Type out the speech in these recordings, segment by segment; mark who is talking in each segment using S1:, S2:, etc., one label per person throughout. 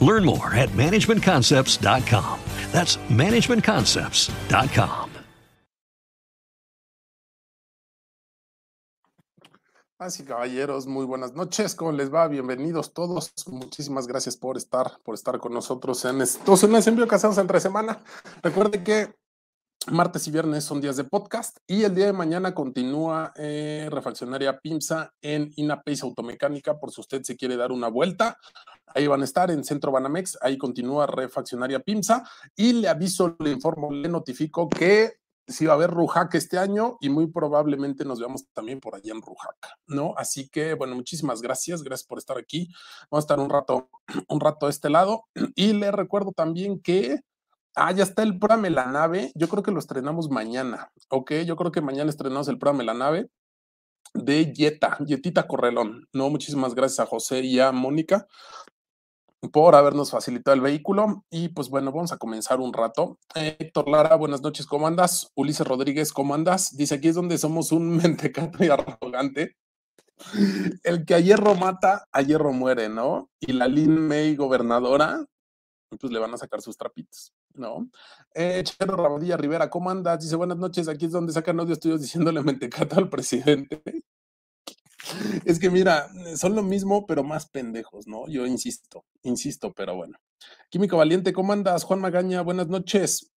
S1: Learn more at managementconcepts.com. That's managementconcepts.com.
S2: Así, caballeros, muy buenas noches. ¿Cómo les va? Bienvenidos todos. Muchísimas gracias por estar, por estar con nosotros en estos en envío casados entre semana. Recuerde que martes y viernes son días de podcast y el día de mañana continúa eh, Refaccionaria PIMSA en Inapace Automecánica por si usted se quiere dar una vuelta. Ahí van a estar en Centro Banamex, ahí continúa Refaccionaria PIMSA y le aviso, le informo, le notifico que si va a haber Rujac este año y muy probablemente nos veamos también por allá en Rujac, ¿no? Así que, bueno, muchísimas gracias, gracias por estar aquí. Vamos a estar un rato, un rato a este lado y le recuerdo también que, ah, ya está el programa La Nave, yo creo que lo estrenamos mañana, ¿ok? Yo creo que mañana estrenamos el programa La Nave de Yeta, Yetita Correlón, ¿no? Muchísimas gracias a José y a Mónica por habernos facilitado el vehículo. Y pues bueno, vamos a comenzar un rato. Héctor Lara, buenas noches, ¿cómo andas? Ulises Rodríguez, ¿cómo andas? Dice, aquí es donde somos un mentecato y arrogante. El que a hierro mata, a hierro muere, ¿no? Y la Lin May gobernadora, pues le van a sacar sus trapitos, ¿no? Eh, Chero Rabadilla Rivera, ¿cómo andas? Dice, buenas noches, aquí es donde sacan odio estudios diciéndole mentecato al presidente. Es que mira, son lo mismo, pero más pendejos, ¿no? Yo insisto, insisto, pero bueno. Químico Valiente, ¿cómo andas? Juan Magaña, buenas noches.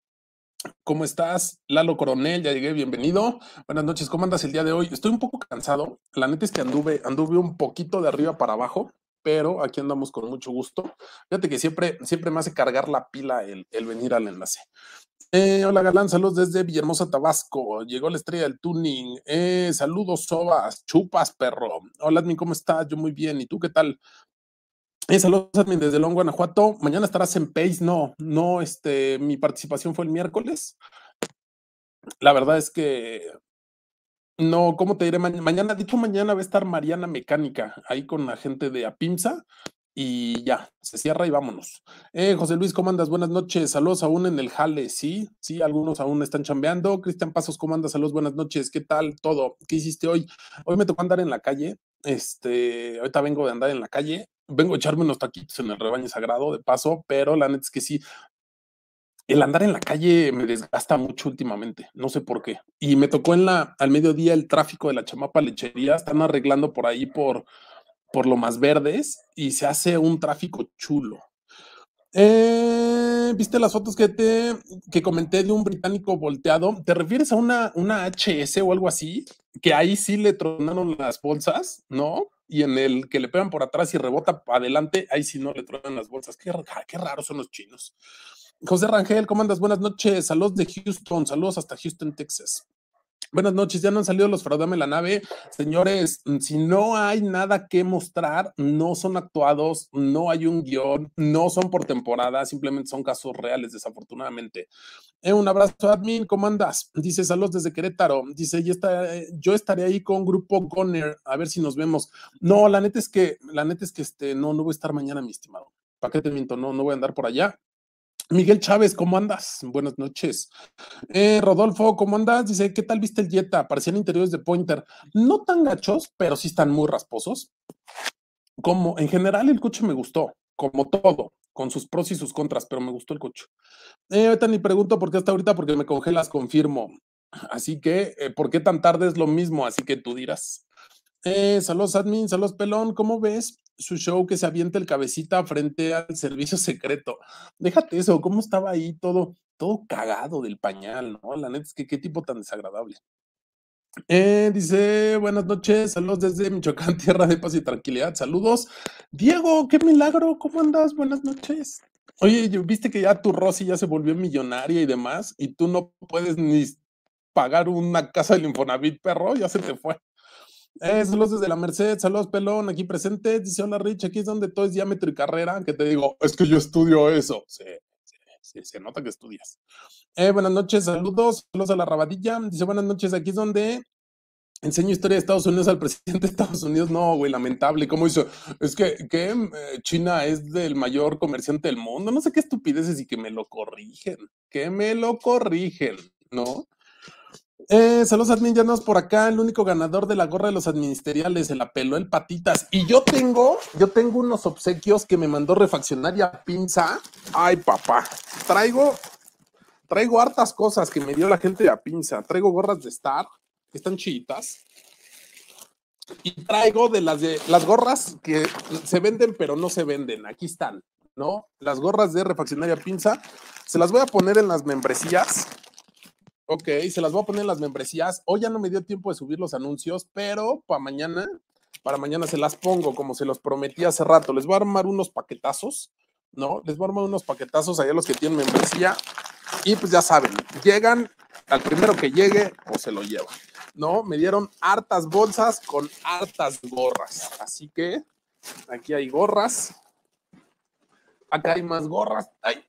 S2: ¿Cómo estás? Lalo Coronel, ya llegué, bienvenido. Buenas noches, ¿cómo andas el día de hoy? Estoy un poco cansado. La neta es que anduve, anduve un poquito de arriba para abajo, pero aquí andamos con mucho gusto. Fíjate que siempre, siempre me hace cargar la pila el, el venir al enlace. Eh, hola Galán, saludos desde Villahermosa, Tabasco. Llegó la estrella del tuning. Eh, saludos, Sobas, chupas, perro. Hola, Admin, ¿cómo estás? Yo muy bien. ¿Y tú qué tal? Eh, saludos, Admin, desde Long, Guanajuato. Mañana estarás en Pace. No, no, este, mi participación fue el miércoles. La verdad es que no, ¿cómo te diré? mañana, dicho mañana va a estar Mariana Mecánica ahí con la gente de Apimsa y ya, se cierra y vámonos. Eh, José Luis, ¿cómo andas? Buenas noches, saludos aún en el jale, sí, sí, algunos aún están chambeando. Cristian Pasos, ¿cómo andas? Saludos, buenas noches, ¿qué tal todo? ¿Qué hiciste hoy? Hoy me tocó andar en la calle, este, ahorita vengo de andar en la calle, vengo a echarme unos taquitos en el rebaño sagrado de paso, pero la neta es que sí, el andar en la calle me desgasta mucho últimamente, no sé por qué. Y me tocó en la, al mediodía el tráfico de la chamapa lechería, están arreglando por ahí por por lo más verdes y se hace un tráfico chulo. Eh, ¿Viste las fotos que te que comenté de un británico volteado? ¿Te refieres a una, una HS o algo así? Que ahí sí le tronaron las bolsas, ¿no? Y en el que le pegan por atrás y rebota adelante, ahí sí no le tronan las bolsas. Qué, qué raros son los chinos. José Rangel, ¿cómo andas? Buenas noches. Saludos de Houston. Saludos hasta Houston, Texas. Buenas noches, ya no han salido los Fraudame la nave. Señores, mm, si no hay nada que mostrar, no son actuados, no hay un guion, no son por temporada, simplemente son casos reales, desafortunadamente. Eh, un abrazo, admin, ¿cómo andas? Dice, saludos desde Querétaro. Dice, ya está, eh, yo estaré ahí con Grupo Goner, a ver si nos vemos. No, la neta es que, la neta es que este, no, no voy a estar mañana, mi estimado. ¿Para qué te miento? No, no voy a andar por allá. Miguel Chávez, ¿cómo andas? Buenas noches. Eh, Rodolfo, ¿cómo andas? Dice, ¿qué tal viste el Jetta? Parecían interiores de Pointer. No tan gachos, pero sí están muy rasposos. Como en general el coche me gustó, como todo, con sus pros y sus contras, pero me gustó el coche. Eh, ahorita ni pregunto por qué hasta ahorita, porque me congelas, confirmo. Así que, eh, ¿por qué tan tarde es lo mismo? Así que tú dirás. Eh, saludos, admin, saludos, pelón. ¿Cómo ves su show que se avienta el cabecita frente al servicio secreto? Déjate eso, ¿cómo estaba ahí todo, todo cagado del pañal, no? La neta es que qué tipo tan desagradable. Eh, dice, buenas noches, saludos desde Michoacán, tierra de paz y tranquilidad. Saludos. Diego, qué milagro, ¿cómo andas? Buenas noches. Oye, ¿viste que ya tu Rosy ya se volvió millonaria y demás? Y tú no puedes ni pagar una casa del Infonavit, perro, ya se te fue. Eh, saludos desde la Merced, saludos pelón, aquí presente, dice hola Rich, aquí es donde todo es diámetro y carrera, que te digo, es que yo estudio eso, sí, sí, sí se nota que estudias. Eh, buenas noches, saludos, saludos a la rabadilla, dice buenas noches, aquí es donde enseño historia de Estados Unidos al presidente de Estados Unidos, no, güey, lamentable, ¿cómo hizo? Es que, que eh, China es del mayor comerciante del mundo, no sé qué estupideces y que me lo corrigen, que me lo corrigen, ¿no? Eh, saludos admin, ya por acá, el único ganador de la gorra de los administeriales, se la el patitas. Y yo tengo, yo tengo unos obsequios que me mandó refaccionaria Pinza. Ay, papá, traigo, traigo hartas cosas que me dio la gente de Pinza. Traigo gorras de Star, que están chiditas. Y traigo de las de las gorras que se venden, pero no se venden. Aquí están, ¿no? Las gorras de refaccionaria Pinza. Se las voy a poner en las membresías Ok, se las voy a poner en las membresías. Hoy ya no me dio tiempo de subir los anuncios, pero para mañana, para mañana se las pongo, como se los prometí hace rato. Les voy a armar unos paquetazos, ¿no? Les voy a armar unos paquetazos allá los que tienen membresía. Y pues ya saben, llegan al primero que llegue o se lo llevan, ¿no? Me dieron hartas bolsas con hartas gorras. Así que aquí hay gorras. Acá hay más gorras. Ay,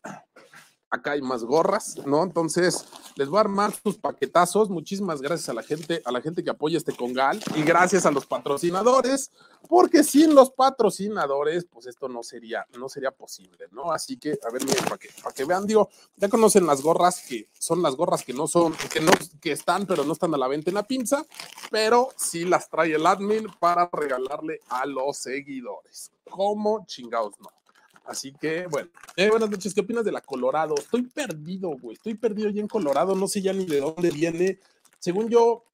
S2: acá hay más gorras, ¿no? Entonces, les voy a armar sus paquetazos. Muchísimas gracias a la gente, a la gente que apoya este congal y gracias a los patrocinadores, porque sin los patrocinadores, pues esto no sería, no sería posible, ¿no? Así que, a ver, miren, para que, vean, digo, ya conocen las gorras que son las gorras que no son, que no, que están, pero no están a la venta en la pinza, pero sí las trae el admin para regalarle a los seguidores. ¿Cómo chingados no? Así que, bueno. Eh, buenas noches, ¿qué opinas de la Colorado? Estoy perdido, güey. Estoy perdido ya en Colorado, no sé ya ni de dónde viene. Según yo,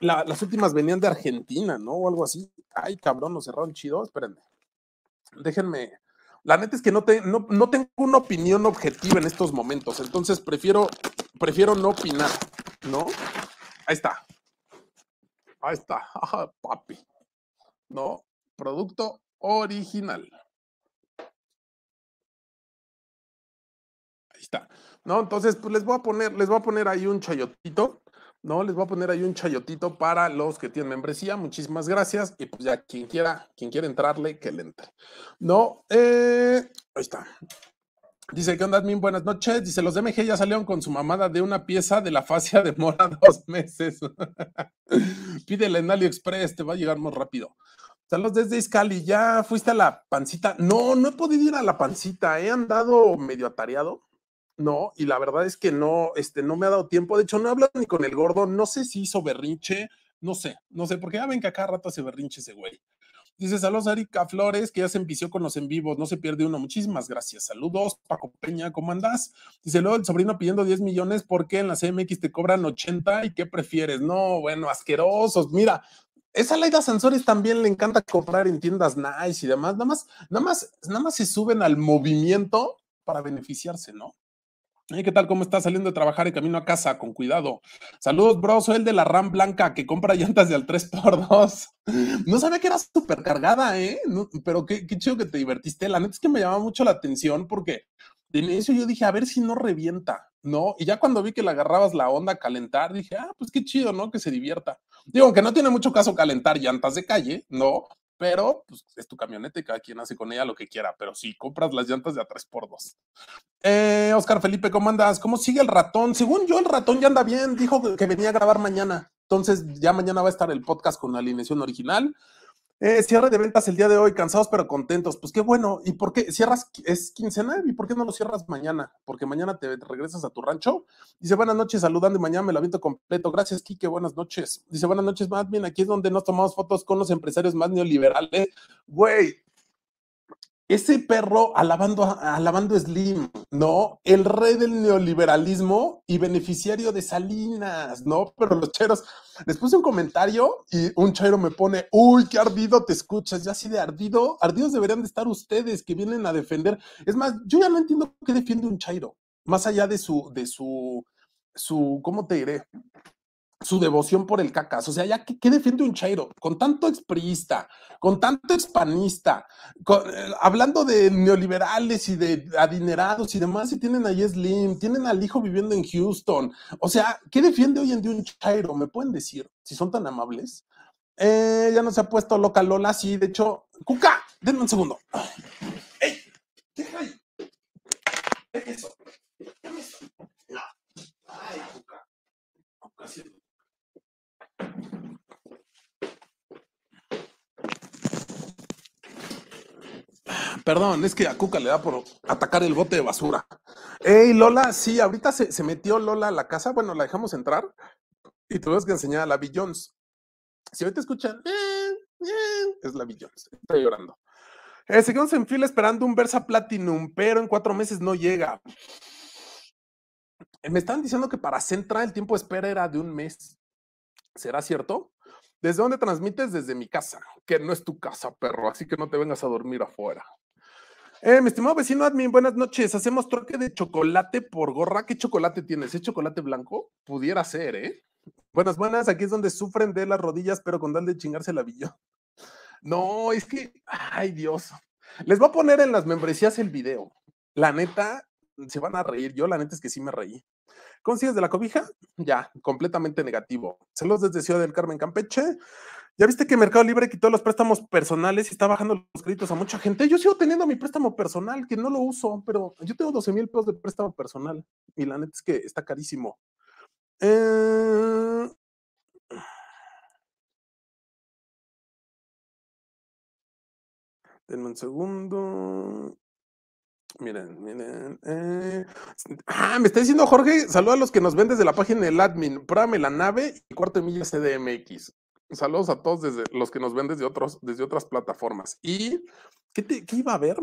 S2: las últimas venían de Argentina, ¿no? O algo así. Ay, cabrón, nos cerraron chido. Espérenme. Déjenme. La neta es que no, no, no, tengo una opinión objetiva en estos momentos, entonces prefiero, prefiero no opinar, ¿no? Ahí está. Ahí está. papi. ¿No? Producto original. ¿No? Entonces, pues les voy a poner, les voy a poner ahí un chayotito, ¿no? Les voy a poner ahí un chayotito para los que tienen membresía. Muchísimas gracias. Y pues ya quien quiera, quien quiera entrarle, que le entre. ¿No? Eh, ahí está. Dice, ¿qué onda, Admin? Buenas noches. Dice, los DMG ya salieron con su mamada de una pieza de la fascia de mora dos meses. Pídele en AliExpress, te va a llegar más rápido. Saludos desde Iscali, ¿ya fuiste a la pancita? No, no he podido ir a la pancita, he andado medio atareado. No, y la verdad es que no, este, no me ha dado tiempo. De hecho, no hablo ni con el gordo. No sé si hizo berrinche. No sé, no sé, porque ya ven que a cada rato hace berrinche ese güey. Dice, saludos a Flores, que ya se envició con los en vivos, no se pierde uno. Muchísimas gracias. Saludos, Paco Peña, ¿cómo andas? Dice, luego el sobrino pidiendo 10 millones, porque en la CMX te cobran 80 y qué prefieres? No, bueno, asquerosos. Mira, esa Laida Sansores también le encanta comprar en tiendas nice y demás. Nada más, nada más, nada más se suben al movimiento para beneficiarse, ¿no? ¿Qué tal? ¿Cómo estás saliendo de trabajar y camino a casa? Con cuidado. Saludos, bro. Soy el de la RAM blanca que compra llantas de al 3x2. No sabía que era súper cargada, ¿eh? pero qué, chido que te divertiste. La neta es que me llamaba mucho la atención porque de inicio yo dije, a ver si no revienta, ¿no? Y ya cuando vi que le agarrabas la onda a calentar, dije, ah, pues qué chido, ¿no? Que se divierta. Digo, que no tiene mucho caso calentar llantas de calle, ¿no? Pero pues, es tu camioneta y cada quien hace con ella lo que quiera, pero sí, compras las llantas de a 3x2. Eh, Oscar Felipe, ¿cómo andas? ¿Cómo sigue el ratón? Según yo, el ratón ya anda bien, dijo que venía a grabar mañana, entonces ya mañana va a estar el podcast con la alineación original. Eh, cierre de ventas el día de hoy, cansados pero contentos. Pues qué bueno. ¿Y por qué cierras? Es quincenal. ¿Y por qué no lo cierras mañana? Porque mañana te regresas a tu rancho. Dice buenas noches, saludando y mañana me la aviento completo. Gracias, Kike. Buenas noches. Dice buenas noches, bien. Aquí es donde nos tomamos fotos con los empresarios más neoliberales. Güey, ese perro alabando, alabando Slim, ¿no? El rey del neoliberalismo y beneficiario de Salinas, ¿no? Pero los cheros, les puse un comentario y un chairo me pone, uy, qué ardido te escuchas, ya así de ardido, ardidos deberían de estar ustedes que vienen a defender. Es más, yo ya no entiendo qué defiende un chairo, más allá de su, de su, su, ¿cómo te diré? Su devoción por el cacas. O sea, ya ¿qué, defiende un chairo? Con tanto expriista, con tanto hispanista, eh, hablando de neoliberales y de adinerados y demás, y tienen a Slim, tienen al hijo viviendo en Houston. O sea, ¿qué defiende hoy en día un chairo? ¿Me pueden decir? Si son tan amables. Eh, ya no se ha puesto loca Lola, sí, de hecho, Cuca, denme un segundo. ¡Ey! Deja ahí. Deja eso. eso. Ay, Cuca. Cuca. Perdón, es que a Cuca le da por atacar el bote de basura. Ey, Lola, sí, ahorita se, metió Lola a la casa. Bueno, la dejamos entrar y tuvimos que enseñar a la Jones. Si ahorita escuchan, eh, eh, es la Jones, está llorando. Eh, seguimos en fila esperando un Versa Platinum, pero en cuatro meses no llega. Me están diciendo que para Centra el tiempo de espera era de un mes. ¿Será cierto? ¿Desde dónde transmites? Desde mi casa, que no es tu casa, perro, así que no te vengas a dormir afuera. Eh, mi estimado vecino admin, buenas noches. Hacemos troque de chocolate por gorra. ¿Qué chocolate tienes? ¿Es chocolate blanco? Pudiera ser, ¿eh? Buenas, buenas. Aquí es donde sufren de las rodillas, pero con tal de chingarse la villa. No, es que, ay Dios. Les voy a poner en las membresías el video. La neta, se van a reír. Yo la neta es que sí me reí. ¿Consigues de la cobija? Ya, completamente negativo. Saludos desde Ciudad del Carmen, Campeche. Ya viste que Mercado Libre quitó los préstamos personales y está bajando los créditos a mucha gente. Yo sigo teniendo mi préstamo personal, que no lo uso, pero yo tengo 12 mil pesos de préstamo personal y la neta es que está carísimo. Eh... Denme un segundo. Miren, miren. Eh, ah, me está diciendo Jorge, saludos a los que nos ven desde la página del admin. Pruébame la nave y cuarto de milla CDMX. Saludos a todos desde los que nos ven desde, otros, desde otras plataformas. ¿Y qué, qué iba a ver?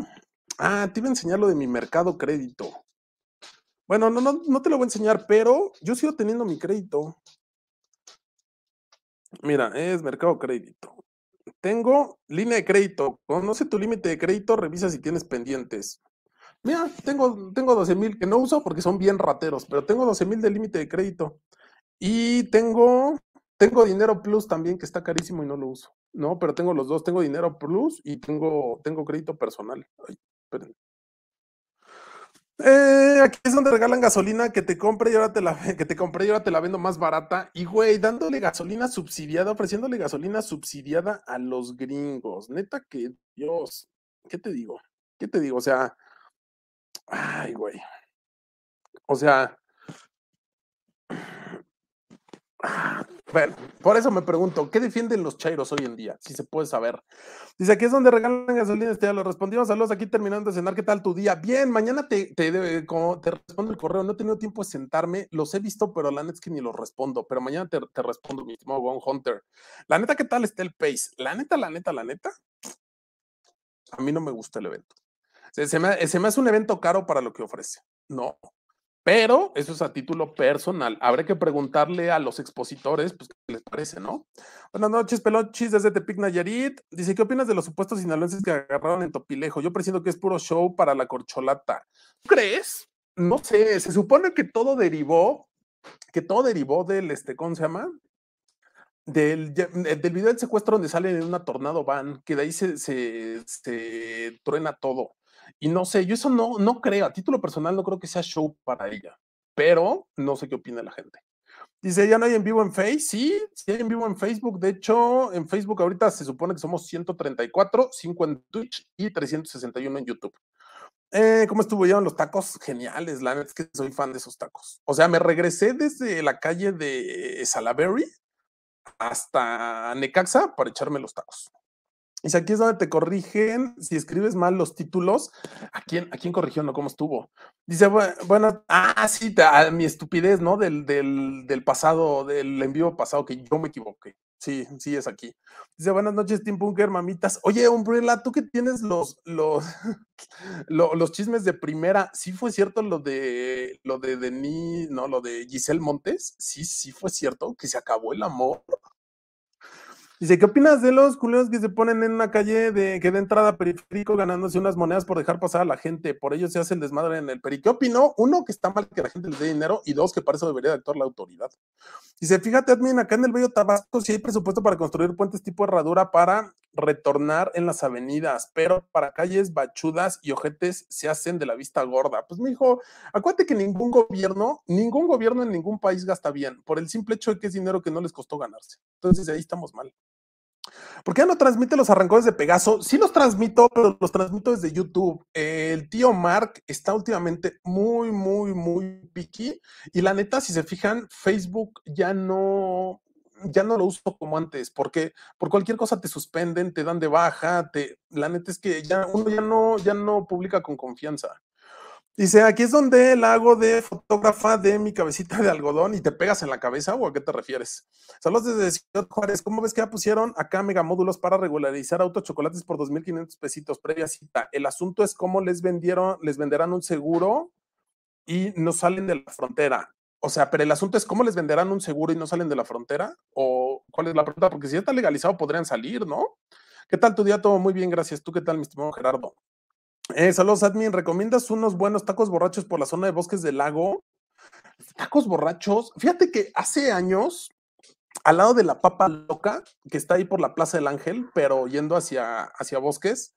S2: Ah, te iba a enseñar lo de mi mercado crédito. Bueno, no, no, no te lo voy a enseñar, pero yo sigo teniendo mi crédito. Mira, es mercado crédito. Tengo línea de crédito. Conoce tu límite de crédito, revisa si tienes pendientes. Mira, tengo, tengo 12 mil que no uso porque son bien rateros, pero tengo 12 mil de límite de crédito. Y tengo, tengo dinero plus también que está carísimo y no lo uso. No, pero tengo los dos. Tengo dinero plus y tengo, tengo crédito personal. Ay, esperen. Eh, aquí es donde regalan gasolina que te compre y ahora te la que te compré y ahora te la vendo más barata. Y güey, dándole gasolina subsidiada, ofreciéndole gasolina subsidiada a los gringos. Neta que Dios, ¿qué te digo? ¿Qué te digo? O sea, Ay, güey. O sea. Bueno, por eso me pregunto, ¿qué defienden los chairos hoy en día? Si se puede saber. Dice, aquí es donde regalan gasolina, este, ya lo respondimos. Saludos aquí terminando de cenar. ¿Qué tal tu día? Bien, mañana te, te, te, respondo el correo. No he tenido tiempo de sentarme. Los he visto, pero la neta es que ni los respondo. Pero mañana te, te respondo, mi estimado One Hunter. La neta, ¿qué tal está el pace? La neta, la neta, la neta. A mí no me gusta el evento. Se, me, hace un evento caro para lo que ofrece. No. Pero eso es a título personal. Habrá que preguntarle a los expositores, pues, qué les parece, ¿no? Buenas noches, Pelochis, desde Tepic Nayarit. Dice, ¿qué opinas de los supuestos sinaloenses que agarraron en Topilejo? Yo presiento que es puro show para la corcholata. ¿Crees? No sé, se supone que todo derivó, que todo derivó del, este, ¿cómo se llama? Del, del video del secuestro donde sale en una tornado van, que de ahí se, se, se truena todo. Y no sé, yo eso no, no creo, a título personal no creo que sea show para ella, pero no sé qué opina la gente. Dice, ¿ya no hay en vivo en Facebook? Sí, sí hay en vivo en Facebook. De hecho, en Facebook ahorita se supone que somos 134, 5 en Twitch y 361 en YouTube. Eh, ¿Cómo estuvo ya los tacos? Geniales, la verdad es que soy fan de esos tacos. O sea, me regresé desde la calle de Salaberry hasta Necaxa para echarme los tacos. Dice, aquí es donde te corrigen si escribes mal los títulos. ¿A quién, a quién corrigió? No, ¿cómo estuvo? Dice, bueno, ah, sí, a mi estupidez, ¿no? Del, del, del pasado, del envío pasado, que yo me equivoqué. Sí, sí, es aquí. Dice, buenas noches, Team Bunker, mamitas. Oye, Umbrella, tú que tienes los, los, los chismes de primera, ¿sí fue cierto lo de, lo de Denis, no, lo de Giselle Montes? Sí, sí fue cierto que se acabó el amor. Dice, ¿qué opinas de los culeros que se ponen en una calle de que de entrada periférico ganándose unas monedas por dejar pasar a la gente? Por ello se hace el desmadre en el peri. ¿Qué opinó? Uno, que está mal que la gente le dé dinero y dos, que para eso debería de actuar la autoridad. Dice, fíjate, admin, acá en el Bello Tabasco sí hay presupuesto para construir puentes tipo herradura para retornar en las avenidas, pero para calles bachudas y ojetes se hacen de la vista gorda. Pues, mi hijo, acuérdate que ningún gobierno, ningún gobierno en ningún país gasta bien, por el simple hecho de que es dinero que no les costó ganarse. Entonces, ahí estamos mal. ¿Por qué no transmite los arrancones de Pegaso? Sí los transmito, pero los transmito desde YouTube. El tío Mark está últimamente muy, muy, muy picky. Y la neta, si se fijan, Facebook ya no, ya no lo uso como antes, porque por cualquier cosa te suspenden, te dan de baja, te, la neta es que ya uno ya no, ya no publica con confianza. Dice, aquí es donde la hago de fotógrafa de mi cabecita de algodón y te pegas en la cabeza o a qué te refieres. Saludos desde Ciudad Juárez. ¿Cómo ves que ya pusieron acá megamódulos para regularizar autos chocolates por 2.500 pesitos previa cita? El asunto es cómo les vendieron, les venderán un seguro y no salen de la frontera. O sea, pero el asunto es cómo les venderán un seguro y no salen de la frontera o cuál es la pregunta, porque si ya está legalizado podrían salir, ¿no? ¿Qué tal tu día? Todo muy bien, gracias. ¿Tú qué tal, mi estimado Gerardo? Eh, saludos, admin. ¿Recomiendas unos buenos tacos borrachos por la zona de bosques del lago? Tacos borrachos. Fíjate que hace años, al lado de la Papa Loca, que está ahí por la Plaza del Ángel, pero yendo hacia, hacia bosques,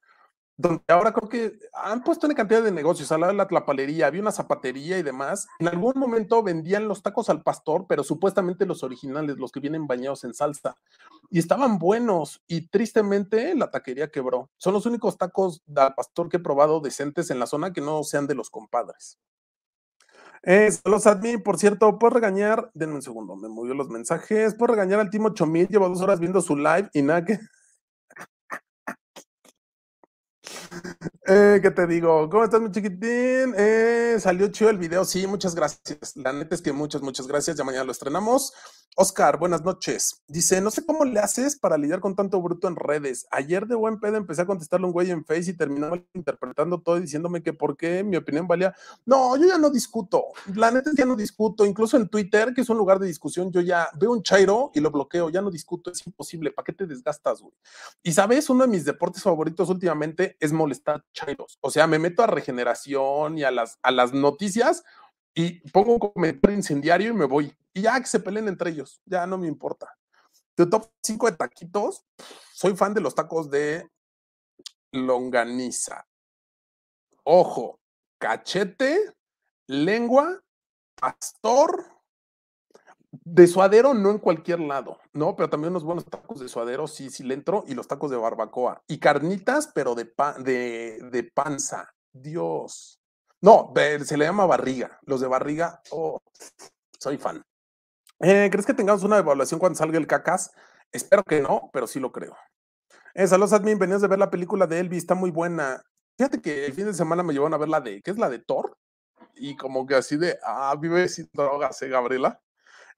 S2: donde ahora creo que han puesto una cantidad de negocios, al lado de la tlapalería, había una zapatería y demás. En algún momento vendían los tacos al pastor, pero supuestamente los originales, los que vienen bañados en salsa. Y estaban buenos y tristemente la taquería quebró. Son los únicos tacos al pastor que he probado decentes en la zona que no sean de los compadres. Eh, saludos admin, por cierto, puedo regañar, denme un segundo, me movió los mensajes, puedo regañar al Timo Chomil, lleva dos horas viendo su live y nada que Eh, ¿Qué te digo? ¿Cómo estás, mi chiquitín? Eh, salió chido el video, sí, muchas gracias. La neta es que muchas, muchas gracias. Ya mañana lo estrenamos. Oscar, buenas noches. Dice, no sé cómo le haces para lidiar con tanto bruto en redes. Ayer de buen pedo empecé a contestarle un güey en Face y terminaba interpretando todo y diciéndome que por qué mi opinión valía. No, yo ya no discuto. La neta es que ya no discuto. Incluso en Twitter, que es un lugar de discusión, yo ya veo un chairo y lo bloqueo. Ya no discuto. Es imposible. ¿Para qué te desgastas, güey? Y sabes, uno de mis deportes favoritos últimamente es molestar chairos. O sea, me meto a regeneración y a las, a las noticias y pongo un comentario incendiario y me voy. Y ya que se peleen entre ellos, ya no me importa. De top 5 de taquitos, soy fan de los tacos de longaniza. Ojo, cachete, lengua, pastor, de suadero no en cualquier lado, ¿no? Pero también unos buenos tacos de suadero, sí, sí le entro, y los tacos de barbacoa. Y carnitas, pero de, de, de panza. Dios. No, se le llama barriga. Los de barriga, oh, soy fan. Eh, ¿Crees que tengamos una evaluación cuando salga el cacas? Espero que no, pero sí lo creo. Eh, saludos, admin. Venías de ver la película de Elvis, está muy buena. Fíjate que el fin de semana me llevaron a ver la de, ¿qué es la de Thor? Y como que así de, ah, vive sin drogas, ¿eh, Gabriela?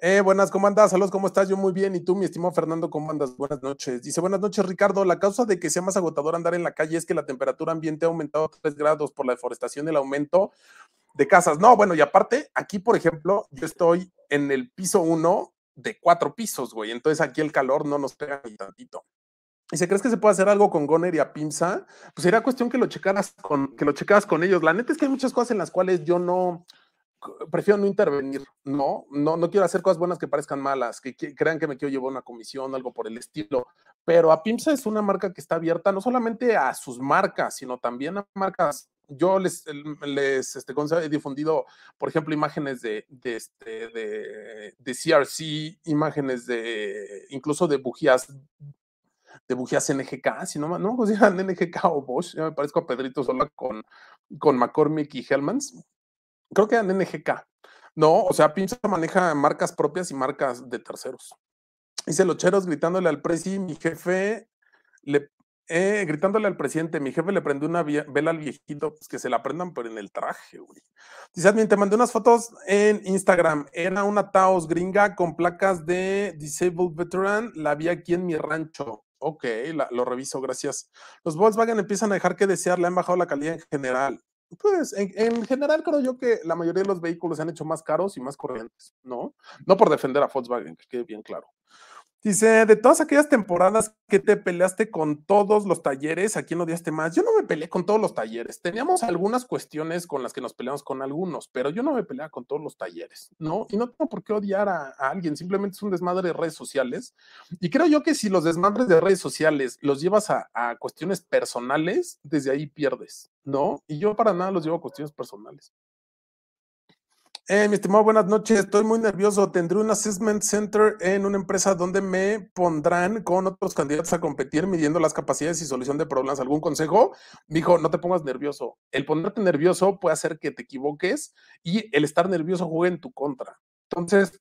S2: Eh, buenas, ¿cómo andas? Saludos, ¿cómo estás? Yo muy bien. ¿Y tú, mi estimado Fernando, cómo andas? Buenas noches. Dice, buenas noches, Ricardo. La causa de que sea más agotador andar en la calle es que la temperatura ambiente ha aumentado 3 grados por la deforestación y el aumento de casas. No, bueno, y aparte, aquí, por ejemplo, yo estoy en el piso 1 de cuatro pisos, güey. Entonces aquí el calor no nos pega ni tantito. Y si crees que se puede hacer algo con Goner y a Pimsa, pues sería cuestión que lo checaras con, que lo checaras con ellos. La neta es que hay muchas cosas en las cuales yo no, prefiero no intervenir, no, no, no quiero hacer cosas buenas que parezcan malas, que, crean que me quiero llevar una comisión, algo por el estilo, pero a Pimsa es una marca que está abierta no solamente a sus marcas, sino también a marcas. Yo les, les este, he difundido, por ejemplo, imágenes de, de, este, de, de CRC, imágenes de incluso de bujías de bujías NGK, si no, no, pues NGK o Bosch, yo me parezco a Pedrito Sola con, con McCormick y Hellmans, creo que eran NGK. No, o sea, Pinza maneja marcas propias y marcas de terceros. Dice los cheros gritándole al presi, mi jefe le, Eh, gritándole al presidente, mi jefe le prendió una vela al viejito, pues que se la prendan, pero en el traje, güey. Dice, admin, te mandé unas fotos en Instagram. Era una Taos gringa con placas de Disabled Veteran. La vi aquí en mi rancho. Ok, lo reviso, gracias. Los Volkswagen empiezan a dejar que desear, le han bajado la calidad en general. Pues en, en, general creo yo que la mayoría de los vehículos se han hecho más caros y más corrientes, ¿no? No por defender a Volkswagen, que quede bien claro. Dice, de todas aquellas temporadas que te peleaste con todos los talleres, ¿a quién odiaste más? Yo no me peleé con todos los talleres. Teníamos algunas cuestiones con las que nos peleamos con algunos, pero yo no me peleaba con todos los talleres, ¿no? Y no tengo por qué odiar a, alguien, simplemente es un desmadre de redes sociales. Y creo yo que si los desmadres de redes sociales los llevas a, a cuestiones personales, desde ahí pierdes, ¿no? Y yo para nada los llevo a cuestiones personales. Eh, mi estimado, buenas noches. Estoy muy nervioso. Tendré un assessment center en una empresa donde me pondrán con otros candidatos a competir midiendo las capacidades y solución de problemas. ¿Algún consejo? Dijo, no te pongas nervioso. El ponerte nervioso puede hacer que te equivoques y el estar nervioso juegue en tu contra. Entonces,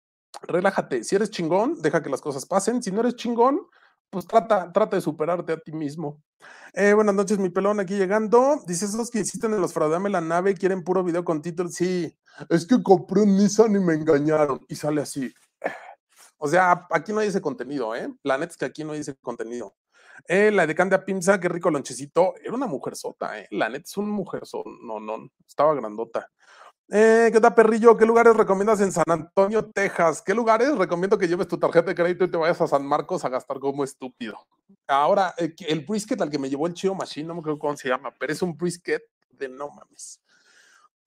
S2: Relájate. Si eres chingón, deja que las cosas pasen. Si no eres chingón, pues trata, trata de superarte a ti mismo. Eh, buenas noches, mi pelón, aquí llegando. Dice, esos que insisten en los fraudame la nave quieren puro video con título. Sí, es que compré un Nissan y me engañaron. Y sale así. O sea, aquí no hay ese contenido, ¿eh? La neta es que aquí no hay ese contenido. Eh, la de Candia Pimsa, qué rico lonchecito. Era una mujer sota, ¿eh? La neta es una mujer sota. No, no, estaba grandota. Eh, ¿Qué tal, perrillo? ¿Qué lugares recomiendas en San Antonio, Texas? ¿Qué lugares recomiendo que lleves tu tarjeta de crédito y te vayas a San Marcos a gastar como estúpido? Ahora, eh, el brisket al que me llevó el Chio Machine, no me acuerdo cómo se llama, pero es un brisket de no mames.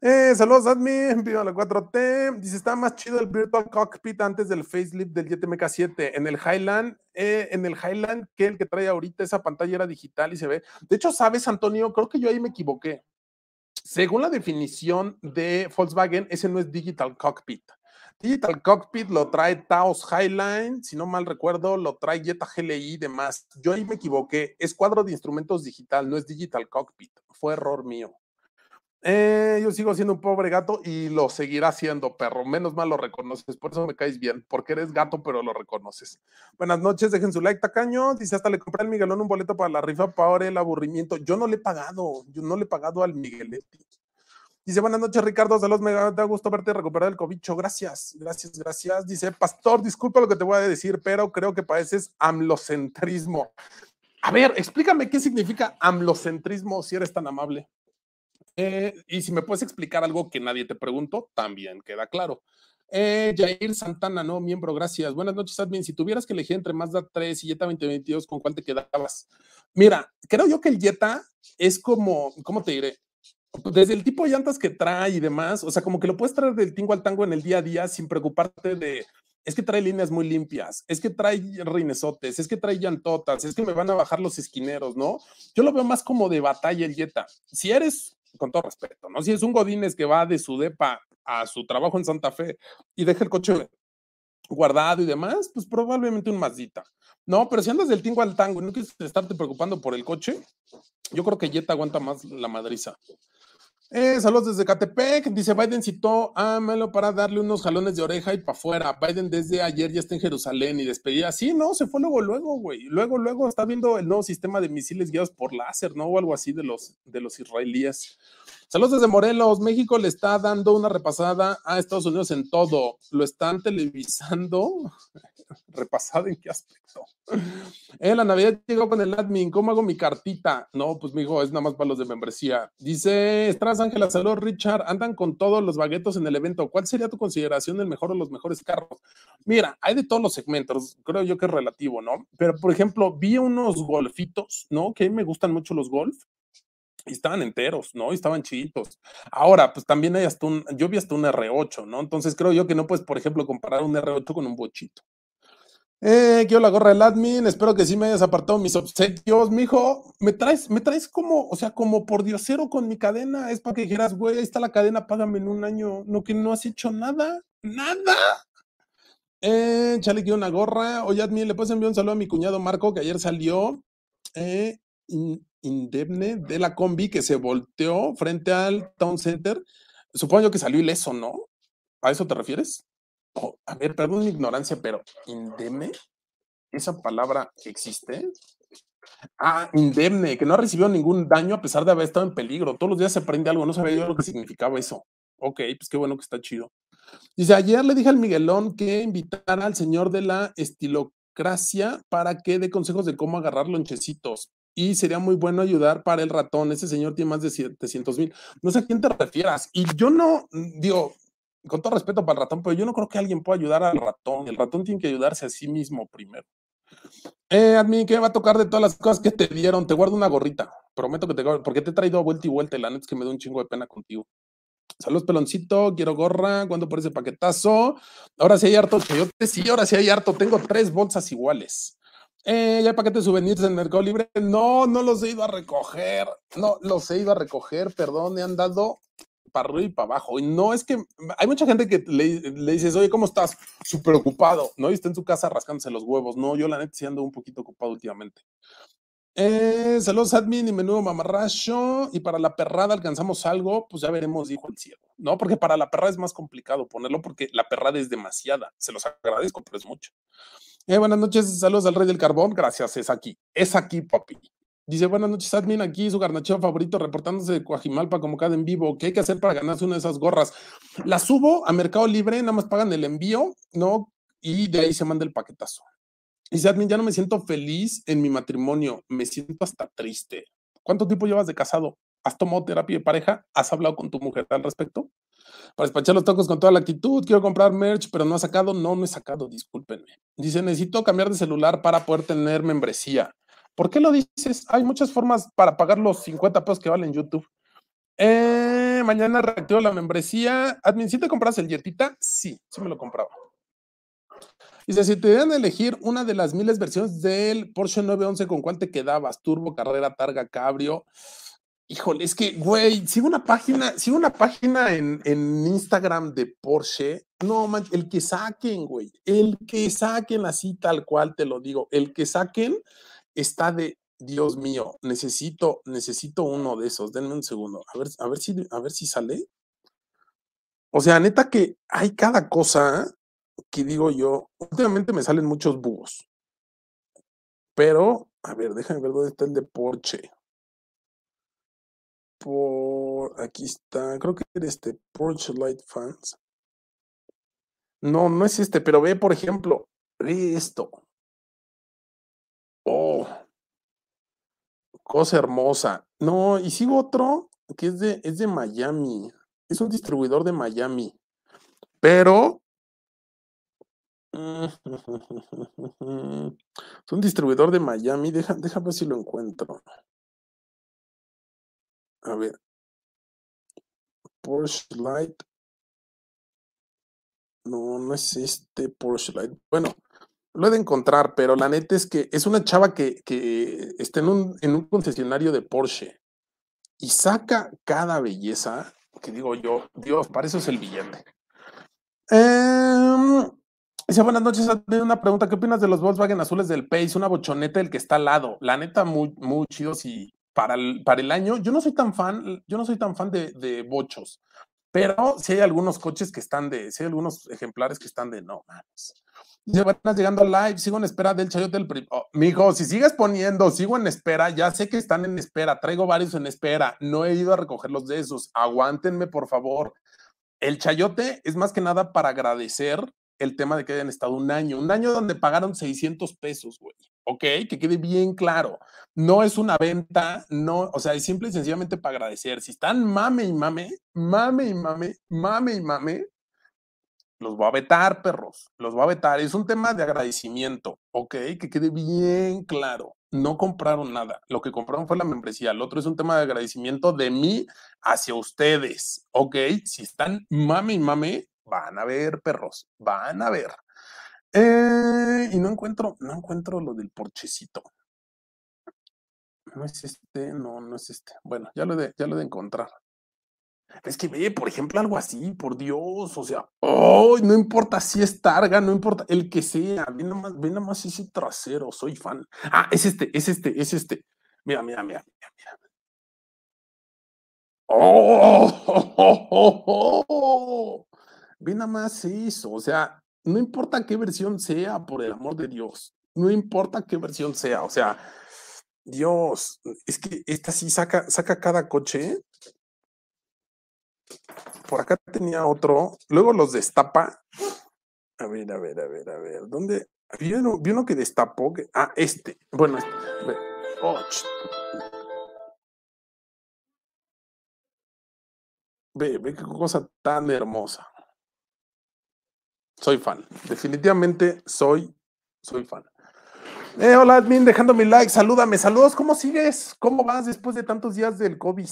S2: Eh, saludos, admin, pido la 4T. Dice, está más chido el Virtual Cockpit antes del facelift del Jet MK7. En el Highland, en el Highland, que el que trae ahorita esa pantalla era digital y se ve. De hecho, ¿sabes, Antonio? Creo que yo ahí me equivoqué. Según la definición de Volkswagen, ese no es Digital Cockpit. Digital Cockpit lo trae Taos Highline, si no mal recuerdo, lo trae Jetta GLI y demás. Yo ahí me equivoqué, es cuadro de instrumentos digital, no es Digital Cockpit. Fue error mío. Eh, yo sigo siendo un pobre gato y lo seguirá siendo, perro. Menos mal lo reconoces, por eso me caes bien, porque eres gato, pero lo reconoces. Buenas noches, dejen su like, tacaño. Dice, hasta le compré al Miguelón un boleto para la rifa para el aburrimiento. Yo no le he pagado, yo no le he pagado al Migueletti. Dice, buenas noches, Ricardo. Saludos, me da gusto verte recuperar el cobicho. Gracias, gracias, gracias. Dice, Pastor, disculpa lo que te voy a decir, pero creo que pareces amlocentrismo. A ver, explícame qué significa amlocentrismo si eres tan amable. Eh, y si me puedes explicar algo que nadie te preguntó, también queda claro. Eh, Jair Santana, no, miembro, gracias. Buenas noches, admin. Si tuvieras que elegir entre Mazda 3 y Jetta 2022, ¿con cuál te quedabas? Mira, creo yo que el Jetta es como, ¿cómo te diré? Desde el tipo de llantas que trae y demás, o sea, como que lo puedes traer del tingo al tango en el día a día sin preocuparte de, es que trae líneas muy limpias, es que trae reinesotes, es que trae llantotas, es que me van a bajar los esquineros, ¿no? Yo lo veo más como de batalla el Jetta. Si eres con todo respeto, ¿no? Si es un Godínez que va de su depa a su trabajo en Santa Fe y deja el coche guardado y demás, pues probablemente un Mazdita. No, pero si andas del tingo al tango y no quieres estarte preocupando por el coche, yo creo que Jetta aguanta más la madriza. Eh, saludos desde Catepec. Dice Biden citó a Melo para darle unos jalones de oreja y para afuera. Biden desde ayer ya está en Jerusalén y despedía. Sí, no, se fue luego, luego, güey. Luego, luego está viendo el nuevo sistema de misiles guiados por láser, ¿no? O algo así de los, de los israelíes. Saludos desde Morelos. México le está dando una repasada a Estados Unidos en todo. Lo están televisando. ¿Repasada en qué aspecto? Eh, la Navidad llegó con el admin. ¿Cómo hago mi cartita? No, pues, mijo, es nada más para los de membresía. Dice Estras Ángela, saludos, Richard. Andan con todos los baguetos en el evento. ¿Cuál sería tu consideración del mejor o los mejores carros? Mira, hay de todos los segmentos. Creo yo que es relativo, ¿no? Pero, por ejemplo, vi unos golfitos, ¿no? Que a mí me gustan mucho los golf y estaban enteros, ¿no? Y estaban chiquitos. Ahora, pues también hay hasta un, yo vi hasta un R8, ¿no? Entonces creo yo que no puedes, por ejemplo, comparar un R8 con un bochito. Eh, quiero la gorra del admin, espero que sí me hayas apartado mis obsequios, mijo. Me traes, me traes como, o sea, como por diosero con mi cadena. Es para que dijeras, güey, ahí está la cadena, págame en un año. No, que no has hecho nada, nada. Eh, chale, quiero una gorra. Oye, admin, le puedes enviar un saludo a mi cuñado Marco, que ayer salió. Eh, indemne de la combi que se volteó frente al Town Center. Supongo yo que salió ileso, ¿no? ¿A eso te refieres? Oh, a ver, perdón mi ignorancia, pero indemne, ¿esa palabra existe? Ah, indemne, que no ha recibido ningún daño a pesar de haber estado en peligro. Todos los días se aprende algo, no sabía yo lo que significaba eso. Ok, pues qué bueno que está chido. Dice, ayer le dije al Miguelón que invitara al señor de la estilocracia para que dé consejos de cómo agarrar lonchecitos y sería muy bueno ayudar para el ratón. Ese señor tiene más de 700 mil. No sé a quién te refieras. Y yo no, mm, con todo respeto para el ratón, pero yo no creo que alguien pueda ayudar al ratón. El ratón tiene que ayudarse a sí mismo primero. Eh, admin, ¿qué va a tocar de todas las cosas que te dieron? Te guardo una gorrita. Prometo que te porque te he traído vuelta y vuelta. La neta es que me da un chingo de pena contigo. Saludos, peloncito. Quiero gorra. ¿Cuándo por ese paquetazo? Ahora sí hay harto te Sí, ahora sí hay harto. Tengo tres bolsas iguales. Eh, ya paquete de souvenirs en Mercado Libre. No, no los he ido a recoger. No, los he ido a recoger, perdón, he andado para arriba y para abajo. Y no es que hay mucha gente que le, dices, oye, ¿cómo estás? Súper ocupado, ¿no? Y está en su casa rascándose los huevos. No, yo la neta sí ando un poquito ocupado últimamente. Eh, saludos, admin y menudo mamarracho. Y para la perrada alcanzamos algo, pues ya veremos, dijo el cielo. No, porque para la perrada es más complicado ponerlo porque la perrada es demasiada. Se los agradezco, pero es mucho. Eh, buenas noches, saludos al Rey del Carbón. Gracias, es aquí. Es aquí, papi. Dice, buenas noches, admin, aquí su garnacheo favorito, reportándose de Coajimalpa como cada en vivo. ¿Qué hay que hacer para ganarse una de esas gorras? Las subo a Mercado Libre, nada más pagan el envío, ¿no? Y de ahí se manda el paquetazo. Dice, admin, ya no me siento feliz en mi matrimonio, me siento hasta triste. ¿Cuánto tiempo llevas de casado? ¿Has tomado terapia de pareja? ¿Has hablado con tu mujer al respecto? para despachar los tacos con toda la actitud. Quiero comprar merch, pero no ha sacado. No, no he sacado, discúlpenme. Dice, necesito cambiar de celular para poder tener membresía. ¿Por qué lo dices? Hay muchas formas para pagar los 50 pesos que valen YouTube. Eh, mañana reactivo la membresía. Admin, ¿sí te compras el Yetita? Sí, sí me lo compraba. Dice, si te dieran elegir una de las miles versiones del Porsche 911, ¿con cuál te quedabas? Turbo, carrera, targa, cabrio. Híjole, es que, güey, sigo una página, sigo una página en, en Instagram de Porsche. No, man, el que saquen, güey, el que saquen así tal cual te lo digo, el que saquen está de, Dios mío, necesito, necesito uno de esos. Denme un segundo, a ver, a ver si, a ver si sale. O sea, neta que hay cada cosa que digo yo, últimamente me salen muchos búhos. Pero, a ver, déjame ver dónde está el de Porsche por, aquí está, creo que era este, Porsche Light Fans. No, no es este, pero ve, por ejemplo, ve esto. Oh, cosa hermosa. No, y sigo otro que es de, es de Miami. Es un distribuidor de Miami. Pero es un distribuidor de Miami. Deja, deja ver si lo encuentro. A ver. Porsche Light. No, no es este Porsche Light. Bueno, lo he de encontrar, pero la neta es que es una chava que, que está en un, concesionario de Porsche y saca cada belleza que digo yo, Dios, para eso es el billete. Eh, dice, buenas noches, una pregunta, ¿qué opinas de los Volkswagen azules del Pace? Una bochoneta del que está al lado. La neta, muy, muy chido si, para el, para el año, yo no soy tan fan, yo no soy tan fan de, de bochos, pero sí hay algunos coches que están de, sí hay algunos ejemplares que están de, no, mames. Ya van llegando live, sigo en espera del chayote del oh, mijo, si sigues poniendo, sigo en espera, ya sé que están en espera, traigo varios en espera, no he ido a recogerlos de esos, aguántenme por favor. El chayote es más que nada para agradecer el tema de que hayan estado un año, un año donde pagaron 600 pesos, güey. Ok, que quede bien claro. No es una venta, no, o sea, es simple y sencillamente para agradecer. Si están mame y mame, mame y mame, mame y mame, los voy a vetar, perros, los voy a vetar. Es un tema de agradecimiento, ok, que quede bien claro. No compraron nada, lo que compraron fue la membresía. El otro es un tema de agradecimiento de mí hacia ustedes, ok. Si están mame y mame, van a ver, perros, van a ver. Eh, y no encuentro, no encuentro lo del porchecito. No es este, no, no es este. Bueno, ya lo de, ya lo de encontrar. Es que ve, por ejemplo, algo así, por Dios, o sea, oh, no importa si es Targa, no importa el que sea, ve nomás, ve nomás ese trasero, soy fan. Ah, es este, es este, es este. Mira, mira, mira, mira, mira. Oh, oh, oh, oh, Ve nada más eso, o sea, no importa qué versión sea, por el amor de Dios, no importa qué versión sea, o sea, Dios, es que esta sí saca, saca cada coche. Por acá tenía otro, luego los destapa. A ver, a ver, a ver, a ver, ¿dónde? Vi uno, que destapó, ah, este, bueno, este, oh, ve, ve qué cosa tan hermosa. Soy fan. Definitivamente soy, soy fan. Eh, hola, admin, dejando mi like. Salúdame, saludos. ¿Cómo sigues? ¿Cómo vas después de tantos días del COVID?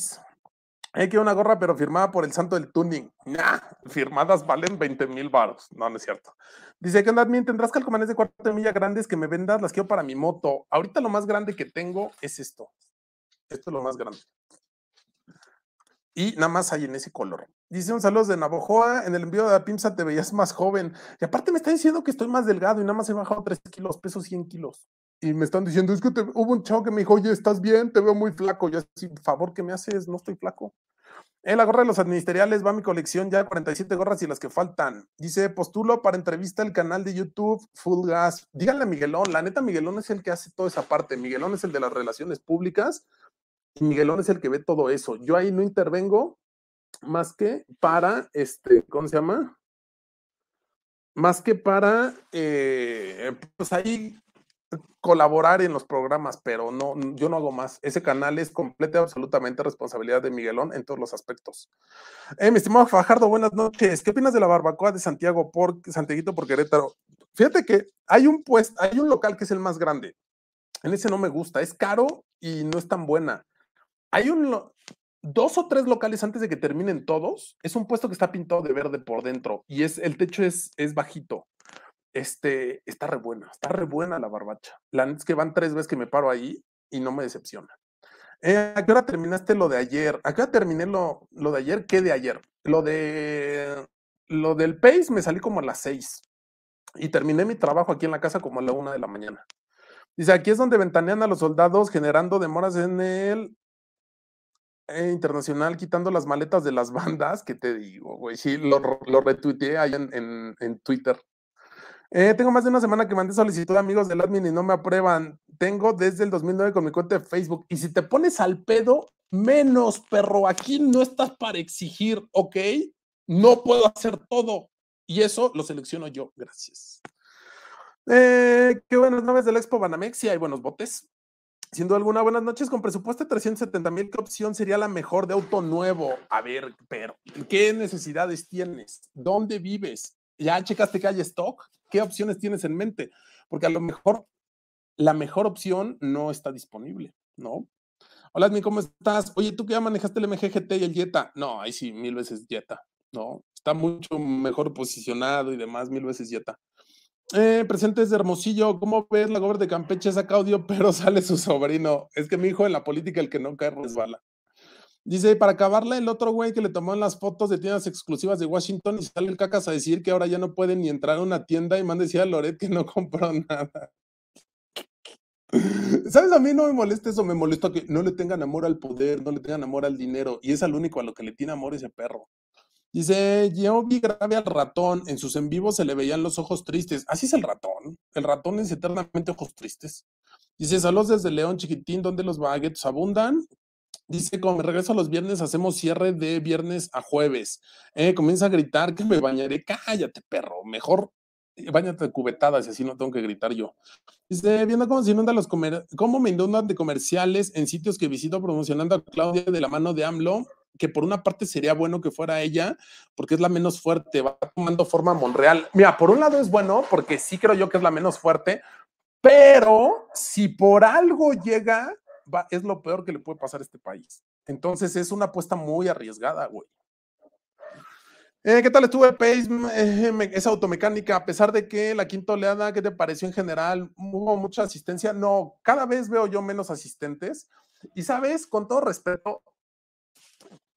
S2: Hay que una gorra, pero firmada por el santo del tuning. Nah, firmadas valen 20 mil baros. No, no es cierto. Dice que onda, admin, ¿tendrás calcomanes de cuarto milla grandes que me vendas? Las quiero para mi moto. Ahorita lo más grande que tengo es esto. Esto es lo más grande. Y nada más hay en ese color. Dice un saludo de Navojoa. En el envío de la Pimsa te veías más joven. Y aparte me está diciendo que estoy más delgado y nada más he bajado 3 kilos, peso 100 kilos. Y me están diciendo, es que hubo un chavo que me dijo, oye, ¿estás bien? Te veo muy flaco. Yo así, favor, ¿qué me haces? No estoy flaco. En la gorra de los administeriales va mi colección ya 47 gorras y las que faltan. Dice, postulo para entrevista el canal de YouTube Full Gas. Díganle a Miguelón, la neta Miguelón es el que hace toda esa parte. Miguelón es el de las relaciones públicas y Miguelón es el que ve todo eso. Yo ahí no intervengo, más que para, este, ¿cómo se llama? Más que para, eh, pues ahí colaborar en los programas, pero no, yo no hago más. Ese canal es completa y absolutamente responsabilidad de Miguelón en todos los aspectos. Eh, mi estimado Fajardo, buenas noches. ¿Qué opinas de la barbacoa de Santiago por Santiaguito por Querétaro? Fíjate que hay un puesto, hay un local que es el más grande. En ese no me gusta, es caro y no es tan buena. Hay un, dos o tres locales antes de que terminen todos, es un puesto que está pintado de verde por dentro y es, el techo es, es bajito. Este, está re buena, está re buena la barbacha. La neta es que van tres veces que me paro ahí y no me decepciona. Eh, ¿A qué hora terminaste lo de ayer? ¿A qué hora terminé lo, lo de ayer? ¿Qué de ayer? Lo de lo del Pace me salí como a las seis y terminé mi trabajo aquí en la casa como a la una de la mañana. Dice, aquí es donde ventanean a los soldados generando demoras en el eh, internacional quitando las maletas de las bandas, que te digo, güey, sí, lo, lo retuiteé ahí en, en, Twitter. Eh, tengo más de una semana que mandé solicitud a amigos del admin y no me aprueban. Tengo desde el 2009 con mi cuenta de Facebook. Y si te pones al pedo, menos, perro. Aquí no estás para exigir, ¿ok? No puedo hacer todo. Y eso lo selecciono yo. Gracias. Eh, qué buenas naves del Expo Banamex. Sí, hay buenos botes. Siendo alguna, buenas noches. Con presupuesto de 370 mil, ¿qué opción sería la mejor de auto nuevo? A ver, pero, ¿qué necesidades tienes? ¿Dónde vives? ¿Ya checaste que hay stock? ¿Qué opciones tienes en mente? Porque a lo mejor la mejor opción no está disponible, ¿no? Hola, Admi, ¿cómo estás? Oye, ¿tú que ya manejaste el MGGT y el Jetta? No, ahí sí, mil veces Jetta, ¿no? Está mucho mejor posicionado y demás, mil veces Jetta. Eh, presentes de Hermosillo, ¿cómo ves la gobernadora de Campeche? Saca audio, pero sale su sobrino. Es que mi hijo en la política, el que no cae resbala. Dice, para acabarla, el otro güey que le tomó las fotos de tiendas exclusivas de Washington y sale el cacas a decir que ahora ya no puede ni entrar a una tienda y manda decir a Loret que no compró nada. ¿Sabes? A mí no me molesta eso, me molesta que no le tengan amor al poder, no le tengan amor al dinero, y es al único a lo que le tiene amor ese perro. Dice, yo vi grave al ratón, en sus en vivos se le veían los ojos tristes. Así es el ratón, el ratón es eternamente ojos tristes. Dice, saludos desde León Chiquitín, donde los baguettes abundan. Dice, como me regreso los viernes, hacemos cierre de viernes a jueves. Eh, comienza a gritar que me bañaré. Cállate, perro. Mejor Bañate de cubetadas y así no tengo que gritar yo. Dice, viendo cómo se inundan los comer cómo me inundan de comerciales en sitios que visito promocionando a Claudia de la mano de AMLO, que por una parte sería bueno que fuera ella, porque es la menos fuerte, va tomando forma Monreal. Mira, por un lado es bueno, porque sí creo yo que es la menos fuerte, pero si por algo llega, va, es lo peor que le puede pasar a este país. Entonces es una apuesta muy arriesgada, güey. Eh, ¿Qué tal estuvo Pace? Eh, esa automecánica, a pesar de que la quinta oleada, ¿qué te pareció en general? ¿Hubo mucha asistencia? No, cada vez veo yo menos asistentes. Y sabes, con todo respeto,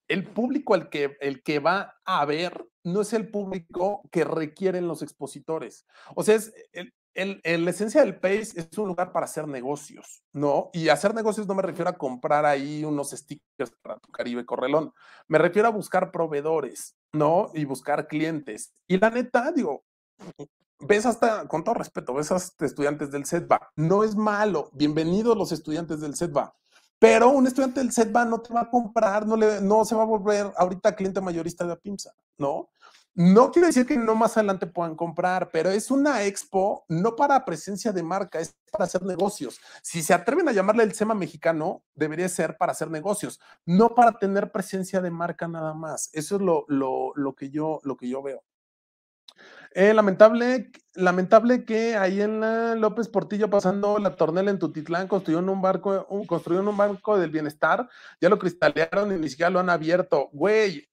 S2: el público al que, el que va a ver no es el público que requieren los expositores. O sea, es el, la esencia del Pace es un lugar para hacer negocios, ¿no? Y hacer negocios no me refiero a comprar ahí unos stickers para tu Caribe Correlón. Me refiero a buscar proveedores, ¿no? Y buscar clientes. Y la neta, digo, ves hasta, con todo respeto, ves hasta estudiantes del SETBA. No es malo. Bienvenidos los estudiantes del SETBA. Pero un estudiante del SETBA no te va a comprar, no, le, no se va a volver ahorita cliente mayorista de la PIMSA, ¿no? No quiere decir que no más adelante puedan comprar, pero es una expo no para presencia de marca, es para hacer negocios. Si se atreven a llamarle el SEMA mexicano, debería ser para hacer negocios, no para tener presencia de marca nada más. Eso es lo, lo, que, yo, lo que yo veo. Eh, lamentable, lamentable que ahí en López Portillo pasando la tornela en Tutitlán construyeron un barco, construyeron un banco del bienestar, ya lo cristalearon y ni siquiera lo han abierto. Güey,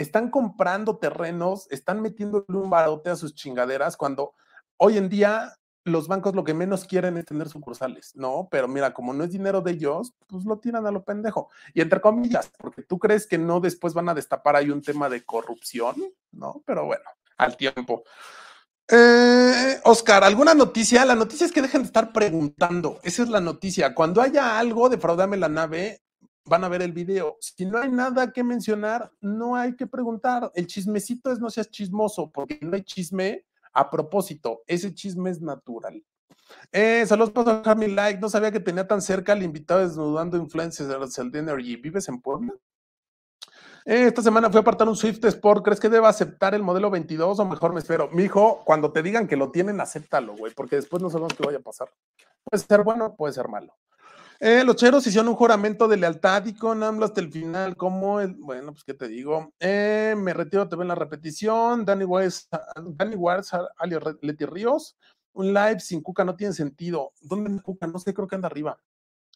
S2: están comprando terrenos, están metiéndole un barote a sus chingaderas cuando hoy en día los bancos lo que menos quieren es tener sucursales, ¿no? Pero mira, como no es dinero de ellos, pues lo tiran a lo pendejo. Y entre comillas, porque tú crees que no después van a destapar ahí un tema de corrupción, ¿no? Pero bueno, al tiempo. Eh, Oscar, ¿alguna noticia? La noticia es que dejen de estar preguntando. Esa es la noticia. Cuando haya algo, defraudame la nave, van a ver el video. Si no hay nada que mencionar, no hay que preguntar. El chismecito es no seas chismoso, porque no hay chisme a propósito. Ese chisme es natural. Eh, saludos para dejar mi like. No sabía que tenía tan cerca al invitado desnudando influencers de Energy. ¿Vives en Puebla? Eh, esta semana fui a apartar un Swift Sport. ¿Crees que deba aceptar el modelo 22 o mejor me espero? Mi hijo, cuando te digan que lo tienen, acéptalo, güey, porque después no sabemos qué vaya a pasar. Puede ser bueno, puede ser malo. Eh, los cheros hicieron un juramento de lealtad y con AMLO hasta el final, como el, bueno, pues qué te digo, eh, me retiro, te ven la repetición, Danny Wars, Danny Wars, Leti Ríos, un live sin Cuca no tiene sentido. ¿Dónde está Cuca? No sé, creo que anda arriba.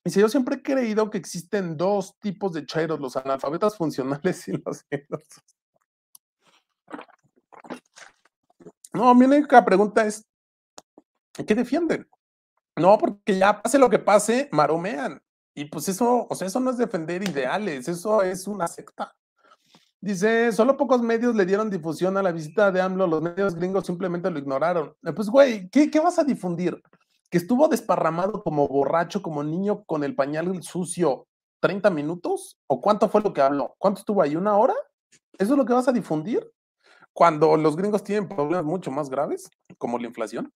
S2: Dice, yo siempre he creído que existen dos tipos de cheros, los analfabetas funcionales y los No, mi única pregunta es, ¿qué defienden? No, porque ya pase lo que pase, maromean. Y pues eso, o sea, eso no es defender ideales, eso es una secta. Dice, solo pocos medios le dieron difusión a la visita de AMLO, los medios gringos simplemente lo ignoraron. Eh, pues, güey, ¿qué, ¿qué, vas a difundir? ¿Que estuvo desparramado como borracho, como niño con el pañal sucio 30 minutos? ¿O cuánto fue lo que habló? ¿Cuánto estuvo ahí? ¿Una hora? ¿Eso es lo que vas a difundir? Cuando los gringos tienen problemas mucho más graves, como la inflación.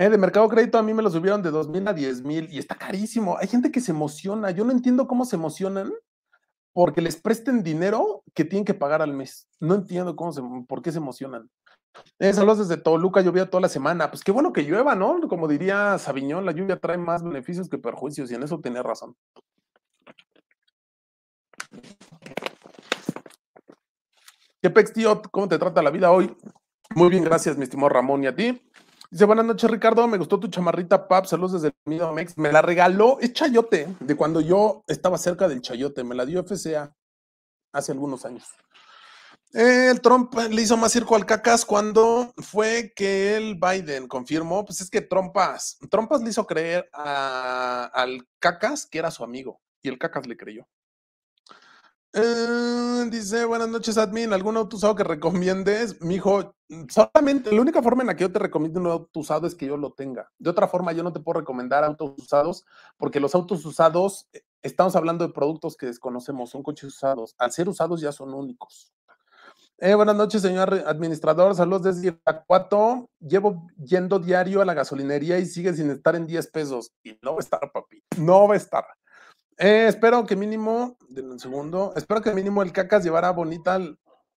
S2: Eh, de mercado crédito a mí me lo subieron de 2 mil a 10 mil y está carísimo. Hay gente que se emociona. Yo no entiendo cómo se emocionan porque les presten dinero que tienen que pagar al mes. No entiendo cómo se, por qué se emocionan. Eh, saludos desde Toluca, llovía toda la semana. Pues qué bueno que llueva, ¿no? Como diría Sabiñón, la lluvia trae más beneficios que perjuicios y en eso tiene razón. ¿Qué pex, tío? ¿Cómo te trata la vida hoy? Muy bien, gracias, mi estimado Ramón, y a ti. Dice, buenas noches, Ricardo. Me gustó tu chamarrita, Pap. Saludos desde el Mex. Me la regaló, es chayote, de cuando yo estaba cerca del chayote. Me la dio FCA hace algunos años. El Trump le hizo más circo al cacas cuando fue que el Biden confirmó, pues es que Trumpas, Trumpas le hizo creer al cacas que era su amigo y el cacas le creyó. Eh, dice, buenas noches, admin. ¿Algún auto usado que recomiendes? Mijo, solamente la única forma en la que yo te recomiendo un auto usado es que yo lo tenga. De otra forma, yo no te puedo recomendar autos usados porque los autos usados, eh, estamos hablando de productos que desconocemos, son coches usados. Al ser usados ya son únicos. Eh, buenas noches, señor administrador. Saludos desde Irapuato. Llevo yendo diario a la gasolinería y sigue sin estar en 10 pesos. Y no va a estar, papi. No va a estar. Eh, espero que mínimo, denme un segundo, espero que mínimo el cacas llevara bonita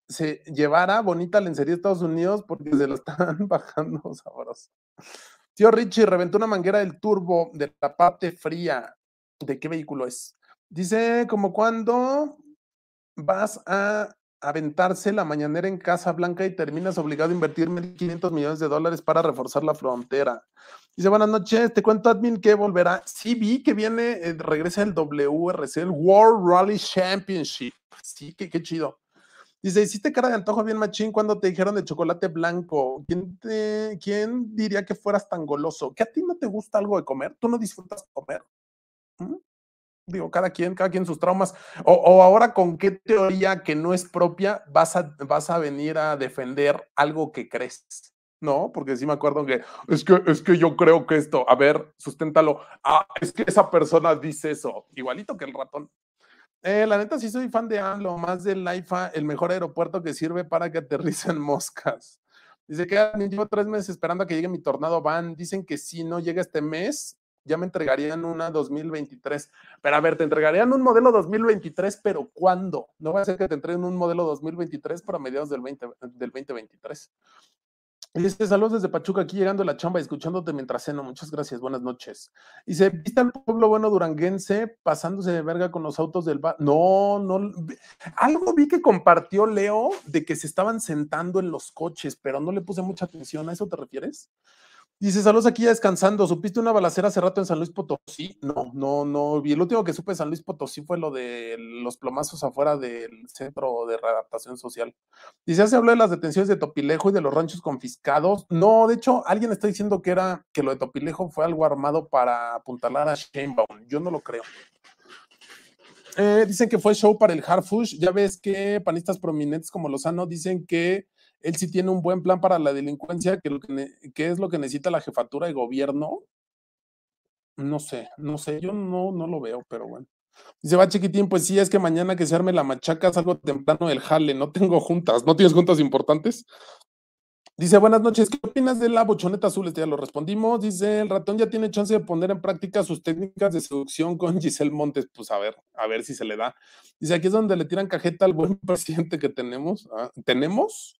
S2: se llevara bonita lencería a Estados Unidos porque se lo están bajando sabroso. Tío Richie reventó una manguera del turbo de la parte fría. ¿De qué vehículo es? Dice, como cuando vas a aventarse la mañanera en Casa Blanca y terminas obligado a invertir 1.500 millones de dólares para reforzar la frontera. Dice, buenas noches, te cuento, admin, que volverá. Sí, vi que viene, eh, regresa el WRC, el World Rally Championship. Sí, qué, qué chido. Dice, hiciste cara de antojo bien machín cuando te dijeron de chocolate blanco. ¿Quién, te, ¿Quién diría que fueras tan goloso? ¿Que a ti no te gusta algo de comer? ¿Tú no disfrutas comer? ¿Mm? Digo, cada quien, cada quien sus traumas. O, o, ahora, ¿con qué teoría que no es propia vas a, vas a venir a defender algo que crees? No, porque sí me acuerdo que es que es que yo creo que esto, a ver, susténtalo. Ah, es que esa persona dice eso, igualito que el ratón. Eh, la neta sí soy fan de AMLO, más del AIFA, el mejor aeropuerto que sirve para que aterricen moscas. Dice que llevo tres meses esperando a que llegue mi tornado van. Dicen que si no llega este mes, ya me entregarían una 2023. Pero a ver, te entregarían un modelo 2023, pero ¿cuándo? No va a ser que te entreguen un modelo 2023 para mediados del, 20, del 2023. Y dice, saludos desde Pachuca, aquí llegando a la chamba y escuchándote mientras ceno. Muchas gracias, buenas noches. Dice, ¿viste al pueblo bueno duranguense pasándose de verga con los autos del bar? No, no. Algo vi que compartió Leo de que se estaban sentando en los coches, pero no le puse mucha atención. ¿A eso te refieres? Dice, saludos aquí ya descansando. ¿Supiste una balacera hace rato en San Luis Potosí? No, no, no. Y el último que supe de San Luis Potosí fue lo de los plomazos afuera del centro de readaptación social. Dice, ¿se habló de las detenciones de Topilejo y de los ranchos confiscados? No, de hecho, alguien está diciendo que era que lo de Topilejo fue algo armado para apuntalar a Sheinbaum. Yo no lo creo. Eh, dicen que fue show para el Harfush. Ya ves que panistas prominentes como Lozano dicen que él sí tiene un buen plan para la delincuencia, que, que, es lo que necesita la jefatura de gobierno. No sé, no sé, yo no, no lo veo, pero bueno. Dice, va chiquitín, pues sí, es que mañana que se arme la machaca salgo temprano del jale, no tengo juntas, ¿no tienes juntas importantes? Dice, buenas noches, ¿qué opinas de la bochoneta azul? Este ya lo respondimos. Dice, el ratón ya tiene chance de poner en práctica sus técnicas de seducción con Giselle Montes. Pues a ver, a ver si se le da. Dice, aquí es donde le tiran cajeta al buen presidente que tenemos. ¿Ah? ¿Tenemos?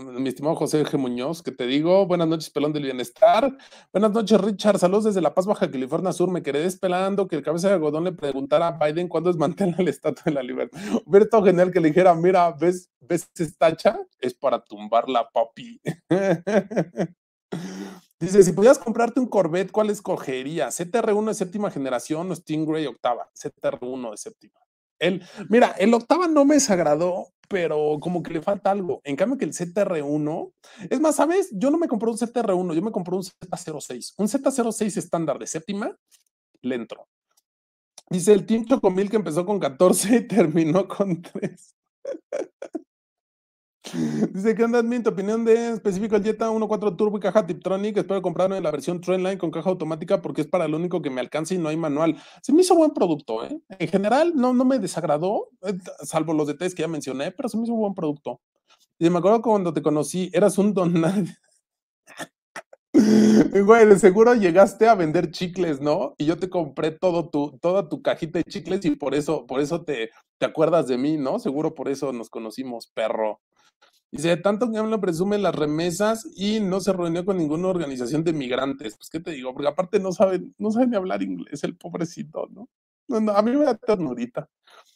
S2: mi estimado José G. Muñoz, que te digo, buenas noches, pelón del bienestar. Buenas noches, Richard. Saludos desde La Paz, Baja California Sur. Me quedé esperando que el cabeza de algodón le preguntara a Biden cuándo desmantela el Estatua de la Libertad. Hubiera genial que le dijera, mira, ¿ves, ves esta hacha? Es para tumbarla, papi. Dice, si pudieras comprarte un Corvette, ¿cuál escogerías? ¿CTR1 de séptima generación o Stingray octava? CTR1 de séptima. El, mira, el octava no me desagradó, pero como que le falta algo. En cambio que el ZR1, es más, ¿sabes? Yo no me compré un ZR1, yo me compré un Z06. Un Z06 estándar de séptima, le entro. Dice el Team Chocomil que empezó con 14 y terminó con 3. Dice que anda mi opinión de específico el Jetta 1.4 Turbo y caja Tiptronic. Espero comprarme la versión Trendline con caja automática porque es para lo único que me alcanza y no hay manual. Se me hizo buen producto, ¿eh? En general, no, no me desagradó, eh, salvo los detalles que ya mencioné, pero se me hizo buen producto. Y me acuerdo cuando te conocí, eras un don. Güey, de seguro llegaste a vender chicles, ¿no? Y yo te compré todo tu, toda tu cajita de chicles y por eso, por eso te, te acuerdas de mí, ¿no? Seguro por eso nos conocimos, perro. Dice, tanto que AMLO presume las remesas y no se reunió con ninguna organización de migrantes. Pues, ¿qué te digo? Porque aparte no sabe, no sabe ni hablar inglés, el pobrecito, no a mí me da ternurita.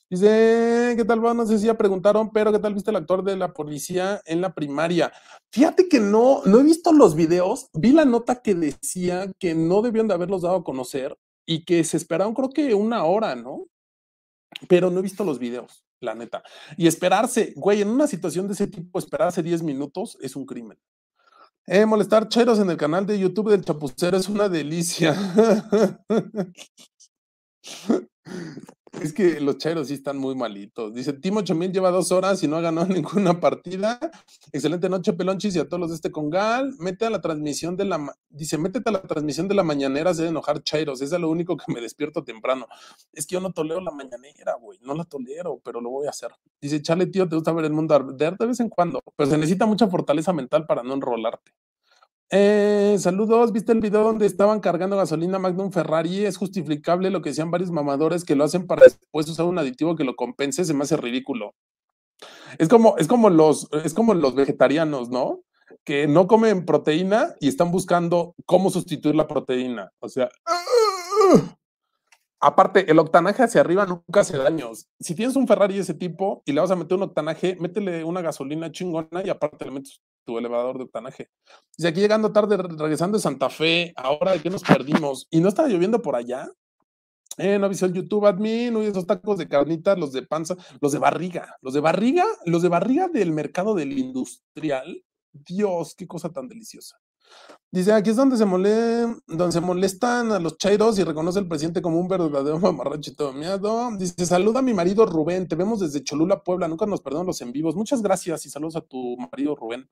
S2: Dice, ¿qué tal? Bueno, no sé si ya preguntaron, pero ¿qué tal viste el actor de la policía en la primaria? Fíjate que no, no he visto los videos. Vi la nota que decía que no debían de haberlos dado a conocer y que se esperaron creo que una hora, ¿no? pero no he visto los videos, la neta. Y esperarse, güey, en una situación de ese tipo, esperarse 10 minutos es un crimen. Eh, molestar cheros en el canal de YouTube del Chapucero es una delicia. Es que los cheros sí están muy malitos. Dice, Timo 8000 lleva dos horas y no ha ganado ninguna partida. Excelente noche, Pelonchis, y a todos los de este congal. Mete a la transmisión de la... Dice, métete a la transmisión de la mañanera, se de enojar cheros. es lo único que me despierto temprano. Es que yo no tolero la mañanera, güey. No la tolero, pero lo voy a hacer. Dice, chale, tío, ¿te gusta ver el mundo arder de vez en cuando? Pero se necesita mucha fortaleza mental para no enrolarte. Eh, saludos, ¿viste el video donde estaban cargando gasolina Magnum Ferrari? Es justificable lo que decían varios mamadores que lo hacen para después usar un aditivo que lo compense, se me hace ridículo. Es como, es como los, es como los vegetarianos, ¿no? Que no comen proteína y están buscando cómo sustituir la proteína. O sea, aparte, el octanaje hacia arriba nunca hace daños. Si tienes un Ferrari de ese tipo y le vas a meter un octanaje, métele una gasolina chingona y aparte le metes tu elevador de octanaje. Dice aquí llegando tarde, regresando de Santa Fe, ahora de qué nos perdimos. ¿Y no estaba lloviendo por allá? Eh, no avisó el YouTube admin, uy, esos tacos de carnitas, los de panza, los de barriga, los de barriga, los de barriga del mercado del industrial. Dios, qué cosa tan deliciosa. Dice, aquí es donde se, mole, donde se molestan a los chairos y reconoce al presidente como un verdadero mamarrachito miedo. Dice, saluda a mi marido Rubén, te vemos desde Cholula, Puebla, nunca nos perdonamos los en vivos. Muchas gracias y saludos a tu marido Rubén.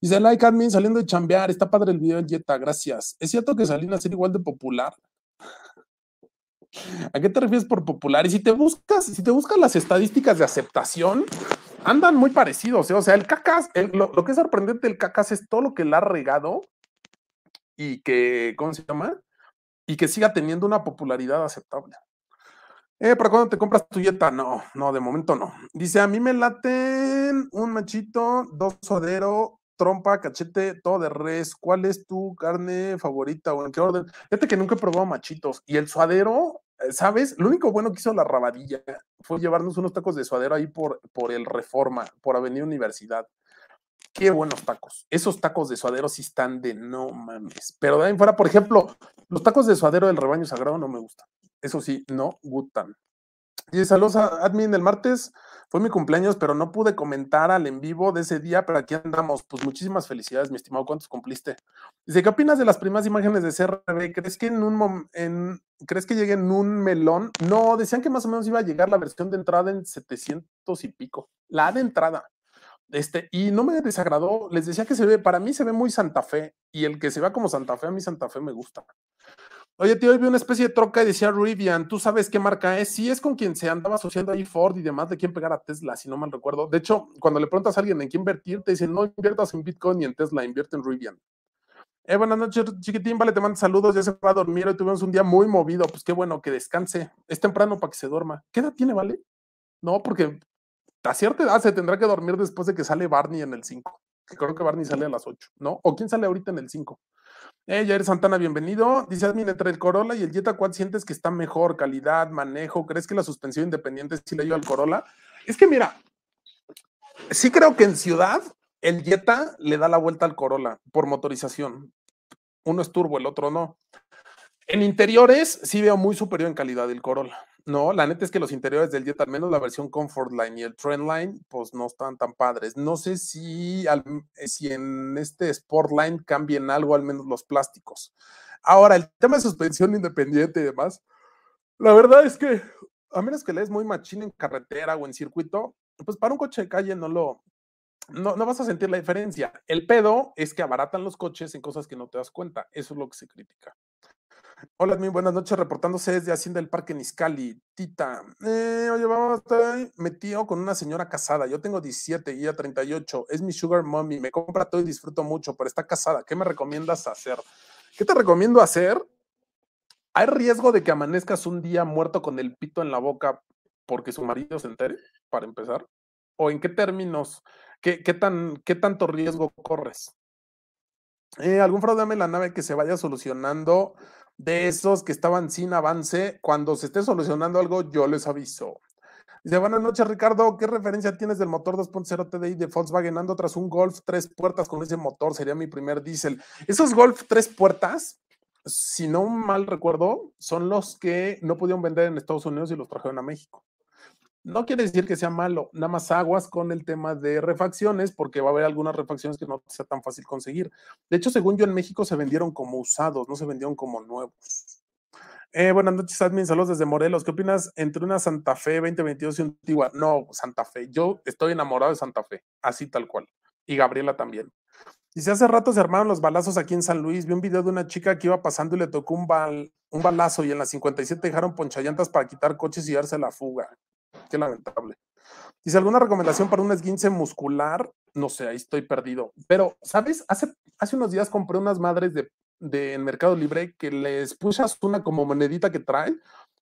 S2: Dice, like admin, saliendo de chambear, está padre el video del Jetta, gracias. ¿Es cierto que Salinas ser igual de popular? ¿A qué te refieres por popular? Y si te buscas, si te buscas las estadísticas de aceptación, andan muy parecidos. ¿eh? O sea, el cacas, lo, que es sorprendente del cacas es todo lo que le ha regado y que, ¿cómo se llama? Y que siga teniendo una popularidad aceptable. Eh, ¿Para cuándo te compras tu dieta? No, no, de momento no. Dice, a mí me laten un machito, dos suadero, trompa, cachete, todo de res. ¿Cuál es tu carne favorita o en qué orden? Fíjate que nunca he probado machitos. Y el suadero, ¿sabes? Lo único bueno que hizo la rabadilla fue llevarnos unos tacos de suadero ahí por, por el Reforma, por Avenida Universidad. Qué buenos tacos. Esos tacos de suadero sí están de no mames. Pero de ahí fuera, por ejemplo, los tacos de suadero del rebaño sagrado no me gustan. Eso sí, no gustan. Y saludos admin el martes. Fue mi cumpleaños, pero no pude comentar al en vivo de ese día, pero aquí andamos. Pues muchísimas felicidades, mi estimado. ¿Cuántos cumpliste? Dice, ¿qué opinas de las primeras imágenes de CRB? ¿Crees que en un en, ¿crees que llegue en un melón? No, decían que más o menos iba a llegar la versión de entrada en 700 y pico. La de entrada. Este, y no me desagradó, les decía que se ve, para mí se ve muy Santa Fe, y el que se vea como Santa Fe, a mí Santa Fe me gusta. Oye, tío, hoy vi una especie de troca y decía Rivian, ¿tú sabes qué marca es? Sí, es con quien se andaba asociando ahí Ford y demás, de quién pegar a Tesla, si no mal recuerdo. De hecho, cuando le preguntas a alguien en qué invertir, te dicen, no inviertas en Bitcoin ni en Tesla, invierte en Rivian. Eh, buenas noches, chiquitín, vale, te mando saludos, ya se va a dormir, hoy tuvimos un día muy movido, pues qué bueno, que descanse, es temprano para que se duerma. ¿Qué edad tiene, vale? No, porque a cierta edad se tendrá que dormir después de que sale Barney en el 5. Creo que Barney sale a las 8, ¿no? ¿O quién sale ahorita en el 5? Eh, Jair Santana, bienvenido. Dice Admin, entre el Corolla y el Jetta, ¿cuál sientes que está mejor? Calidad, manejo. ¿Crees que la suspensión independiente sí le ayuda al Corolla? Es que mira, sí creo que en ciudad el Jetta le da la vuelta al Corolla por motorización. Uno es turbo, el otro no. En interiores sí veo muy superior en calidad el Corolla. No, la neta es que los interiores del Jet, al menos la versión Comfort Line y el Trend Line, pues no están tan padres. No sé si, eh, si en este Sport Line cambien algo, al menos los plásticos. Ahora, el tema de suspensión independiente y demás, la verdad es que, a menos que le des muy machín en carretera o en circuito, pues para un coche de calle no lo, no, no vas a sentir la diferencia. El pedo es que abaratan los coches en cosas que no te das cuenta. Eso es lo que se critica. Hola, muy buenas noches, reportándose desde Hacienda del Parque Niscali. Tita, eh, oye, vamos, estoy metido con una señora casada. Yo tengo 17 y ella 38. Es mi sugar mommy. Me compra todo y disfruto mucho, pero está casada. ¿Qué me recomiendas hacer? ¿Qué te recomiendo hacer? ¿Hay riesgo de que amanezcas un día muerto con el pito en la boca porque su marido se entere, para empezar? ¿O en qué términos? ¿Qué, qué tan, qué tanto riesgo corres? Eh, ¿Algún fraude en la nave que se vaya solucionando? De esos que estaban sin avance. Cuando se esté solucionando algo, yo les aviso. Dice, buenas noches, Ricardo. ¿Qué referencia tienes del motor 2.0 TDI de Volkswagen? Ando tras un Golf tres puertas con ese motor. Sería mi primer diésel. Esos Golf tres puertas, si no mal recuerdo, son los que no pudieron vender en Estados Unidos y los trajeron a México. No quiere decir que sea malo, nada más aguas con el tema de refacciones, porque va a haber algunas refacciones que no sea tan fácil conseguir. De hecho, según yo, en México se vendieron como usados, no se vendieron como nuevos. Eh, buenas noches, admin. Saludos desde Morelos. ¿Qué opinas entre una Santa Fe 2022 y un Tigua? No, Santa Fe. Yo estoy enamorado de Santa Fe, así tal cual. Y Gabriela también. Dice, hace rato se armaron los balazos aquí en San Luis. Vi un video de una chica que iba pasando y le tocó un, bal, un balazo y en la 57 dejaron ponchallantas para quitar coches y darse la fuga. Qué lamentable. Dice, ¿alguna recomendación para un esguince muscular? No sé, ahí estoy perdido. Pero, ¿sabes? Hace, hace unos días compré unas madres de, de en Mercado Libre que les pusas una como monedita que trae,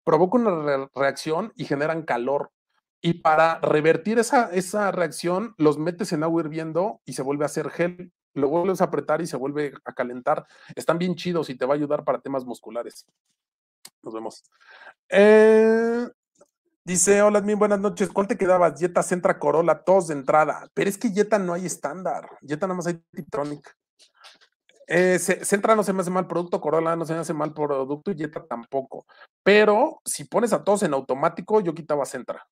S2: provoca una re reacción y generan calor. Y para revertir esa, esa reacción, los metes en agua hirviendo y se vuelve a hacer gel lo vuelves a apretar y se vuelve a calentar. Están bien chidos y te va a ayudar para temas musculares. Nos vemos. Eh, dice, hola, bien buenas noches. ¿Cuál te quedabas? Jetta, Centra, Corolla, todos de entrada. Pero es que Jetta no hay estándar. Jetta nada más hay Tiptronic. Eh, Centra no se me hace mal producto, Corolla no se me hace mal producto y Jetta tampoco. Pero si pones a todos en automático, yo quitaba Centra.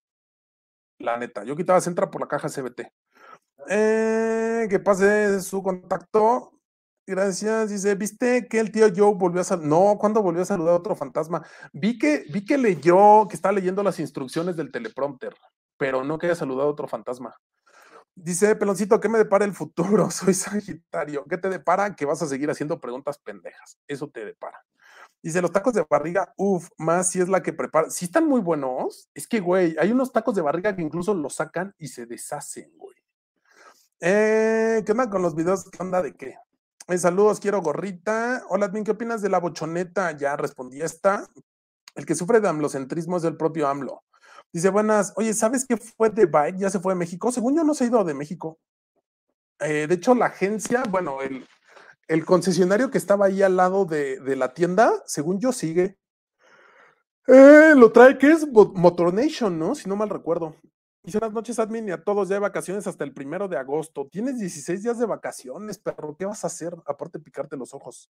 S2: La neta, yo quitaba Centra por la caja CBT. Eh, que pase su contacto. Gracias. Dice, ¿viste que el tío Joe volvió a saludar? No, ¿cuándo volvió a saludar a otro fantasma? Vi que, vi que leyó, que está leyendo las instrucciones del teleprompter, pero no que haya saludado a otro fantasma. Dice, peloncito, ¿qué me depara el futuro? Soy Sagitario. ¿Qué te depara? Que vas a seguir haciendo preguntas pendejas. Eso te depara. Dice, los tacos de barriga, uff, más si es la que prepara. Si están muy buenos, es que, güey, hay unos tacos de barriga que incluso los sacan y se deshacen, güey. Eh, ¿Qué onda con los videos? ¿Qué onda de qué? Eh, saludos, quiero gorrita. Hola, Admin, ¿qué opinas de la bochoneta? Ya respondí esta. El que sufre de amlocentrismo es el propio AMLO. Dice, buenas, oye, ¿sabes qué fue de Bike? Ya se fue de México. Según yo, no se ha ido de México. Eh, de hecho, la agencia, bueno, el, concesionario que estaba ahí al lado de, la tienda, según yo, sigue. Eh, lo trae que es Motornation, ¿no? Si no mal recuerdo. Dice buenas noches, admin, y a todos ya de vacaciones hasta el primero de agosto. Tienes 16 días de vacaciones, perro. ¿Qué vas a hacer? Aparte de picarte los ojos.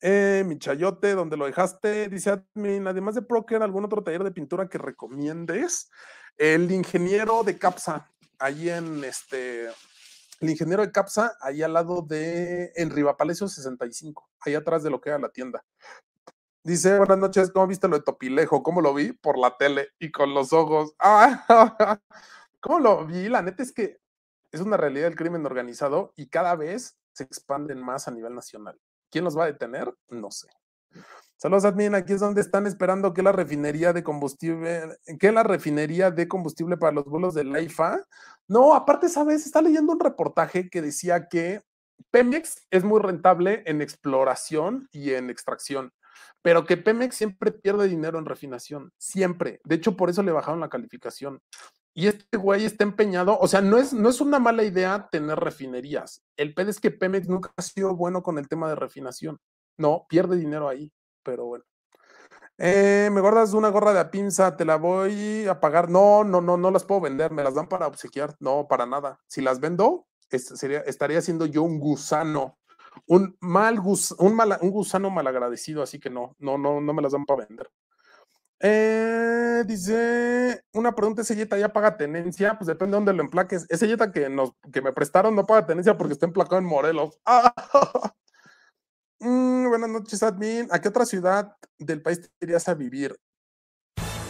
S2: Eh, mi chayote, donde lo dejaste, dice admin, además de Proker, ¿algún otro taller de pintura que recomiendes? El ingeniero de Capsa, ahí en este, el ingeniero de Capsa, ahí al lado de, en Rivapalecio 65, ahí atrás de lo que era la tienda. Dice, buenas noches, ¿cómo viste lo de Topilejo? ¿Cómo lo vi? Por la tele y con los ojos. Ah, ¿Cómo lo vi? La neta es que es una realidad del crimen organizado y cada vez se expanden más a nivel nacional. ¿Quién los va a detener? No sé. Saludos, admin. Aquí es donde están esperando que la refinería de combustible, que la refinería de combustible para los vuelos de la IFA. No, aparte, ¿sabes? Está leyendo un reportaje que decía que Pemex es muy rentable en exploración y en extracción pero que Pemex siempre pierde dinero en refinación, siempre. De hecho, por eso le bajaron la calificación. Y este güey está empeñado, o sea, no es, no es una mala idea tener refinerías. El pedo es que Pemex nunca ha sido bueno con el tema de refinación. No, pierde dinero ahí, pero bueno. Eh, me guardas una gorra de pinza, te la voy a pagar. No, no, no, no las puedo vender, me las dan para obsequiar. No, para nada. Si las vendo, sería, estaría siendo yo un gusano un mal un, un gusano malagradecido, así que no, no, no, no me las dan para vender. Eh, dice, una pregunta, ¿ese Jetta ya paga tenencia? Pues depende de dónde lo emplaques. Ese Jetta que, nos, que me prestaron no paga tenencia porque está emplacado en Morelos. Mm, buenas noches, admin. ¿A qué otra ciudad del país te irías a vivir?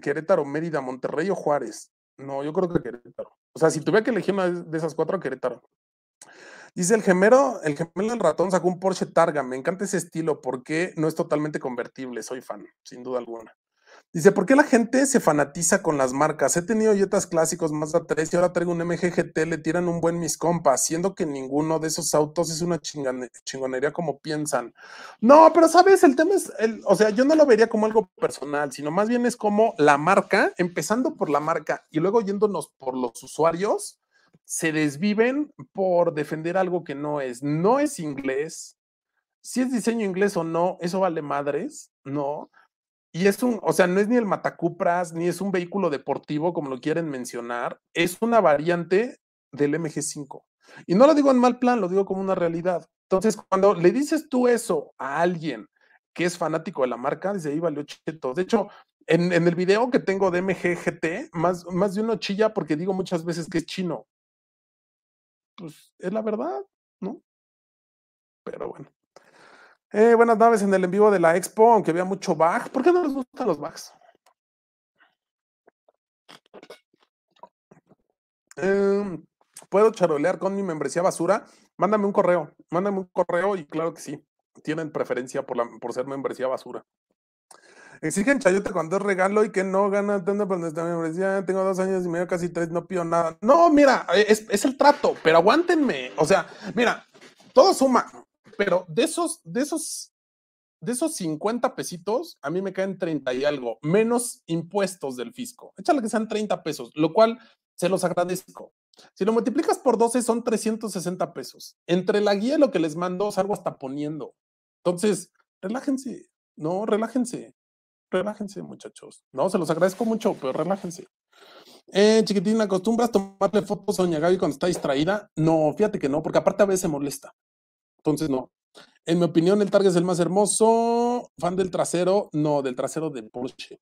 S2: Querétaro, Mérida, Monterrey o Juárez. No, yo creo que Querétaro. O sea, si tuviera que elegir una de esas cuatro, Querétaro. Dice el gemelo, el gemelo del ratón sacó un Porsche Targa. Me encanta ese estilo porque no es totalmente convertible. Soy fan, sin duda alguna. Dice, ¿por qué la gente se fanatiza con las marcas? He tenido Jetas clásicos Mazda 3 y ahora traigo un MGGT, le tiran un buen mis compas, siendo que ninguno de esos autos es una chingonería como piensan. No, pero sabes, el tema es, el, o sea, yo no lo vería como algo personal, sino más bien es como la marca, empezando por la marca y luego yéndonos por los usuarios, se desviven por defender algo que no es. No es inglés. Si es diseño inglés o no, eso vale madres, ¿no? Y es un, o sea, no es ni el Matacupras, ni es un vehículo deportivo, como lo quieren mencionar, es una variante del MG5. Y no lo digo en mal plan, lo digo como una realidad. Entonces, cuando le dices tú eso a alguien que es fanático de la marca, dice ahí valió cheto. De hecho, en, el video que tengo de MG más, más de uno chilla porque digo muchas veces que es chino. Pues es la verdad, ¿no? Pero bueno. Eh, buenas naves en el en vivo de la expo, aunque había mucho bug. ¿Por qué no les gustan los bugs? Em, ¿Puedo charolear con mi membresía basura? Mándame un correo, mándame un correo y claro que sí. Tienen preferencia por, por ser membresía basura. Exigen chayote cuando es regalo y que no gana tanto por nuestra membresía. Tengo dos años y medio, casi tres, no pido nada. No, mira, es, es el trato, pero aguántenme. O sea, mira, todo suma pero de esos, de esos, de esos 50 pesitos, a mí me caen 30 y algo, menos impuestos del fisco. Échale que sean 30 pesos, lo cual se los agradezco. Si lo multiplicas por 12 son 360 pesos. Entre la guía y lo que les mando, salgo hasta poniendo. Entonces, relájense, no, relájense, relájense muchachos. No, se los agradezco mucho, pero relájense. Eh, chiquitín, ¿acostumbras tomarle fotos a Doña Gaby cuando está distraída? No, fíjate que no, porque aparte a veces molesta. Entonces, no. En mi opinión, el Target es el más hermoso. Fan del trasero, no, del trasero de Porsche.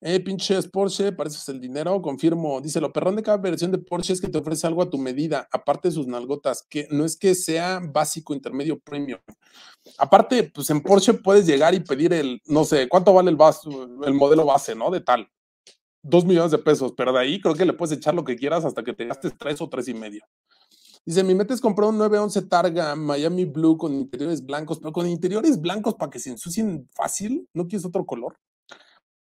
S2: Eh, pinches Porsche, pareces el dinero, confirmo. Dice, lo perrón de cada versión de Porsche es que te ofrece algo a tu medida, aparte de sus nalgotas, que no es que sea básico, intermedio, premium. Aparte, pues en Porsche puedes llegar y pedir el, no sé, ¿cuánto vale el, el modelo base, no? De tal. Dos millones de pesos, pero de ahí creo que le puedes echar lo que quieras hasta que te gastes tres o tres y medio. Dice, mi meta es comprar un 911 Targa Miami Blue con interiores blancos, pero con interiores blancos para que se ensucien fácil. ¿No quieres otro color?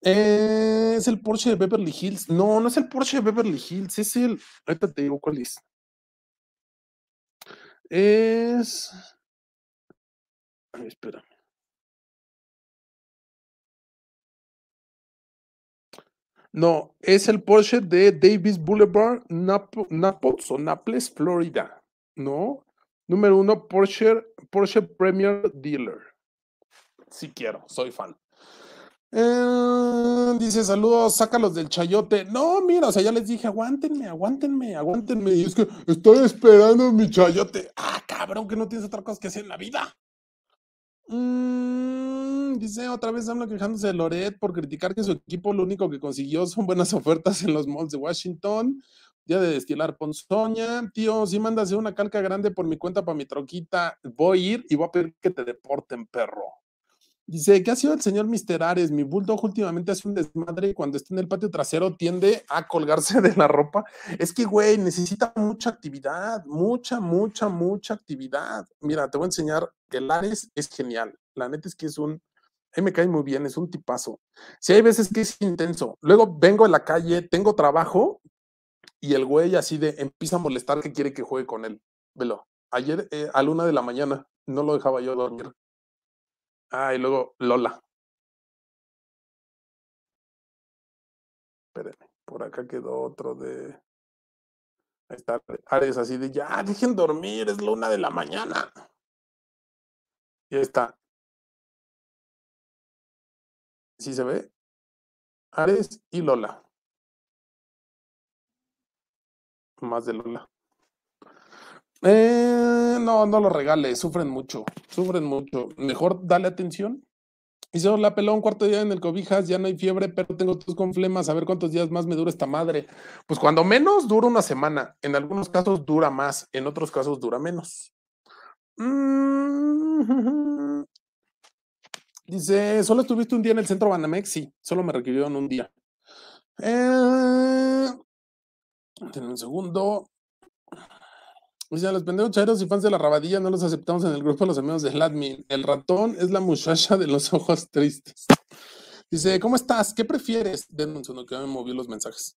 S2: Eh, es el Porsche de Beverly Hills. No, no es el Porsche de Beverly Hills, es el. Ahorita te digo cuál es. Es. Ay, espérame. No, es el Porsche de Davis Boulevard, Naples o Naples, Florida. No. Número uno, Porsche, Porsche Premier Dealer. Si quiero, soy fan. Eh, dice, saludos, sácalos del chayote. No, mira, o sea, ya les dije, aguántenme, aguántenme, aguántenme. Y es que estoy esperando mi chayote. Ah, cabrón, que no tienes otra cosa que hacer en la vida. Mm, dice otra vez habla quejándose de Loret por criticar que su equipo lo único que consiguió son buenas ofertas en los malls de Washington. Día de destilar ponzoña. Tío, si mandas una calca grande por mi cuenta para mi troquita, voy a ir y voy a pedir que te deporten, perro. Dice, ¿qué ha sido el señor Mister Ares? Mi bulldog últimamente hace un desmadre y cuando está en el patio trasero tiende a colgarse de la ropa. Es que, güey, necesita mucha actividad, mucha, mucha, mucha actividad. Mira, te voy a enseñar que el Ares es genial. La neta es que es un, a me cae muy bien, es un tipazo. Si hay veces que es intenso. Luego vengo a la calle, tengo trabajo y el güey así de empieza a molestar que quiere que juegue con él. Velo. Ayer eh, a luna de la mañana no lo dejaba yo dormir. Ah, y luego Lola. Espérenme, por acá quedó otro de. Ahí está, Ares así de ya, dejen dormir, es la una de la mañana. Y ahí está. ¿Sí se ve? Ares y Lola. Más de Lola. Eh, no, no lo regales, sufren mucho, sufren mucho. Mejor dale atención. Si la pelón, cuarto día en el cobijas, ya no hay fiebre, pero tengo tus con flemas, a ver cuántos días más me dura esta madre. Pues cuando menos dura una semana, en algunos casos dura más, en otros casos dura menos. Mm, dice, ¿solo estuviste un día en el centro Banamex? Sí, solo me requirieron un día. Eh, un segundo. Dice, los pendejos chairos y fans de la rabadilla no los aceptamos en el grupo de los amigos del admin. El ratón es la muchacha de los ojos tristes. Dice, ¿cómo estás? ¿Qué prefieres? Denme un segundo que me movió los mensajes.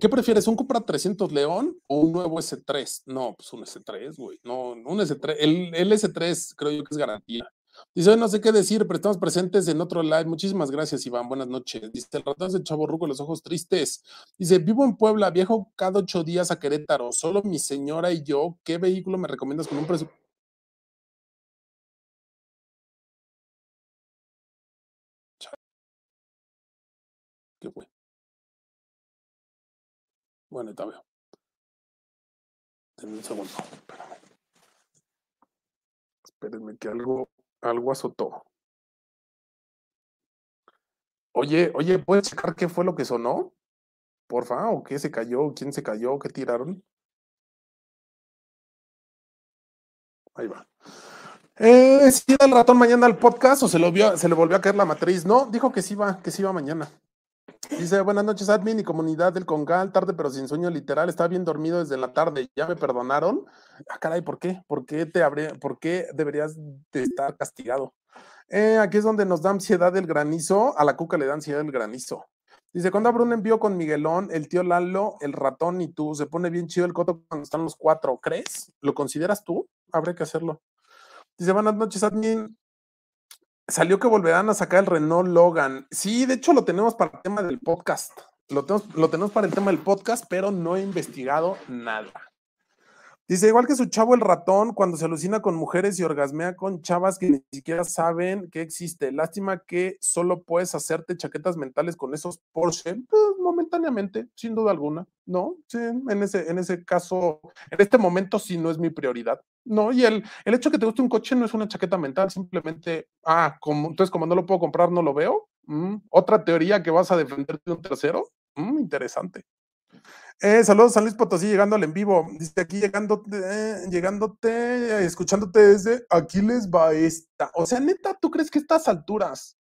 S2: ¿Qué prefieres? ¿Un Cupra 300 León o un nuevo S3? No, pues un S3, güey. No, un S3. El, el S3 creo yo que es garantía. Dice, no sé qué decir, pero estamos presentes en otro live. Muchísimas gracias, Iván. Buenas noches. Dice, el ratón de Chavo Ruco, los ojos tristes. Dice, vivo en Puebla, viajo cada ocho días a Querétaro. Solo mi señora y yo. ¿Qué vehículo me recomiendas con un precio? ¿Qué fue? Bueno, está veo. Denme un segundo. Espérame. Espérenme que algo, algo azotó. Oye, oye, ¿puedes checar qué fue lo que sonó? Porfa, o qué se cayó, quién se cayó, qué tiraron. Ahí va. Eh, ¿Sí el ratón mañana al podcast o se, lo se le volvió a caer la matriz? No, dijo que sí va, que sí va mañana. Dice, buenas noches, admin y comunidad del Congal, tarde pero sin sueño literal, estaba bien dormido desde la tarde, ¿ya me perdonaron? Ah, caray, ¿por qué? ¿Por qué te habría, por qué deberías de estar castigado? Eh, aquí es donde nos da ansiedad el granizo, a la cuca le da ansiedad el granizo. Dice, cuando habrá un envío con Miguelón, el tío Lalo, el ratón y tú, se pone bien chido el coto cuando están los cuatro, ¿crees? ¿Lo consideras tú? Habría que hacerlo. Dice, buenas noches, admin. Salió que volverán a sacar el Renault Logan. Sí, de hecho lo tenemos para el tema del podcast. Lo tenemos, lo tenemos para el tema del podcast, pero no he investigado nada. Dice, igual que su chavo el ratón, cuando se alucina con mujeres y orgasmea con chavas que ni siquiera saben que existe. Lástima que solo puedes hacerte chaquetas mentales con esos Porsche, pues, momentáneamente, sin duda alguna. No, en ese, en ese caso, en este momento sí no es mi prioridad. No, y el, el hecho de que te guste un coche no es una chaqueta mental, simplemente, ah, como, entonces como no lo puedo comprar, no lo veo. Mm, Otra teoría que vas a defenderte de un tercero. Mm, interesante. Eh, saludos San Luis Potosí, llegando al en vivo. Dice aquí llegándote, eh, llegándote, escuchándote desde aquí les va esta. O sea, neta, ¿tú crees que estas alturas,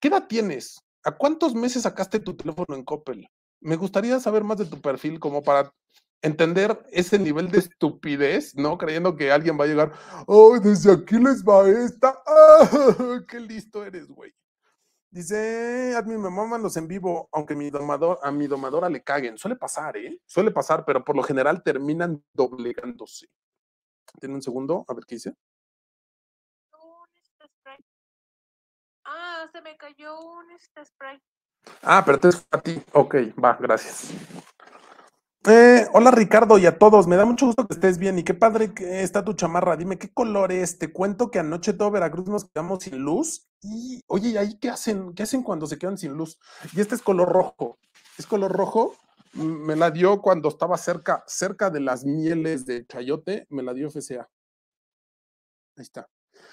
S2: qué edad tienes? ¿A cuántos meses sacaste tu teléfono en Coppel? Me gustaría saber más de tu perfil como para entender ese nivel de estupidez, ¿no? Creyendo que alguien va a llegar, oh, desde aquí les va esta. ¡Ah! ¡Qué listo eres, güey! Dice, admin, me maman los en vivo, aunque mi domador, a mi domadora le caguen. Suele pasar, ¿eh? Suele pasar, pero por lo general terminan doblegándose. Tiene un segundo, a ver qué dice.
S3: un spray. Ah, se me cayó un spray.
S2: Ah, pero te es a ti. Ok, va, gracias. Eh, hola Ricardo y a todos, me da mucho gusto que estés bien y qué padre está tu chamarra. Dime qué color es. Te cuento que anoche todo Veracruz nos quedamos sin luz y oye, ¿y ahí qué hacen? ¿Qué hacen cuando se quedan sin luz? Y este es color rojo. Es color rojo. m- Me la dio cuando estaba cerca, cerca de las mieles de Chayote, me la dio FCA. Ahí está.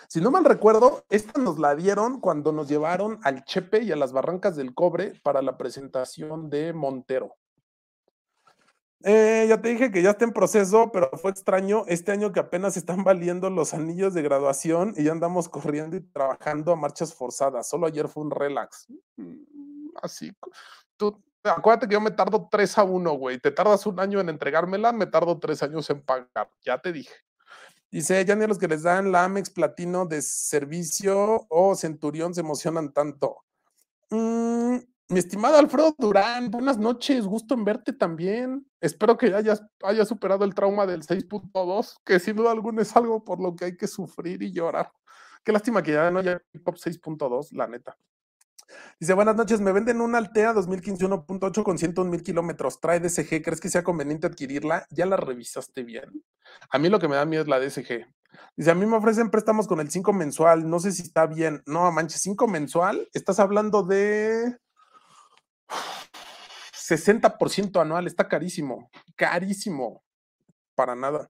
S2: Si no mal recuerdo, esta nos la dieron cuando nos llevaron al Chepe y a las Barrancas del Cobre para la presentación de Montero. Eh, ya te dije que ya está en proceso, pero fue extraño este año que apenas están valiendo los anillos de graduación y ya andamos corriendo y trabajando a marchas forzadas. Solo ayer fue un relax. Mm, Así. Tú, acuérdate que yo me tardo 3 a 1, güey. Te tardas un año en entregármela, me tardo tres años en pagar. Ya te dije. Dice, ya ni a los que les dan la Amex Platino de servicio o Centurión se emocionan tanto. Mm, mi estimado Alfredo Durán, buenas noches, gusto en verte también. Espero que hayas, hayas superado el trauma del 6.2, que sin duda alguna es algo por lo que hay que sufrir y llorar. Qué lástima que ya no haya Pop 6.2, la neta. Dice, buenas noches, me venden una Altea 2015 1.8 con 101 mil kilómetros. Trae DSG, ¿crees que sea conveniente adquirirla? ¿Ya la revisaste bien? A mí lo que me da miedo es la DSG. Dice, a mí me ofrecen préstamos con el 5 mensual, no sé si está bien. No, manches, 5 mensual, estás hablando de 60% anual, está carísimo, carísimo, para nada.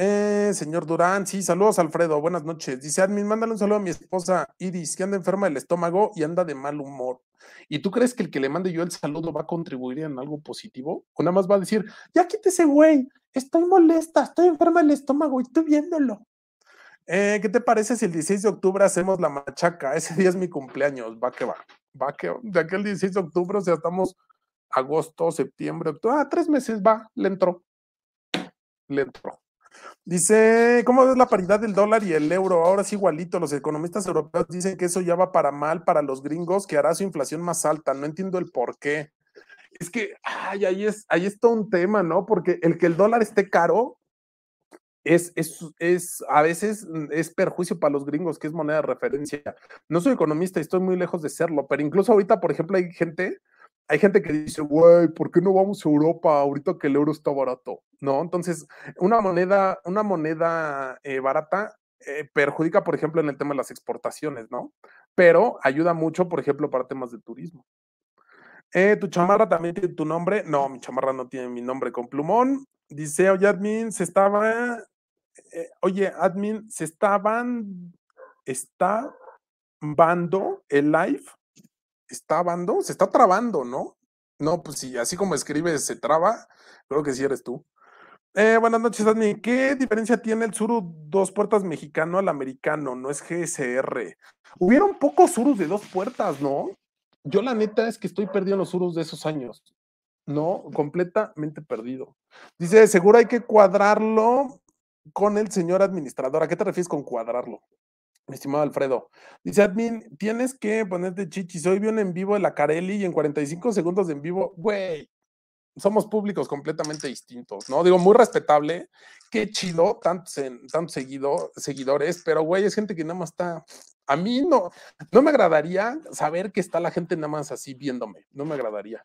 S2: Eh, señor Durán, sí, saludos Alfredo, buenas noches. Dice Admin, mándale un saludo a mi esposa Iris, que anda enferma del estómago y anda de mal humor. ¿Y tú crees que el que le mande yo el saludo va a contribuir en algo positivo? O nada más va a decir, ya quítese, güey, estoy molesta, estoy enferma del estómago y estoy viéndolo. Eh, ¿Qué te parece si el 16 de octubre hacemos la machaca? Ese día es mi cumpleaños, va que va, va que de aquel 16 de octubre, o sea, estamos agosto, septiembre, octubre, ah, tres meses, va, le entró, le entró. Dice, ¿cómo ves la paridad del dólar y el euro? Ahora es igualito. Los economistas europeos dicen que eso ya va para mal para los gringos, que hará su inflación más alta. No entiendo el por qué. Es que, ay, ahí es, ahí está un tema, ¿no? Porque el que el dólar esté caro es, es, es, a veces es perjuicio para los gringos, que es moneda de referencia. No soy economista y estoy muy lejos de serlo, pero incluso ahorita, por ejemplo, hay gente hay gente que dice, güey, ¿por qué no vamos a Europa ahorita que el euro está barato? ¿No? Entonces, una moneda, una moneda eh, barata eh, perjudica, por ejemplo, en el tema de las exportaciones, ¿no? Pero ayuda mucho, por ejemplo, para temas de turismo. Eh, ¿Tu chamarra también tiene tu nombre? No, mi chamarra no tiene mi nombre con plumón. Dice, oye, admin, se estaba, oye, admin, se estaban, está bando el live está bando, se está trabando, ¿no? No, pues sí, así como escribes se traba, creo que sí eres tú. Eh, buenas noches, Dani. ¿Qué diferencia tiene el Suru dos puertas mexicano al americano? No es GSR. Hubieron pocos Surus de dos puertas, ¿no? Yo la neta es que estoy perdido en los Surus de esos años. No, completamente perdido. Dice, seguro hay que cuadrarlo con el señor administrador. ¿A qué te refieres con cuadrarlo? Mi estimado Alfredo. Dice admin, tienes que ponerte chichis. Hoy vi un en vivo de la Carelli y en 45 segundos de en vivo, güey, somos públicos completamente distintos, ¿no? Digo, muy respetable, qué chido, tantos, tantos seguido, seguidores, pero güey, es gente que nada más está. A mí no, no me agradaría saber que está la gente nada más así viéndome, no me agradaría.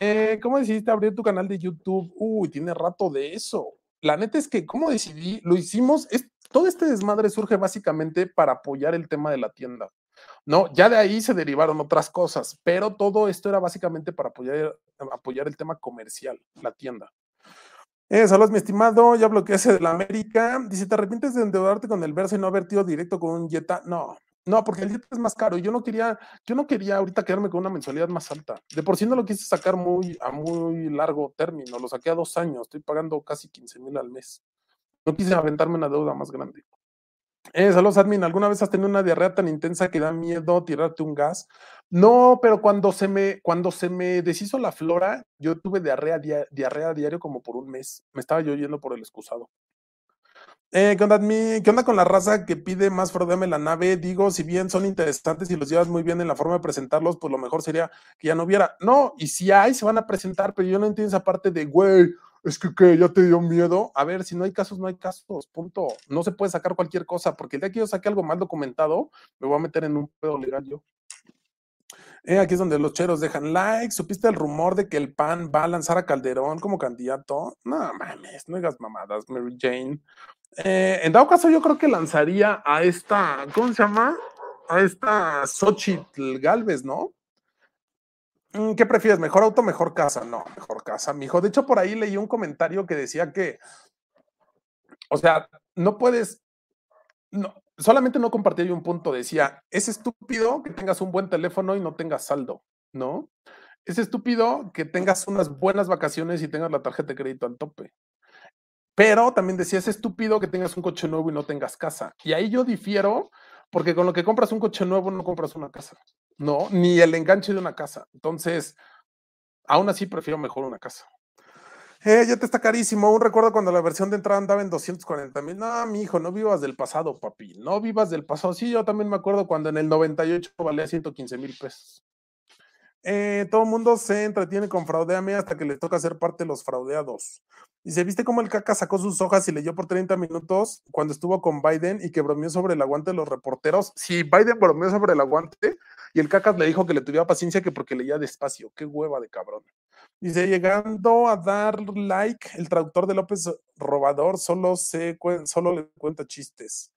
S2: Eh, ¿Cómo decidiste abrir tu canal de YouTube? Uy, tiene rato de eso. La neta es que, ¿cómo decidí? Lo hicimos, es, todo este desmadre surge básicamente para apoyar el tema de la tienda. No, ya de ahí se derivaron otras cosas, pero todo esto era básicamente para apoyar, apoyar el tema comercial, la tienda. Eh, saludos, mi estimado. Ya bloqueaste de la América. Dice: ¿Te arrepientes de endeudarte con el Versa y no haber ido directo con un Jetta? No, no, porque el Jetta es más caro. Yo no quería, yo no quería ahorita quedarme con una mensualidad más alta. De por sí no lo quise sacar muy a muy largo término. Lo saqué a dos años. Estoy pagando casi 15 mil al mes. No quise aventarme una deuda más grande. Eh, saludos, admin. ¿Alguna vez has tenido una diarrea tan intensa que da miedo tirarte un gas? No, pero cuando se me, cuando se me deshizo la flora, yo tuve diarrea, diarrea diario como por un mes. Me estaba yo yendo por el excusado. Eh, ¿qué, onda, ¿Qué onda con la raza que pide más Frodeme la nave? Digo, si bien son interesantes y los llevas muy bien en la forma de presentarlos, pues lo mejor sería que ya no hubiera. No, y si hay, se van a presentar, pero yo no entiendo esa parte de, güey, es que ¿qué? ya te dio miedo. A ver, si no hay casos, no hay casos, punto. No se puede sacar cualquier cosa, porque el día que yo saque algo mal documentado, me voy a meter en un pedo legal yo. Eh, aquí es donde los cheros dejan like. ¿Supiste el rumor de que el PAN va a lanzar a Calderón como candidato? No mames, no digas mamadas, Mary Jane. Eh, en dado caso, yo creo que lanzaría a esta, ¿cómo se llama? A esta Xochitl Galvez, ¿no? Mm, ¿Qué prefieres? ¿Mejor auto, mejor casa? No, mejor casa, mijo. De hecho, por ahí leí un comentario que decía que, o sea, no puedes, no, solamente no compartí un punto. Decía, es estúpido que tengas un buen teléfono y no tengas saldo, ¿no? Es estúpido que tengas unas buenas vacaciones y tengas la tarjeta de crédito al tope. Pero también decía, es estúpido que tengas un coche nuevo y no tengas casa. Y ahí yo difiero, porque con lo que compras un coche nuevo no compras una casa. ¿no? Ni el enganche de una casa. Entonces, aún así prefiero mejor una casa. Eh, ya te está carísimo. Un recuerdo cuando la versión de entrada andaba en 240 mil. No, mi hijo, no vivas del pasado, papi. No vivas del pasado. Sí, yo también me acuerdo cuando en el 98 valía 115 mil pesos. Eh, todo el mundo se entretiene con fraudeame hasta que le toca ser parte de los fraudeados. Dice, ¿viste cómo el caca sacó sus hojas y leyó por 30 minutos cuando estuvo con Biden y que bromeó sobre el aguante de los reporteros? Sí, Biden bromeó sobre el aguante y el cacas le dijo que le tuviera paciencia que porque leía despacio. Qué hueva de cabrón. Dice, llegando a dar like, el traductor de López Robador solo, se, solo le cuenta chistes.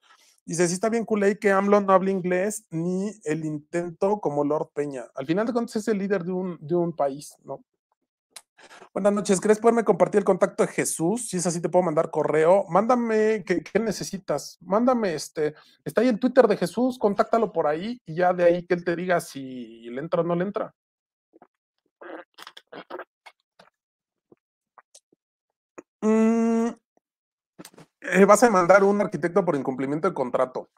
S2: Dice, sí está bien culé que AMLO no habla inglés ni el intento como Lord Peña. Al final de cuentas es el líder de un, de un país, ¿no? Buenas noches, ¿crees poderme compartir el contacto de Jesús? Si es así, te puedo mandar correo. Mándame, ¿qué, qué necesitas? Mándame, este, está ahí el Twitter de Jesús, contáctalo por ahí y ya de ahí que él te diga si le entra o no le entra. Mm, eh, vas a mandar un arquitecto por incumplimiento de contrato.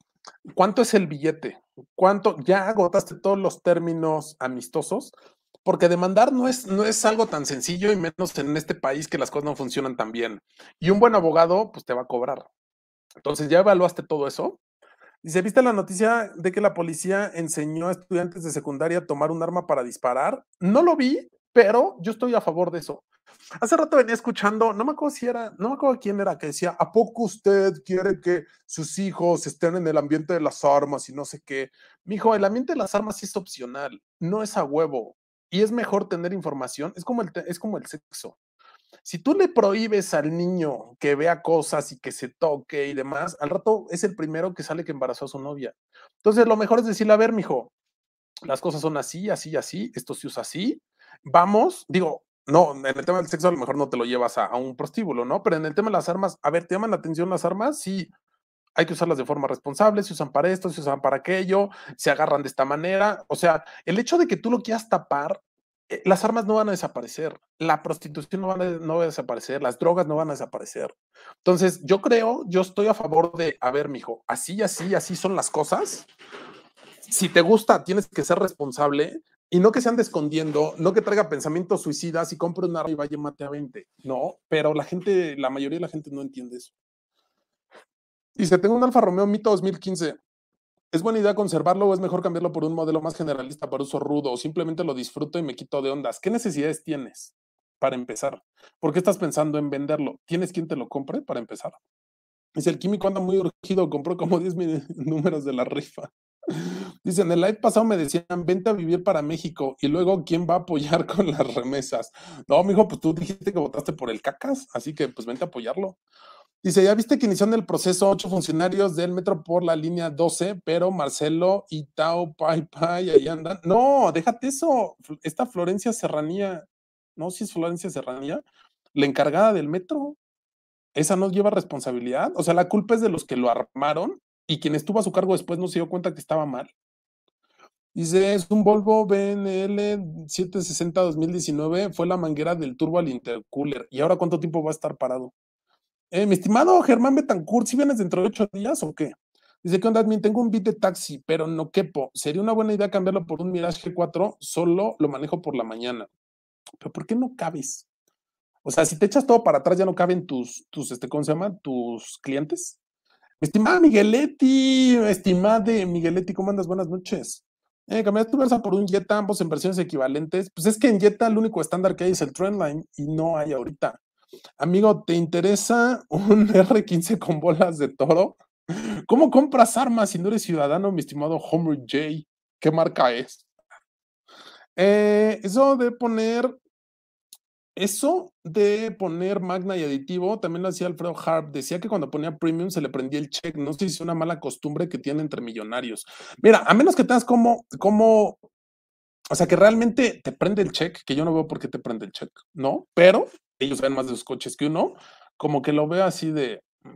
S2: ¿Cuánto es el billete? ¿Cuánto? ¿Ya agotaste todos los términos amistosos? Porque demandar no es, no es algo tan sencillo y menos en este país que las cosas no funcionan tan bien. Y un buen abogado, pues te va a cobrar. Entonces, ¿ya evaluaste todo eso? Dice, ¿viste la noticia de que la policía enseñó a estudiantes de secundaria a tomar un arma para disparar? No lo vi, pero yo estoy a favor de eso. Hace rato venía escuchando, no me acuerdo si era, no me acuerdo quién era, que decía, ¿a poco usted quiere que sus hijos estén en el ambiente de las armas y no sé qué? Mijo, el ambiente de las armas es opcional, no es a huevo. Y es mejor tener información, es como el, es como el sexo. Si tú le prohíbes al niño que vea cosas y que se toque y demás, al rato es el primero que sale que embarazó a su novia. Entonces, lo mejor es decirle, a ver, mijo, las cosas son así, así, así, esto se usa así. Vamos, digo, no, en el tema del sexo a lo mejor no te lo llevas a, un prostíbulo, ¿no? Pero en el tema de las armas, a ver, ¿te llaman la atención las armas? Sí, hay que usarlas de forma responsable, se usan para esto, se usan para aquello, se agarran de esta manera. O sea, el hecho de que tú lo quieras tapar, eh, las armas no van a desaparecer, la prostitución no, van no va a desaparecer, las drogas no van a desaparecer. Entonces, yo creo, yo estoy a favor de, a ver, mijo, así, así, así son las cosas. Si te gusta, tienes que ser responsable y no que se ande escondiendo, no que traiga pensamientos suicidas y compre un arma y vaya mate a 20. No, pero la gente, la mayoría de la gente no entiende eso. Dice, tengo un Alfa Romeo Mito 2015. ¿Es buena idea conservarlo o es mejor cambiarlo por un modelo más generalista para uso rudo o simplemente lo disfruto y me quito de ondas? ¿Qué necesidades tienes para empezar? ¿Por qué estás pensando en venderlo? ¿Tienes quien te lo compre para empezar? Dice, el químico anda muy urgido, compró como 10 mil números de la rifa. Dice, en el live pasado me decían, vente a vivir para México y luego, ¿quién va a apoyar con las remesas? No, mijo, pues tú dijiste que votaste por el cacas, así que pues vente a apoyarlo. Dice, ya viste que iniciaron el proceso ocho funcionarios del metro por la línea 12, pero Marcelo y Tao Pai Pai ahí andan. No, déjate eso. Esta Florencia Serranía, no, si es Florencia Serranía, la encargada del metro, esa no lleva responsabilidad. O sea, la culpa es de los que lo armaron y quien estuvo a su cargo después no se dio cuenta que estaba mal. Dice, es un Volvo BNL 760 2019, fue la manguera del turbo al intercooler. ¿Y ahora cuánto tiempo va a estar parado? Eh, mi estimado Germán Betancourt, ¿si vienes dentro de ocho días o qué? Dice, ¿qué onda, admin? Tengo un bit de taxi, pero no quepo. Sería una buena idea cambiarlo por un Mirage G4, solo lo manejo por la mañana. ¿Pero por qué no cabes? O sea, si te echas todo para atrás, ya no caben tus, tus, este, ¿cómo se llama? Tus clientes. Estimada Migueletti, estimada Migueletti, ¿cómo andas? Buenas noches. Eh, cambiar tu Versa por un Jetta, ambos en versiones equivalentes. Pues es que en Jetta el único estándar que hay es el Trendline y no hay ahorita. Amigo, ¿te interesa un R15 con bolas de toro? ¿Cómo compras armas si no eres ciudadano, mi estimado Homer J? ¿Qué marca es? Eh, eso de poner, eso de poner magna y aditivo, también lo hacía Alfredo Harp. Decía que cuando ponía premium se le prendía el check. No sé si es una mala costumbre que tiene entre millonarios. Mira, a menos que tengas como, como, o sea, que realmente te prende el check, que yo no veo por qué te prende el check, ¿no? Pero ellos ven más de sus coches que uno, como que lo veo así de, mm,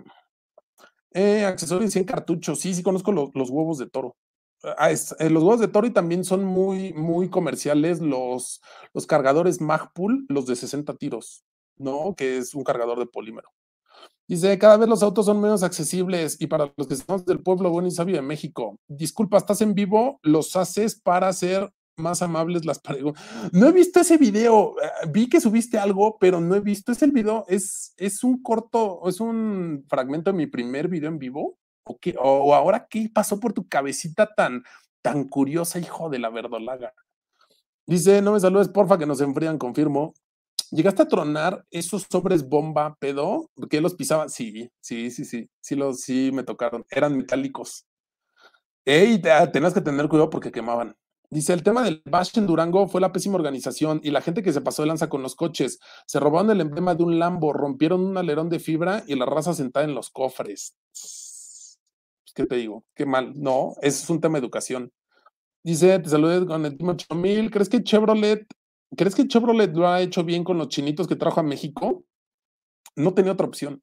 S2: eh, accesorios 100 cartuchos. Sí, sí conozco lo- los huevos de toro. Ah, eh, los huevos de toro y también son muy, muy comerciales los, los cargadores Magpul, los de 60 tiros, ¿no? Que es un cargador de polímero. Dice, cada vez los autos son menos accesibles y para los que estamos del pueblo bueno y sabio de México, disculpa, ¿estás en vivo? ¿Los haces para hacer más amables las preguntas? No he visto ese video, eh, vi que subiste algo, pero no he visto ese video, es, es un corto, es un fragmento de mi primer video en vivo, ¿o qué? O, ahora qué pasó por tu cabecita tan, tan curiosa, hijo de la verdolaga. Dice, no me saludes, porfa, que nos enfrían, confirmo. ¿Llegaste a tronar esos sobres bomba pedo? ¿Que los pisaba? Sí, sí, sí, sí, sí, los, sí me tocaron. Eran metálicos. Ey, ah, tenías que tener cuidado porque quemaban. Dice, el tema del bash en Durango fue la pésima organización y la gente que se pasó de lanza con los coches. Se robaron el emblema de un Lambo, rompieron un alerón de fibra y la raza sentada en los cofres. Pues, ¿Qué te digo? Qué mal. No, ese es un tema de educación. Dice, te saludes con el Timo 8000. ¿Crees que Chevrolet, crees que Chevrolet lo ha hecho bien con los chinitos que trajo a México? No tenía otra opción.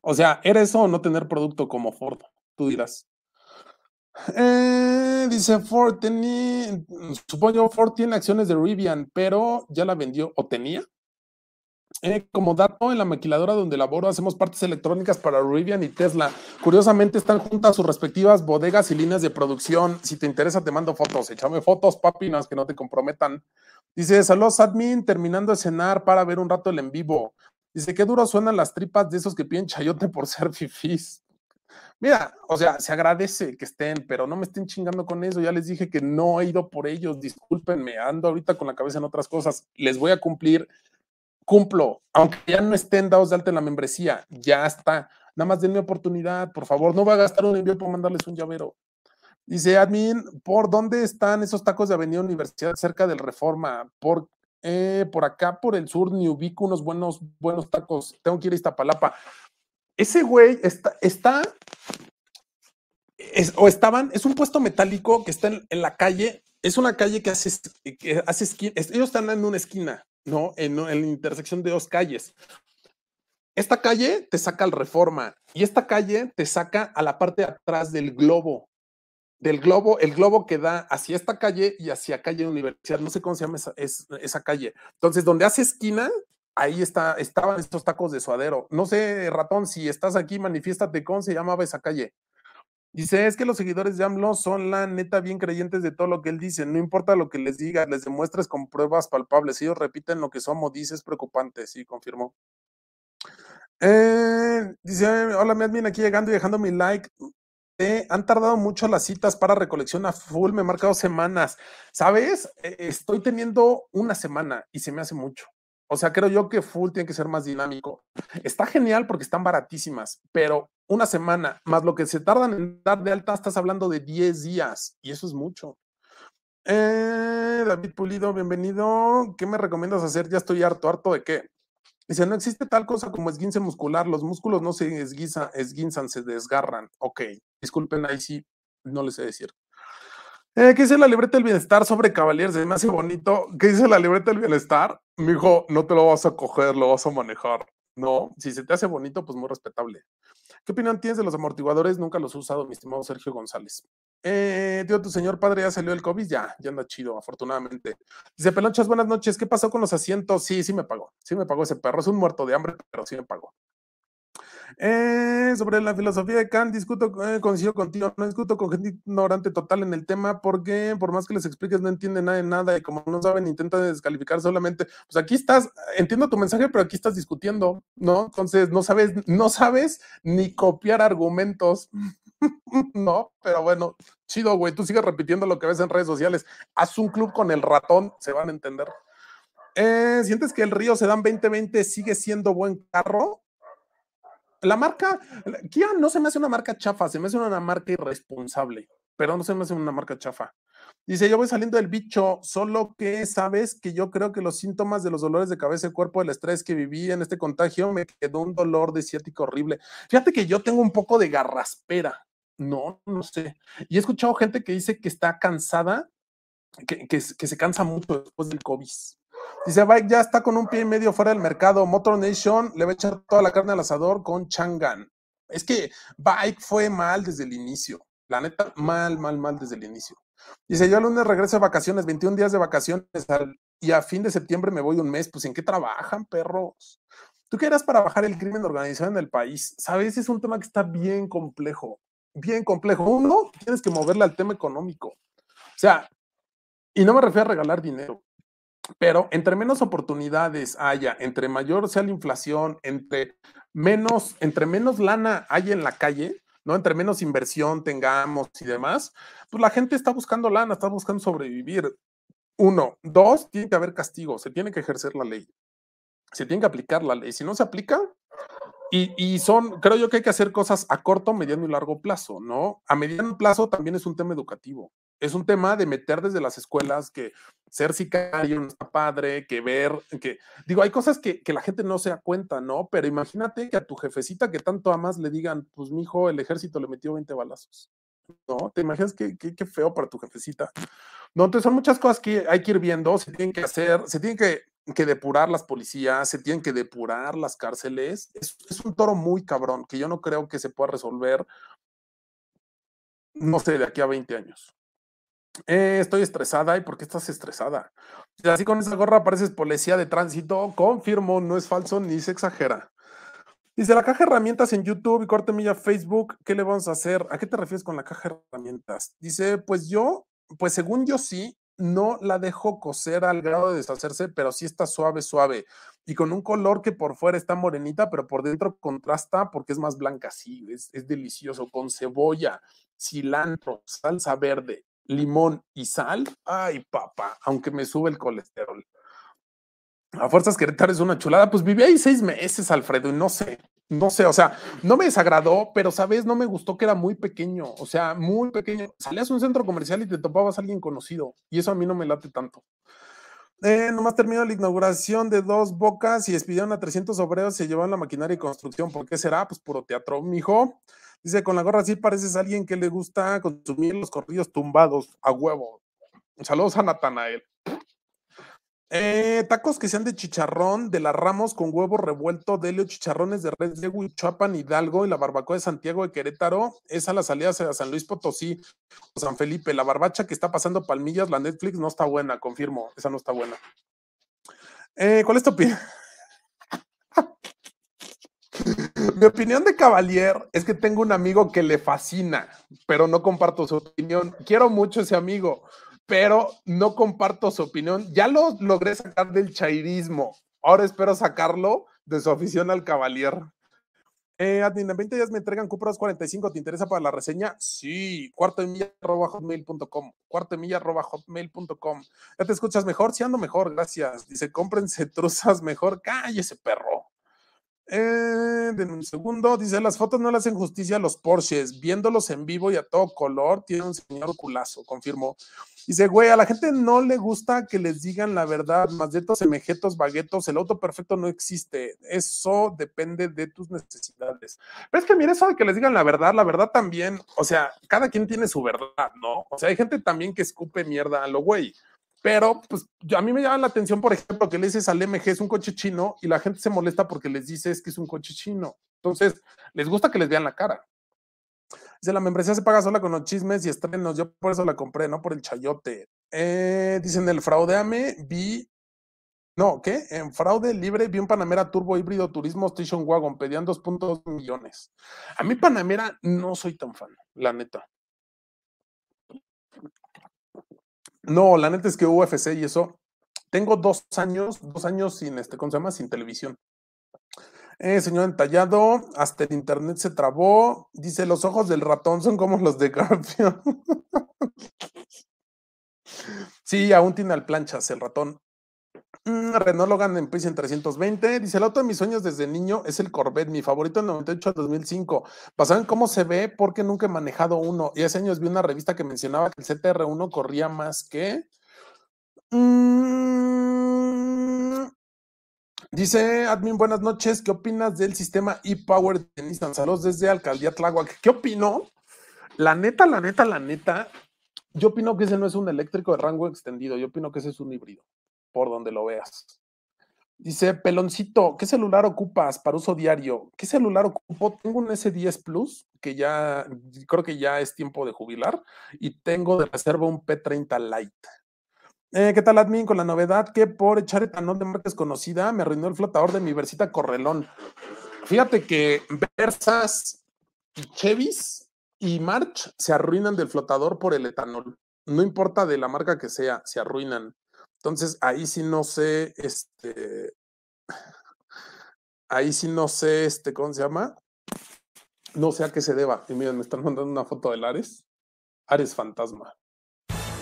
S2: O sea, ¿era eso o no tener producto como Ford? Tú dirás. Eh, dice Ford, tenía, supongo Ford tiene acciones de Rivian, pero ya la vendió o tenía. Eh, como dato, en la maquiladora donde laboro hacemos partes electrónicas para Rivian y Tesla. Curiosamente están juntas sus respectivas bodegas y líneas de producción. Si te interesa, te mando fotos. Échame fotos, papi, no es que no te comprometan. Dice, saludos admin, terminando de cenar para ver un rato el en vivo. Dice, qué duro suenan las tripas de esos que piden chayote por ser fifís. Mira, o sea, se agradece que estén, pero no me estén chingando con eso. Ya les dije que no he ido por ellos. Discúlpenme, ando ahorita con la cabeza en otras cosas. Les voy a cumplir. Cumplo, aunque ya no estén dados de alta en la membresía, ya está. Nada más denme oportunidad, por favor. No voy a gastar un envío por mandarles un llavero. Dice admin, ¿por dónde están esos tacos de Avenida Universidad cerca del Reforma? Por, eh, por acá, por el sur, ni ubico unos buenos, buenos tacos. Tengo que ir a Iztapalapa. Ese güey está, está es- o estaban, es un puesto metálico que está en la calle, es una calle que hace, es- que hace esquina, es- ellos están en una esquina, ¿no? En, la intersección de dos calles. Esta calle te saca al Reforma y esta calle te saca a la parte de atrás del globo. Del globo, el globo que da hacia esta calle y hacia calle Universidad. No sé cómo se llama esa, es- esa calle. Entonces, donde hace esquina, ahí está, estaban estos tacos de suadero. No sé, ratón, si estás aquí, manifiéstate cómo se llamaba esa calle. Dice, es que los seguidores de AMLO son la neta bien creyentes de todo lo que él dice. No importa lo que les diga, les demuestres con pruebas palpables. Ellos repiten lo que somos, dice, es preocupante. Sí, confirmó. Eh, dice, hola, mi admin, aquí llegando y dejando mi like. Eh, han tardado mucho las citas para recolección a full, me he marcado semanas. ¿Sabes? Eh, estoy teniendo una semana y se me hace mucho. O sea, creo yo que full tiene que ser más dinámico. Está genial porque están baratísimas, pero una semana más lo que se tardan en dar de alta, estás hablando de 10 días y eso es mucho. Eh, David Pulido, bienvenido. ¿Qué me recomiendas hacer? Ya estoy harto, harto de qué. Dice, no existe tal cosa como esguince muscular, los músculos no se esguinza- esguinzan, se desgarran. Ok, disculpen, ahí sí, no les sé decir. Eh, ¿Qué dice la libreta del bienestar sobre Cavaliers? Se me hace bonito. ¿Qué dice la libreta del bienestar? Mi hijo, no te lo vas a coger, lo vas a manejar. No, si se te hace bonito, pues muy respetable. ¿Qué opinión tienes de los amortiguadores? Nunca los he usado, mi estimado Sergio González. Eh, tío, tu señor padre ya salió del COVID, ya, ya anda chido, afortunadamente. Dice Pelonchas, buenas noches. ¿Qué pasó con los asientos? Sí, sí me pagó. Sí me pagó ese perro. Es un muerto de hambre, pero sí me pagó. Eh, sobre la filosofía de Kant, discuto, eh, contigo, no discuto con gente ignorante total en el tema, porque por más que les expliques, no entienden nada de nada y como no saben, intentan descalificar solamente. Pues aquí estás, entiendo tu mensaje, pero aquí estás discutiendo, ¿no? Entonces no sabes, no sabes ni copiar argumentos, ¿no? Pero bueno, chido, güey, tú sigues repitiendo lo que ves en redes sociales. Haz un club con el ratón, se van a entender. Eh, ¿Sientes que el Río Sedan 2020 sigue siendo buen carro? La marca, Kia no se me hace una marca chafa, se me hace una marca irresponsable, pero no se me hace una marca chafa. Dice, yo voy saliendo del bicho, solo que sabes que yo creo que los síntomas de los dolores de cabeza y cuerpo, el estrés que viví en este contagio, me quedó un dolor de ciático horrible. Fíjate que yo tengo un poco de garraspera, no, no sé. Y he escuchado gente que dice que está cansada, que, que se cansa mucho después del COVID. Dice, Bike ya está con un pie y medio fuera del mercado. Motor Nation le va a echar toda la carne al asador con Changan. Es que Bike fue mal desde el inicio. La neta, mal, mal, mal desde el inicio. Dice, yo el lunes regreso de vacaciones, 21 días de vacaciones y a fin de septiembre me voy un mes. Pues, ¿en qué trabajan, perros? ¿Tú qué eras para bajar el crimen organizado en el país? Sabes, es un tema que está bien complejo, bien complejo. Uno, tienes que moverle al tema económico. O sea, y no me refiero a regalar dinero, pero entre menos oportunidades haya, entre mayor sea la inflación, entre menos, entre menos lana haya en la calle, ¿no? Entre menos inversión tengamos y demás, pues la gente está buscando lana, está buscando sobrevivir. Uno. Dos, tiene que haber castigo, se tiene que ejercer la ley. Se tiene que aplicar la ley. Si no se aplica, y, y, son, creo yo que hay que hacer cosas a corto, mediano y largo plazo, ¿no? A mediano plazo también es un tema educativo. Es un tema de meter desde las escuelas que ser sicario no está padre, que ver, que, digo, hay cosas que, que la gente no se da cuenta, ¿no? Pero imagínate que a tu jefecita que tanto amas le digan, pues mi hijo, el ejército le metió 20 balazos, ¿no? ¿Te imaginas qué, qué, qué feo para tu jefecita? No, entonces son muchas cosas que hay que ir viendo, se tienen que hacer, se tienen que que depurar las policías, se tienen que depurar las cárceles. Es, es, un toro muy cabrón que yo no creo que se pueda resolver, no sé, de aquí a 20 años. Eh, estoy estresada. ¿Y por qué estás estresada? Así con esa gorra pareces policía de tránsito. Confirmo, no es falso ni se exagera. Dice la caja de herramientas en YouTube y corte milla Facebook. ¿Qué le vamos a hacer? ¿A qué te refieres con la caja de herramientas? Dice, pues yo, pues según yo sí, no la dejo cocer al grado de deshacerse, pero sí está suave, suave. Y con un color que por fuera está morenita, pero por dentro contrasta porque es más blanca. Sí, es delicioso. Con cebolla, cilantro, salsa verde, limón y sal. Ay, papá, aunque me sube el colesterol. A Fuerzas Querétaro es una chulada. Pues viví ahí seis meses, Alfredo, y no sé, no sé, o sea, no me desagradó, pero sabes, no me gustó que era muy pequeño, o sea, muy pequeño. Salías a un centro comercial y te topabas a alguien conocido, y eso a mí no me late tanto. Eh, nomás terminó la inauguración de dos bocas y despidieron a 300 obreros, se llevaron la maquinaria y construcción. ¿Por qué será? Pues puro teatro, mijo. Dice, con la gorra así pareces alguien que le gusta consumir los corrillos tumbados a huevo. Saludos a Natanael. Eh, tacos que sean de chicharrón, de las Ramos con huevo revuelto, delio, chicharrones de red de Huichapan, Hidalgo y la barbacoa de Santiago de Querétaro. Esa la salida hacia San Luis Potosí o San Felipe. La barbacha que está pasando palmillas, la Netflix no está buena, confirmo, esa no está buena. Eh, ¿Cuál es tu opinión? Mi opinión de Cavalier es que tengo un amigo que le fascina, pero no comparto su opinión. Quiero mucho ese amigo, pero no comparto su opinión. Ya lo logré sacar del chairismo. Ahora espero sacarlo de su afición al Cavalier. Eh, admin, en 20 días me entregan Cupra 45. ¿Te interesa para la reseña? Sí, cuarto de hotmail.com. Cuarto de. ¿Ya te escuchas mejor? Sí, ando mejor, gracias. Dice, cómprense truzas mejor. Cállese, perro. Eh, en un segundo, dice, las fotos no le hacen justicia a los Porsches. Viéndolos en vivo y a todo color, tiene un señor culazo, confirmó. Dice, güey, a la gente no le gusta que les digan la verdad, más de estos semejetos, baguetos, el auto perfecto no existe. Eso depende de tus necesidades. Pero es que mira, eso de que les digan la verdad, la verdad también, o sea, cada quien tiene su verdad, ¿no? O sea, hay gente también que escupe mierda a lo güey. Pero, pues, a mí me llama la atención, por ejemplo, que le dices al MG es un coche chino y la gente se molesta porque les dices que es un coche chino. Entonces, les gusta que les vean la cara. Dice, la membresía se paga sola con los chismes y estrenos. Yo por eso la compré, no por el chayote. Eh, dicen, el fraudeame, vi... No, ¿qué? En fraude libre vi un Panamera Turbo Híbrido Turismo Station Wagon. Pedían 2.2 millones. A mí Panamera no soy tan fan, la neta. No, la neta es que UFC y eso. Tengo dos años, dos años sin este, ¿cómo se llama? Sin televisión. Eh, señor entallado, hasta el internet se trabó. Dice, los ojos del ratón son como los de Garfield. sí, aún tiene al planchas el ratón. Mm, Renault Logan en Prison 320. Dice, el auto de mis sueños desde niño es el Corvette, mi favorito en 98 al 2005. Pasaban cómo se ve porque nunca he manejado uno. Y hace años vi una revista que mencionaba que el CTR1 corría más que... Mm, dice, admin, buenas noches. ¿Qué opinas del sistema e-Power de Nissan? Saludos desde Alcaldía Tláhuac. ¿Qué opino? La neta, la neta, la neta, yo opino que ese no es un eléctrico de rango extendido. Yo opino que ese es un híbrido por donde lo veas. Dice, peloncito, ¿qué celular ocupas para uso diario? ¿Qué celular ocupo? Tengo un S10 Plus, que ya creo que ya es tiempo de jubilar, y tengo de reserva un P30 Lite. Eh, ¿Qué tal, admin? Con la novedad que por echar etanol de marca desconocida me arruinó el flotador de mi Versita Correlón. Fíjate que Versas, Chevys y March se arruinan del flotador por el etanol. No importa de la marca que sea, se arruinan. Entonces, ahí sí no sé, este, ahí sí no sé, este, ¿cómo se llama? No sé a qué se deba. Y miren, me están mandando una foto del Ares. Ares fantasma.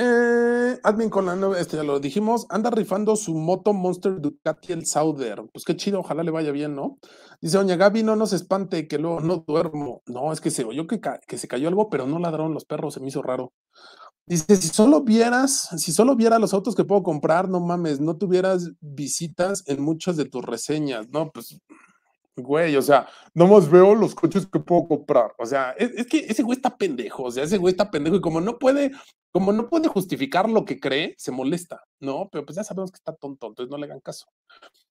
S2: Eh, admin con la nueva, este ya lo dijimos, anda rifando su moto Monster Ducati el Sauder. Pues qué chido, ojalá le vaya bien, ¿no? Dice Doña Gaby, no nos espante que luego no duermo. No, es que se oyó que, que se cayó algo, pero no ladraron los perros, se me hizo raro. Dice, si solo vieras, si solo viera los autos que puedo comprar, no mames, no tuvieras visitas en muchas de tus reseñas, ¿no? Pues, güey, o sea, nomás veo los coches que puedo comprar. O sea, es, que ese güey está pendejo, o sea, ese güey está pendejo y como no puede, como no puede justificar lo que cree, se molesta, ¿no? Pero pues ya sabemos que está tonto, entonces no le hagan caso.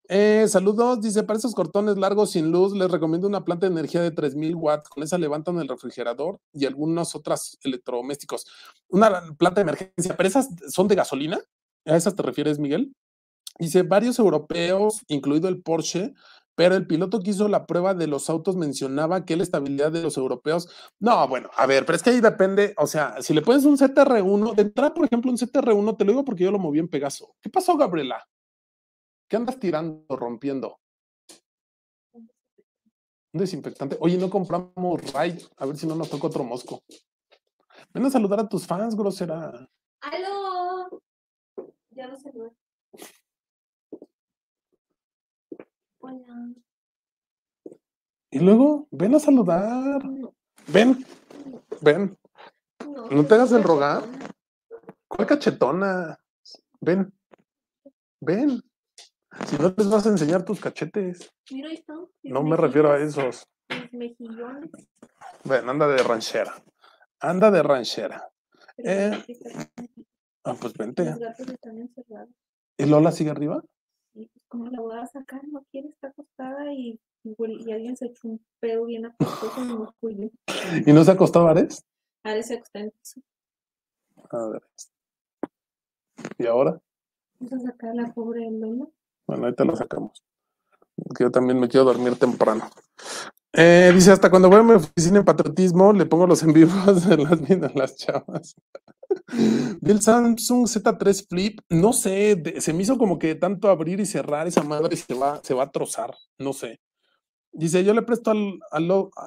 S2: Eh, saludos, dice, para esos cortones largos sin luz, les recomiendo una planta de energía de 3000 watts. Con esa levantan el refrigerador y algunos otros electrodomésticos. Una planta de emergencia, pero esas son de gasolina. ¿A esas te refieres, Miguel? Dice, varios europeos, incluido el Porsche, pero el piloto que hizo la prueba de los autos mencionaba que la estabilidad de los europeos. No, bueno, a ver, pero es que ahí depende, o sea, si le pones un CTR1, de entrada, por ejemplo, un CTR1, te lo digo porque yo lo moví en Pegaso. ¿Qué pasó, Gabriela? ¿Qué andas tirando, rompiendo? Un desinfectante. Oye, no compramos Raid. A ver si no nos toca otro mosco. Ven a saludar a tus fans, grosera.
S3: ¡Aló! Ya lo saludé. Hola.
S2: Y luego, ven a saludar. Ven, ven. No te hagas el rogar. ¿Cuál cachetona? Ven, ven. Si no les vas a enseñar tus cachetes.
S3: Mira, ahí están.
S2: No me refiero a esos.
S3: Mis mejillones.
S2: Ven, anda de ranchera. Anda de ranchera. Eh. Ah, pues vente.
S3: Los gatos están encerrados.
S2: ¿Y Lola sigue arriba?
S3: Y pues, ¿cómo la voy a sacar? No quiere, está acostada y, y huele- y alguien se echó un pedo bien apestoso en el cuello.
S2: ¿Y no se ha acostado Ares?
S3: Ahora se acostó en el piso.
S2: A ver. ¿Y ahora?
S3: Vamos a sacar a la pobre Lola.
S2: Bueno, ahorita la sacamos. Porque yo también me quiero dormir temprano. Eh, dice, hasta cuando voy a mi oficina en patriotismo, le pongo los en vivos de las, de las chavas. Vi el Samsung Z3 Flip, no sé, se me hizo como que tanto abrir y cerrar esa madre se va, se va a trozar, no sé. Dice, yo le presto al,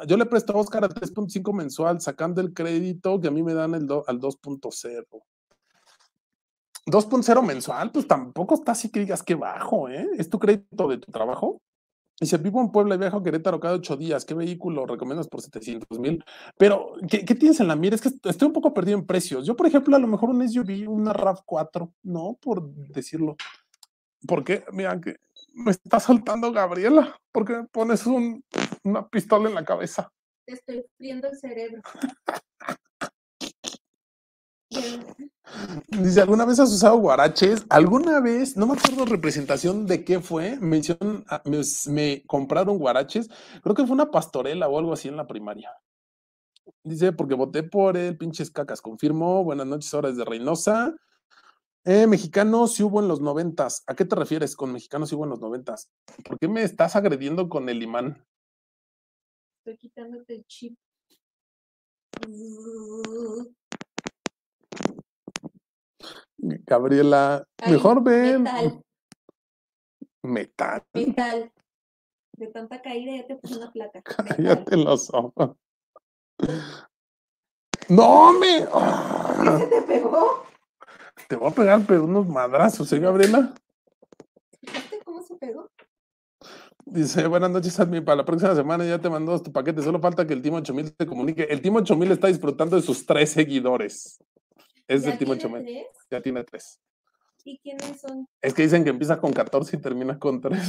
S2: yo le presto a Oscar a 3.5 mensual, sacando el crédito que a mí me dan el do- al 2.0. 2.0 mensual, pues tampoco está así que digas que bajo, ¿eh? ¿Es tu crédito de tu trabajo? Dice, vivo en Puebla y viajo a Querétaro cada ocho días. ¿Qué vehículo recomiendas por 700 mil? Pero, ¿qué, qué tienes en la mira? Es que est- estoy un poco perdido en precios. Yo, por ejemplo, a lo mejor un SUV, una RAV4, ¿no? Por decirlo. ¿Por qué? Mira, que me está soltando Gabriela. ¿Por qué me pones un, una pistola en la cabeza?
S3: Te estoy friendo el cerebro.
S2: Dice, ¿alguna vez has usado guaraches? ¿Alguna vez? No me acuerdo representación de qué fue. Ah, me, me compraron guaraches. Creo que fue una pastorela o algo así en la primaria. Dice, porque voté por él, pinches cacas. Confirmó. Buenas noches, ahora desde Reynosa. Eh, mexicano sí hubo en los noventas. ¿A qué te refieres con mexicano sí hubo en los noventas? ¿Por qué me estás agrediendo con el imán?
S3: Estoy quitándote el chip.
S2: Gabriela,
S3: Ay,
S2: mejor ven.
S3: Metal,
S2: Metal.
S3: metal. De tanta caída ya te puse una placa. metal.
S2: Cállate los ojos. ¡No, me!
S3: ¿Qué se te pegó?
S2: Te voy a pegar, pero unos madrazos, ¿eh, Gabriela?
S3: ¿Viste cómo se pegó?
S2: Dice, buenas noches, Admin. Para la próxima semana ya te mandó tu paquete. Solo falta que el Timo 8000 te comunique. El Timo 8000 está disfrutando de sus tres seguidores. Es
S3: ¿Ya
S2: del Team
S3: tiene
S2: 8000.
S3: tres?
S2: Ya tiene tres.
S3: ¿Y quiénes son?
S2: Es que dicen que empieza con 14 y termina con 3.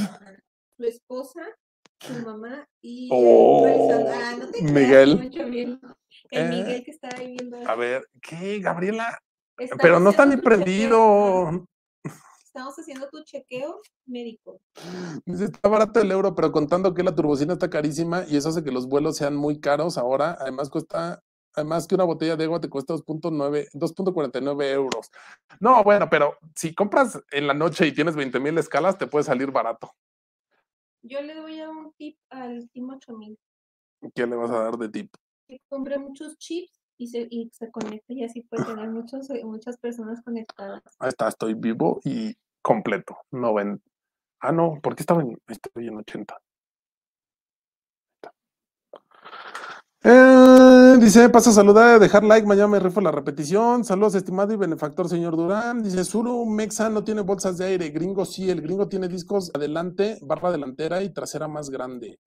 S3: Su esposa, su mamá y
S2: Oh.
S3: Ah, no te
S2: Miguel.
S3: El
S2: Eh,
S3: Miguel que está ahí viendo.
S2: A ver, ¿qué, Gabriela?
S3: Estamos
S2: Pero no está ni
S3: tu
S2: prendido.
S3: Estamos haciendo tu chequeo médico.
S2: Dice, está barato el euro, pero contando que la turbocina está carísima y eso hace que los vuelos sean muy caros ahora. Además cuesta, además que una botella de agua te cuesta 2.9, 2.49 euros. No, bueno, pero si compras en la noche y tienes 20 mil escalas, te puede salir barato.
S3: Yo le doy a un tip al Team 8000.
S2: ¿Qué le vas a dar de tip?
S3: Que compre muchos chips y se, y se conecte y así puede tener muchos, eh, muchas personas conectadas.
S2: Ahí está, estoy vivo y completo. No ven. Ah, no, ¿por qué estaba en, estoy en 80? Eh, dice, pasa a saludar, dejar like, mañana me rifo la repetición. Saludos, estimado y benefactor señor Durán. Dice, Suru Mexa no tiene bolsas de aire. Gringo sí, el gringo tiene discos adelante, barra delantera y trasera más grande.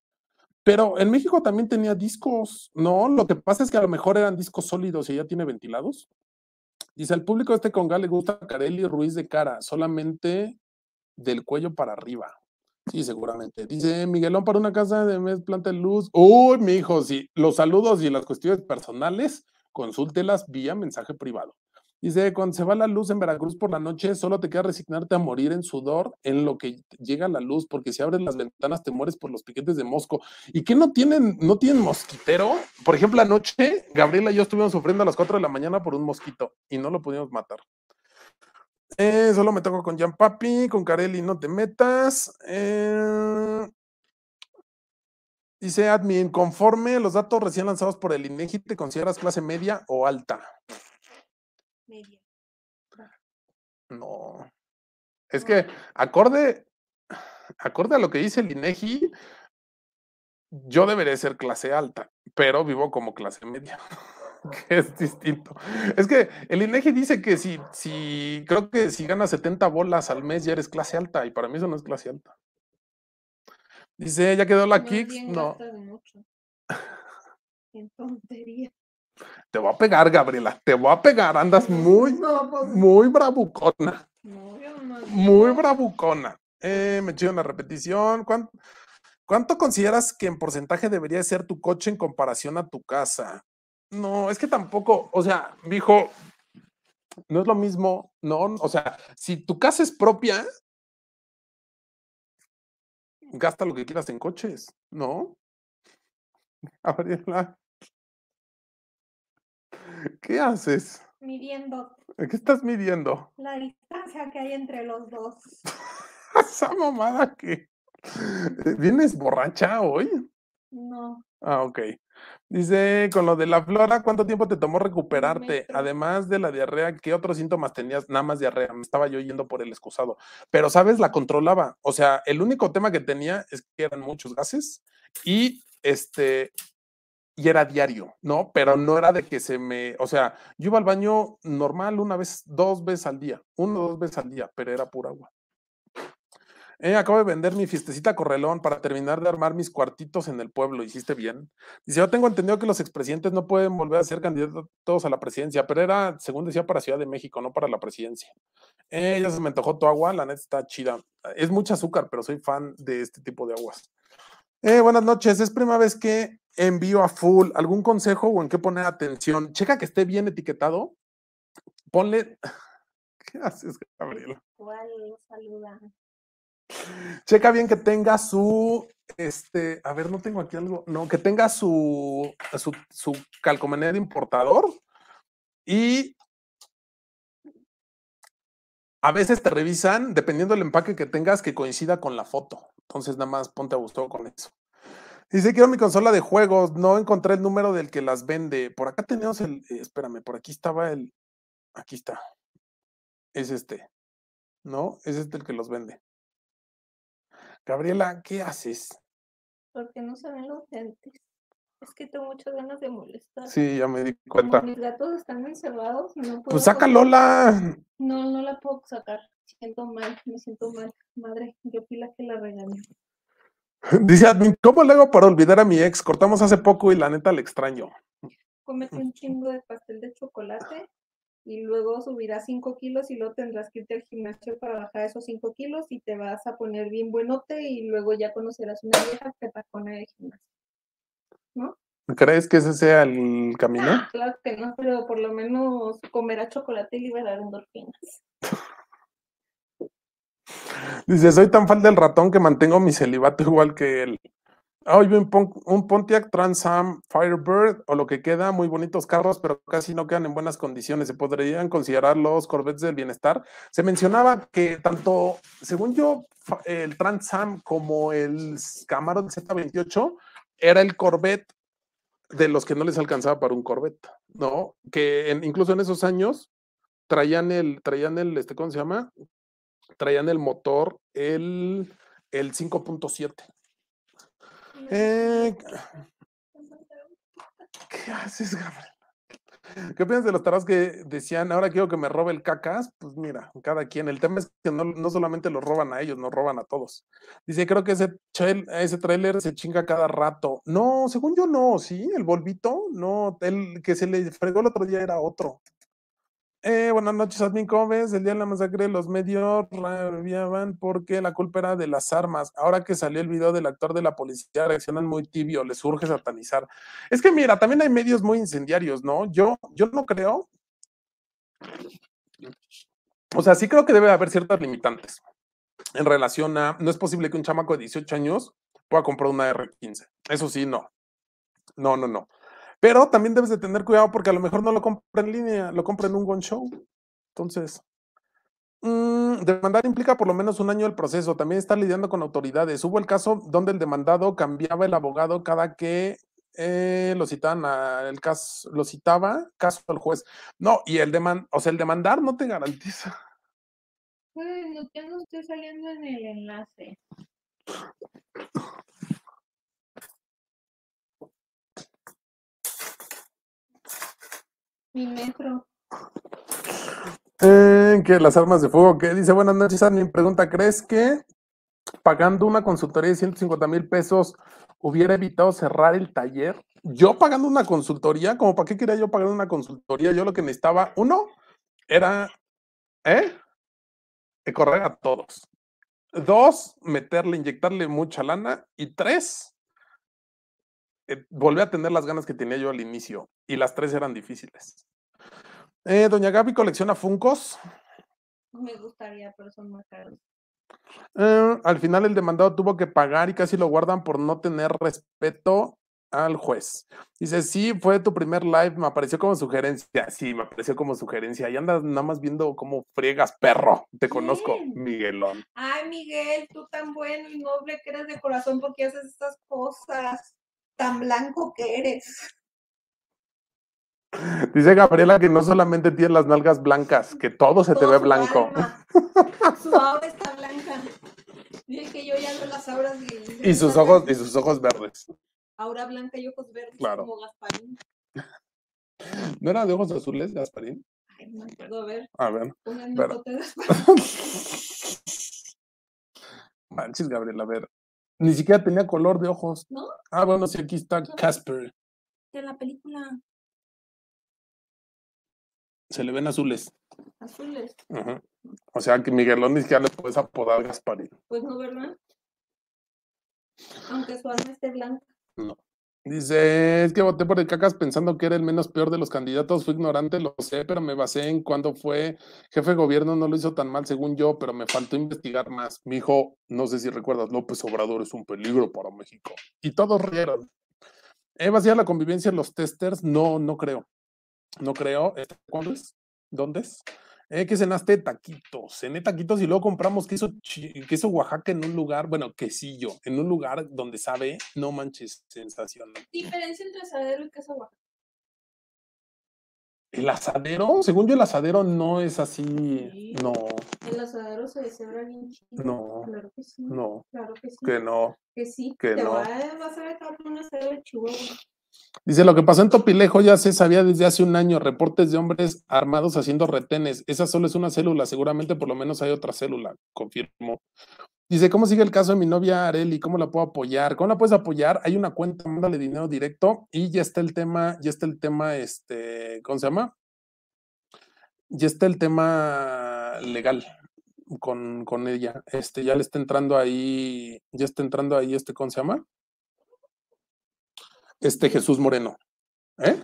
S2: Pero en México también tenía discos, ¿no? Lo que pasa es que a lo mejor eran discos sólidos y ya tiene ventilados. Dice, al público este congal le gusta Carelli Ruiz de cara, solamente del cuello para arriba. Sí, seguramente. Dice Miguelón para una casa de mes planta de luz. Uy, mi hijo, sí. Los saludos y las cuestiones personales, consúltelas vía mensaje privado. Dice, cuando se va la luz en Veracruz por la noche, solo te queda resignarte a morir en sudor en lo que llega la luz, porque si abres las ventanas te mueres por los piquetes de mosco. ¿Y qué no tienen, no tienen mosquitero? Por ejemplo, anoche, Gabriela y yo estuvimos sufriendo a las 4 de la mañana por un mosquito y no lo pudimos matar. Eh, solo me toco con Jan Papi, con Carelli, no te metas. Eh, dice Admin, conforme los datos recién lanzados por el INEGI, ¿te consideras clase media o alta?
S3: Media.
S2: No. Es que acorde, acorde a lo que dice el INEGI, yo debería ser clase alta, pero vivo como clase media, que es distinto. Es que el INEGI dice que si, si, creo que si ganas 70 bolas al mes ya eres clase alta, y para mí eso no es clase alta. Dice, ¿ya quedó la
S3: Más
S2: Kicks? No.
S3: En tontería.
S2: Te voy a pegar, Gabriela, te voy a pegar, andas muy,
S3: No, pues,
S2: muy bravucona.
S3: no, yo no.
S2: Muy bravucona. Eh, me eché una repetición. ¿Cuán- ¿Cuánto, consideras que en porcentaje debería ser tu coche en comparación a tu casa? No, es que tampoco, o sea, dijo, no es lo mismo, no, o sea, si tu casa es propia, gasta lo que quieras en coches, ¿no? Gabriela, ¿qué haces?
S3: Midiendo
S2: ¿Qué estás midiendo?
S3: la distancia que hay entre los dos.
S2: Esa mamada que. ¿Vienes borracha hoy?
S3: No,
S2: Ah, ok. Dice, con lo de la flora, ¿cuánto tiempo te tomó recuperarte? Además de la diarrea, ¿qué otros síntomas tenías? Nada más diarrea, me estaba yo yendo por el excusado. Pero, ¿sabes? La controlaba. O sea, el único tema que tenía es que eran muchos gases y este, y era diario, ¿no? Pero no era de que se me, o sea, yo iba al baño normal una vez, dos veces al día, uno o dos veces al día, pero era pura agua. Eh, acabo de vender mi fiestecita Correlón para terminar de armar mis cuartitos en el pueblo. ¿Hiciste bien? Dice, yo tengo entendido que los expresidentes no pueden volver a ser candidatos a la presidencia, pero era, según decía, para Ciudad de México, no para la presidencia. Eh, ya se me antojó tu agua, la neta está chida. Es mucha azúcar, pero soy fan de este tipo de aguas. Eh, buenas noches, es primera vez que envío a full. ¿Algún consejo o en qué poner atención? Checa que esté bien etiquetado. Ponle. ¿Qué haces, Gabriela?
S3: ¿cuál saluda?
S2: Checa bien que tenga su, este, a ver, no tengo aquí algo, no, que tenga su, su, su calcomanía de importador y a veces te revisan, dependiendo del empaque que tengas, que coincida con la foto. Entonces, nada más ponte a gusto con eso. Dice, quiero mi consola de juegos, no encontré el número del que las vende. Por acá tenemos el, eh, espérame, por aquí estaba el, aquí está. Es este, ¿no? Es este el que los vende. Gabriela, ¿qué haces?
S3: Porque no se ven los dientes. Es que tengo muchas ganas de molestar.
S2: Sí, ya me di
S3: Como
S2: cuenta.
S3: mis gatos están encerrados no puedo.
S2: Pues saca Lola.
S3: No, no la puedo sacar. Siento mal, me siento mal. Madre, yo fui la que la regañé.
S2: Dice admin, ¿cómo le hago para olvidar a mi ex? Cortamos hace poco y la neta le extraño.
S3: Cómete un chingo de pastel de chocolate y luego subirás 5 kilos y luego tendrás que irte al gimnasio para bajar esos 5 kilos y te vas a poner bien buenote y luego ya conocerás una vieja que te pone de gimnasio. ¿No?
S2: ¿Crees que ese sea el camino?
S3: Ah, claro que no, pero por lo menos comerá chocolate y liberar endorfinas.
S2: Dice, soy tan fan del ratón que mantengo mi celibato igual que él. Ah, Hoy vi un, Pon- un Pontiac Trans Am Firebird o lo que queda, muy bonitos carros, pero casi no quedan en buenas condiciones. ¿Se podrían considerar los Corvettes del bienestar? Se mencionaba que tanto, según yo, el Trans Am como el Camaro del Z28 era el Corvette de los que no les alcanzaba para un Corvette, ¿no? Que incluso en esos años traían el, traían el, este, ¿cómo se llama? Traían el motor, el, el 5.7. Eh, ¿Qué haces, Gabriel? ¿Qué opinas de los tarados que decían, ahora quiero que me robe el cacas? Pues mira, cada quien. El tema es que no, no solamente los roban a ellos, nos roban a todos. Dice, creo que ese, ese trailer se chinga cada rato. No, según yo no, sí, el Volvito, no, el que se le fregó el otro día era otro. Eh, buenas noches, admin, ¿cómo ves? El día de la masacre los medios rabiaban porque la culpa era de las armas. Ahora que salió el video del actor de la policía, reaccionan muy tibio, les urge satanizar. Es que mira, también hay medios muy incendiarios, ¿no? Yo, yo no creo. O sea, sí creo que debe haber ciertas limitantes en relación a, no es posible que un chamaco de 18 años pueda comprar una R15. Eso sí, no. No, no, no. Pero también debes de tener cuidado porque a lo mejor no lo compra en línea, lo compra en un gun show. Entonces, mm, demandar implica por lo menos un año el proceso. También está lidiando con autoridades. Hubo el caso donde el demandado cambiaba el abogado cada que eh, lo citaban a- el caso, lo citaba caso al juez. No, y el demand, o sea, el demandar no te garantiza.
S3: Bueno, ya no estoy saliendo en el enlace. Mi metro.
S2: Eh, que las armas de fuego, que dice, buenas noches, mi pregunta, ¿crees que pagando una consultoría de 150 mil pesos hubiera evitado cerrar el taller? Yo pagando una consultoría, como para qué quería yo pagar una consultoría? Yo lo que necesitaba, uno, era, ¿eh? Correr a todos. Dos, meterle, inyectarle mucha lana. Y tres, eh, volver a tener las ganas que tenía yo al inicio. Y las tres eran difíciles. Eh, Doña Gaby colecciona Funcos.
S3: Me gustaría, pero son más caros.
S2: Eh, al final el demandado tuvo que pagar y casi lo guardan por no tener respeto al juez. Dice, sí, fue tu primer live, me apareció como sugerencia. Sí, me apareció como sugerencia. Y andas nada más viendo cómo friegas, perro. Te conozco. Miguelón.
S3: Ay, Miguel, tú tan bueno y noble que eres de corazón porque haces estas cosas. Tan blanco que eres.
S2: Dice Gabriela que no solamente tiene las nalgas blancas, que todo se te
S3: Todo
S2: ve
S3: su
S2: blanco.
S3: alma. Su aura está blanca. Dije que yo ya no las auras y,
S2: Y sus ojos, y sus ojos verdes.
S3: Aura blanca y ojos verdes
S2: Claro.
S3: como Gasparín.
S2: ¿No era de ojos azules, Gasparín?
S3: Ay, no acuerdo, a ver,
S2: A ver.
S3: un
S2: Pero-
S3: anécdota de Gasparín.
S2: Manches, Gabriela, a ver. Ni siquiera tenía color de ojos.
S3: ¿No?
S2: Ah, bueno, sí, aquí está Casper.
S3: De la película
S2: Se le ven azules.
S3: Azules.
S2: Ujú. O sea que Miguelón ni siquiera le puedes apodar Gasparín.
S3: Pues no, ¿verdad? Aunque su alma esté blanca.
S2: No. Dice, es que voté por el cacas pensando que era el menos peor de los candidatos, fui ignorante, lo sé, pero me basé en cuando fue jefe de gobierno, no lo hizo tan mal según yo, pero me faltó investigar más. Mi hijo, no sé si recuerdas, López Obrador es un peligro para México. Y todos rieron. ¿He vaciado la convivencia en los testers? No, no creo. No creo. Este, ¿Cuándo es? ¿Dónde es? Eh, que cenaste taquitos. Cené taquitos y luego compramos queso, queso Oaxaca en un lugar, bueno, quesillo, en un lugar donde sabe, no manches, sensacional.
S3: Diferencia entre asadero y queso Oaxaca.
S2: ¿El asadero? Según yo, el asadero no es así.
S3: Sí.
S2: No,
S3: El asadero se deshebra bien chido.
S2: No.
S3: Claro que sí.
S2: no,
S3: Claro que sí.
S2: que no.
S3: Que sí.
S2: que
S3: Te
S2: no.
S3: va- vas a ver un asadero de Chihuahua.
S2: Dice, lo que pasó en Topilejo ya se sabía desde hace un año, reportes de hombres armados haciendo retenes. Esa solo es una célula, seguramente por lo menos hay otra célula, confirmo. Dice, ¿cómo sigue el caso de mi novia Areli? ¿Cómo la puedo apoyar? ¿Cómo la puedes apoyar? Hay una cuenta, mándale dinero directo y ya está el tema, ya está el tema, este, ¿cómo se llama? ya está el tema legal con, con ella. Este, ya le está entrando ahí, ya está entrando ahí este, ¿cómo se llama? Este Jesús Moreno. ¿Eh?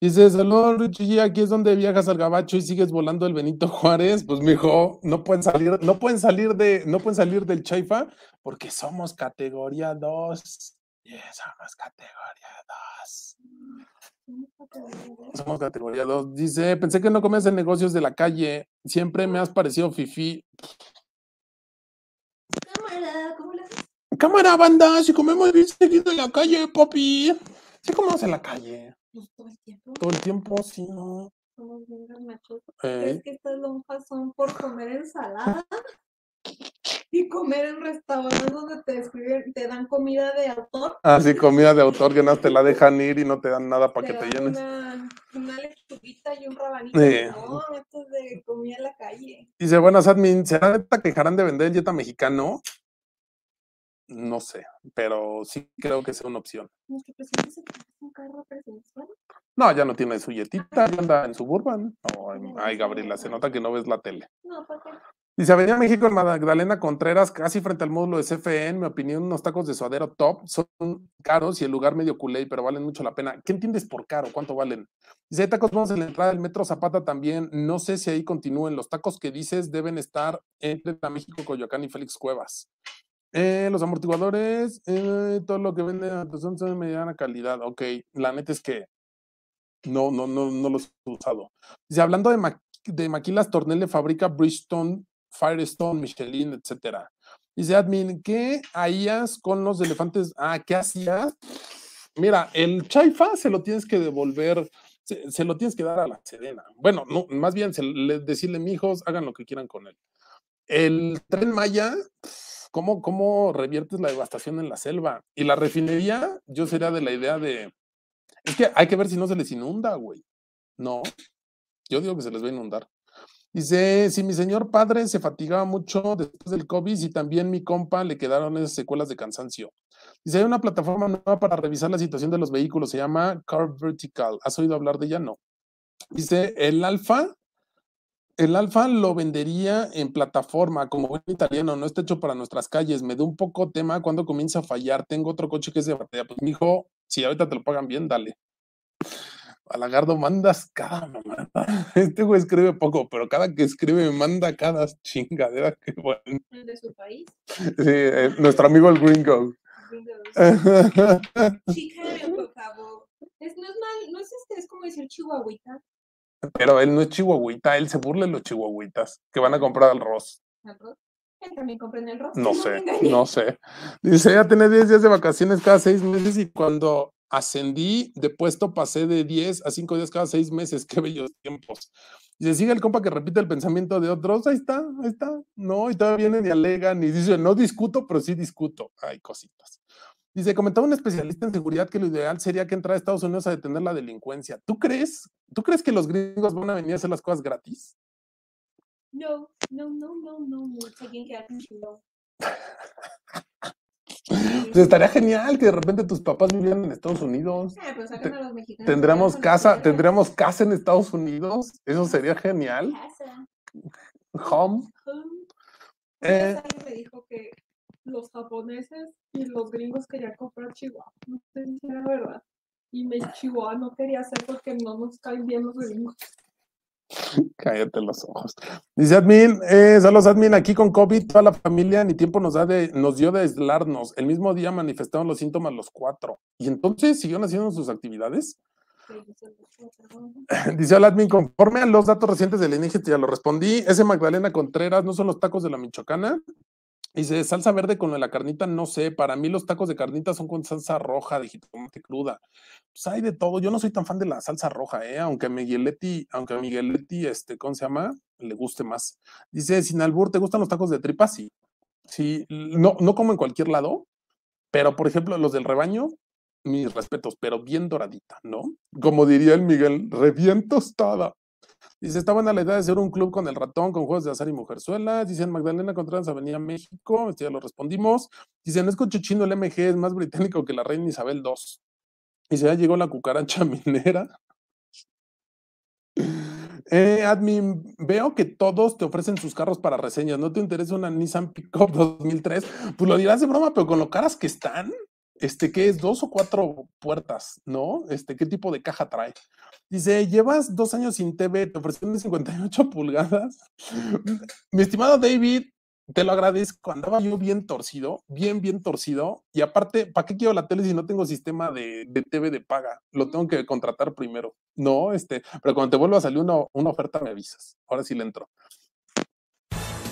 S2: Dice, saludos Richie, aquí es donde viajas al gabacho y sigues volando el Benito Juárez. Pues mijo, no pueden salir, no pueden salir de, no pueden salir del Chaifa porque somos categoría 2. Yeah, somos categoría 2. Somos categoría 2. Dice, pensé que no comías en negocios de la calle. Siempre me has parecido fifi.
S3: Cámara, ¿cómo le haces?
S2: Cámara, banda, si comemos bien seguido en la calle, papi. Sí comemos en la calle.
S3: Pues todo el tiempo.
S2: Todo el tiempo, sí, ¿no?
S3: Somos bien.
S2: Eh,
S3: ¿Crees que estas lonjas son por comer ensalada? Y comer en restaurantes donde te escriben, te dan comida de autor.
S2: Ah, comida de autor que no te la dejan ir y no te dan nada para que te llenes.
S3: Una, una lechuguita y un rabanito.
S2: Sí.
S3: No, esto es de comida en la calle.
S2: Dice, buenas admin, ¿será neta que dejarán de vender el Jetta mexicano? No sé, pero sí creo que sea una opción.
S3: Nuestro presidente se un carro presidencial.
S2: No, ya no tiene su Jetita, ya anda en Suburban. No, ay, ay, Gabriela, se nota que no ves la tele.
S3: No, ¿para qué?
S2: Dice, Avenida México en Magdalena Contreras, casi frente al módulo de CFE, en mi opinión, unos tacos de suadero top son caros y el lugar medio culé, pero valen mucho la pena. ¿Qué entiendes por caro? ¿Cuánto valen? Dice, hay tacos vamos en la entrada del Metro Zapata también. No sé si ahí continúen. Los tacos que dices deben estar entre la México, Coyoacán y Félix Cuevas. Eh, los amortiguadores, eh, todo lo que vende son de mediana calidad. Ok, la neta es que no, no, no, no los he usado. Dice, hablando de, ma- de maquilas, Tornel fabrica Bridgestone, Firestone, Michelin, etcétera. Dice, admin, ¿qué harías con los elefantes? Ah, ¿qué hacías? Mira, el chaifa se lo tienes que devolver, se, lo tienes que dar a la Sedena. Bueno, no, más bien se le- decirle, mijos, hagan lo que quieran con él. El tren Maya, ¿cómo, ¿cómo reviertes la devastación en la selva? Y la refinería, yo sería de la idea de, es que hay que ver si no se les inunda, güey. No, yo digo que se les va a inundar. Dice, si mi señor padre se fatigaba mucho después del COVID y también mi compa le quedaron esas secuelas de cansancio. Dice, hay una plataforma nueva para revisar la situación de los vehículos, se llama Car Vertical. ¿Has oído hablar de ella? No. Dice, el alfa, el alfa lo vendería en plataforma, como buen italiano, no está hecho para nuestras calles. Me da un poco tema cuando comienza a fallar. Tengo otro coche que es de batería. Pues, mijo, si ahorita te lo pagan bien, dale. A Lagardo mandas cada mamada. Este güey escribe poco, pero cada que escribe me manda cada chingadera. Que bueno.
S3: El de su país.
S2: Sí, eh, nuestro amigo el gringo.
S3: Chicago, por favor. Es, no es mal, no es este, es como decir chihuahuita.
S2: Pero él no es chihuahuita, él se burla de los chihuahuitas que van a comprar arroz.
S3: ¿Arroz? Él también comprende el rostro.
S2: No sé, no sé. Dice, ya tenía 10 días de vacaciones cada seis meses y cuando ascendí de puesto pasé de 10 a 5 días cada seis meses. Qué bellos tiempos. Dice, sigue el compa que repite el pensamiento de otros. Ahí está, ahí está. No, y todavía vienen y alegan y dice, no discuto, pero sí discuto. Hay cositas. Dice, comentaba un especialista en seguridad que lo ideal sería que entrara a Estados Unidos a detener la delincuencia. ¿Tú crees? ¿Tú crees que los gringos van a venir a hacer las cosas gratis?
S3: No, no, no, no, no, no. Hagan chulo.
S2: Pues estaría genial que de repente tus papás vivieran en Estados Unidos.
S3: Pero sacan a los mexicanos.
S2: Tendríamos casa, tendríamos casa en Estados Unidos. Eso sería genial.
S3: Casa.
S2: Home.
S3: Hum.
S2: Eh.
S3: Me dijo que los japoneses y los gringos querían comprar Chihuahua. No sé si era verdad. Y me Chihuahua no quería hacer porque no nos caen bien los gringos.
S2: Cállate los ojos. Dice admin, eh, saludos admin, aquí con COVID toda la familia ni tiempo nos da de, nos dio de aislarnos. El mismo día manifestaron los síntomas los cuatro. Y entonces siguieron haciendo sus actividades.
S3: Dice
S2: el admin, conforme a los datos recientes del INEGI, ya lo respondí, ese Magdalena Contreras no son los tacos de la Michoacana. Dice, salsa verde con la carnita, no sé, para mí los tacos de carnita son con salsa roja de jitomate cruda. Pues hay de todo, yo no soy tan fan de la salsa roja, ¿eh? aunque a Migueletti, aunque a Migueletti, este, ¿cómo se llama? Le guste más. Dice, sin albur, ¿te gustan los tacos de tripa? Sí. Sí, no, no como en cualquier lado, pero por ejemplo, los del rebaño, mis respetos, pero bien doradita, ¿no? Como diría el Miguel, re bien tostada. Dice, estaban a la edad de hacer un club con el ratón, con juegos de azar y mujerzuelas. Dicen, Magdalena Contreras, Avenida México. Este ya lo respondimos. Dicen, no es cochuchino el MG, es más británico que la reina Isabel II. Dice, ya llegó la cucaracha minera. Eh, admin, veo que todos te ofrecen sus carros para reseñas. ¿No te interesa una Nissan Pickup 2003? Pues lo dirás de broma, pero con lo caras que están, este, ¿qué es? ¿Dos o cuatro puertas? ¿No? Este, ¿qué tipo de caja trae? Dice, llevas dos años sin TV, te ofrecieron de 58 pulgadas. Mi estimado David, te lo agradezco. Andaba yo bien torcido, bien, bien torcido. Y aparte, ¿para qué quiero la tele si no tengo sistema de, de TV de paga? Lo tengo que contratar primero. No, este, pero cuando te vuelva a salir una, una oferta, me avisas. Ahora sí le entro.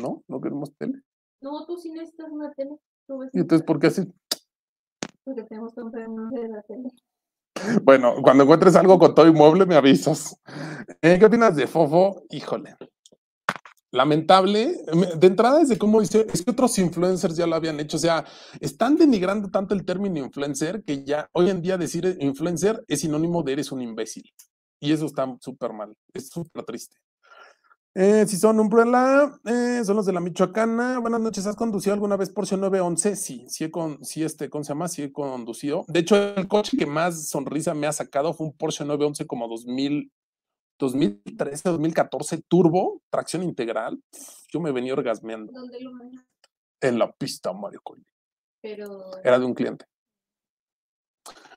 S2: No, no queremos tele.
S3: No, tú sí necesitas una tele.
S2: ¿Y entonces por qué así?
S3: Porque tenemos que comprar una de la tele.
S2: Bueno, cuando encuentres algo con todo inmueble, me avisas. Eh, ¿Qué opinas de Fofo? Híjole. Lamentable. Me- De entrada, desde cómo dice, es que otros influencers ya lo habían hecho. O sea, están denigrando tanto el término influencer que ya hoy en día decir influencer es sinónimo de eres un imbécil. Y eso está súper mal. Es súper triste. Eh, si son Umbrella, eh, son los de la Michoacana. Buenas noches, ¿has conducido alguna vez Porsche 911? Sí, sí, he con, sí, este, ¿cómo se llama? Sí he conducido. De hecho, el coche que más sonrisa me ha sacado fue un Porsche 911 como 2000, 2013, 2014, turbo, tracción integral. Yo me venía orgasmeando
S3: ¿Dónde lo manejas?
S2: en la pista, Mario Colli.
S3: Pero.
S2: Era de un cliente.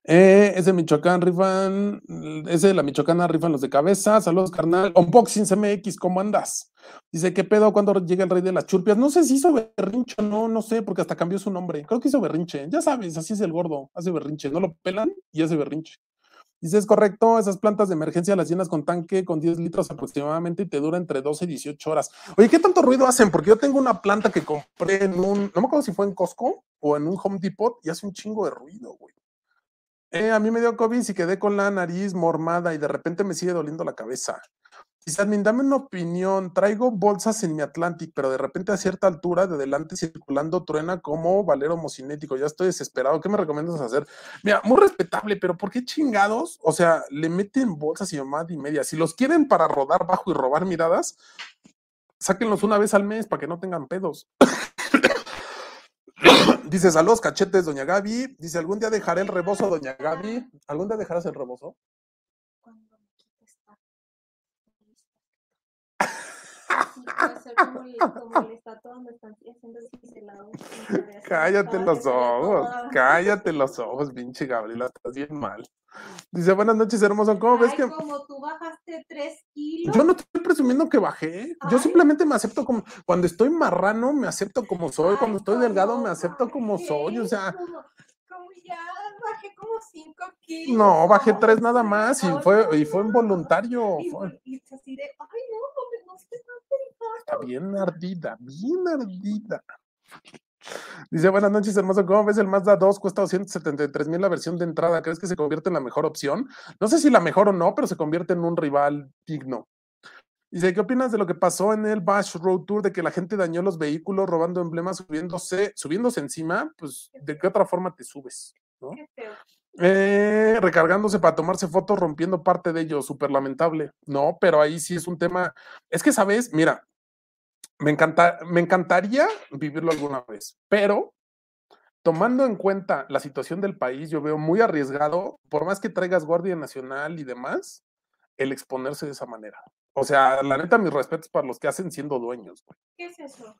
S2: Eh, ese Michoacán rifan, ese de la Michoacana rifan los de cabeza. Saludos, carnal. Unboxing CMX, ¿cómo andas? Dice, ¿qué pedo cuando llega el rey de las churpias? No sé si hizo berrinche o no, no sé, porque hasta cambió su nombre. Creo que hizo berrinche. Ya sabes, así es el gordo, hace berrinche. No lo pelan y hace berrinche. Dice, es correcto, esas plantas de emergencia las llenas con tanque con 10 litros aproximadamente y te dura entre 12 y 18 horas. Oye, ¿qué tanto ruido hacen? Porque yo tengo una planta que compré en un, no me acuerdo si fue en Costco o en un Home Depot y hace un chingo de ruido, güey. Eh, a mí me dio COVID y quedé con la nariz mormada y de repente me sigue doliendo la cabeza. Admin, dame una opinión. Traigo bolsas en mi Atlantic, pero de repente a cierta altura de adelante circulando truena como valero homocinético. Ya estoy desesperado. ¿Qué me recomiendas hacer? Mira, muy respetable, pero ¿por qué chingados? O sea, le meten bolsas y mamá y media. Si los quieren para rodar bajo y robar miradas, sáquenlos una vez al mes para que no tengan pedos. Dice, saludos cachetes, doña Gaby. Dice, algún día dejaré el rebozo, doña Gaby. ¿Algún día dejarás el rebozo?
S3: Cuando me quites esta- Sí, puede ser como el- como la estatua donde están haciendo el pincelado.
S2: Cállate los ojos, cállate los ojos, pinche Gabriela, estás bien mal. Dice, buenas noches, hermoso. ¿Cómo ves que.?
S3: como tú bajaste tres kilos.
S2: Yo no estoy presumiendo que bajé. Yo simplemente me acepto como. Cuando estoy marrano, me acepto como soy.
S3: Ay,
S2: Cuando estoy delgado,
S3: ¿cómo
S2: me acepto como soy. O sea,
S3: Como, como ya bajé como cinco kilos.
S2: no, bajé tres nada más y fue, y fue involuntario.
S3: Y,
S2: fue-
S3: y así de,
S2: Está bien ardida, bien ardida. Dice, buenas noches, hermoso. ¿Cómo ves el Mazda 2? Cuesta 273 mil la versión de entrada. ¿Crees que se convierte en la mejor opción? No sé si la mejor o no, pero se convierte en un rival digno. Dice, ¿qué opinas de lo que pasó en el Bash Road Tour de que la gente dañó los vehículos robando emblemas, subiéndose, subiéndose encima? Pues, ¿de qué otra forma te subes? ¿no? Eh, recargándose para tomarse fotos, rompiendo parte de ello, súper lamentable. No, pero ahí sí es un tema. Es que, ¿sabes? Mira, me, encanta, me encantaría vivirlo alguna vez, pero tomando en cuenta la situación del país, yo veo muy arriesgado, por más que traigas Guardia Nacional y demás, el exponerse de esa manera. O sea, la neta, mis respetos para los que hacen siendo dueños. güey.
S3: ¿Qué es eso?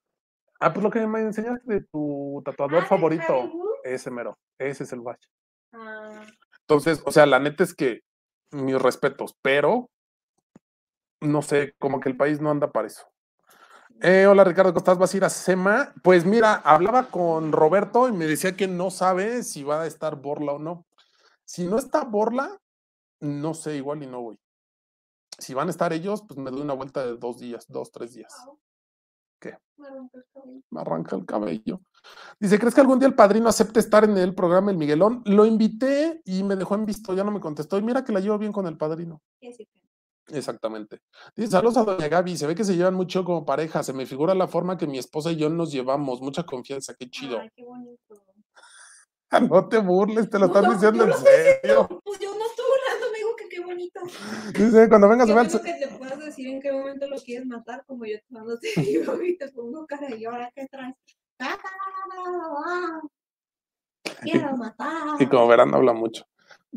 S2: Ah, pues lo que me enseñaste de tu tatuador
S3: Ah, ¿del
S2: favorito, ese mero, ese es el bache.
S3: Ah,
S2: Entonces, o sea, la neta es que mis respetos, pero no sé, como que el país no anda para eso. Eh, hola Ricardo, ¿cómo estás? ¿Vas a ir a SEMA? Pues mira, hablaba con Roberto y me decía que no sabe si va a estar Borla o no. Si no está Borla, no sé, igual y no voy. Si van a estar ellos, pues me doy una vuelta de dos días, dos, tres días. ¿Qué? Me arranca el cabello. Dice, ¿crees que algún día el padrino acepte estar en el programa El Miguelón? Lo invité y me dejó en visto, ya no me contestó. Y mira que la llevo bien con el padrino. Exactamente. Dice, saludos a doña Gaby, se ve que se llevan mucho como pareja, se me figura la forma que mi esposa y yo nos llevamos, mucha confianza, qué chido.
S3: Ay, qué bonito.
S2: No te burles, te lo estás
S3: No,
S2: diciendo en serio.
S3: Pues yo no estoy burlando, me digo que qué bonito.
S2: Dice, cuando vengas a ver...
S3: bueno que te puedas decir en qué momento lo quieres matar, como yo cuando te digo y te pongo cara y ahora qué traes. Quiero matar.
S2: Y como verán, habla mucho.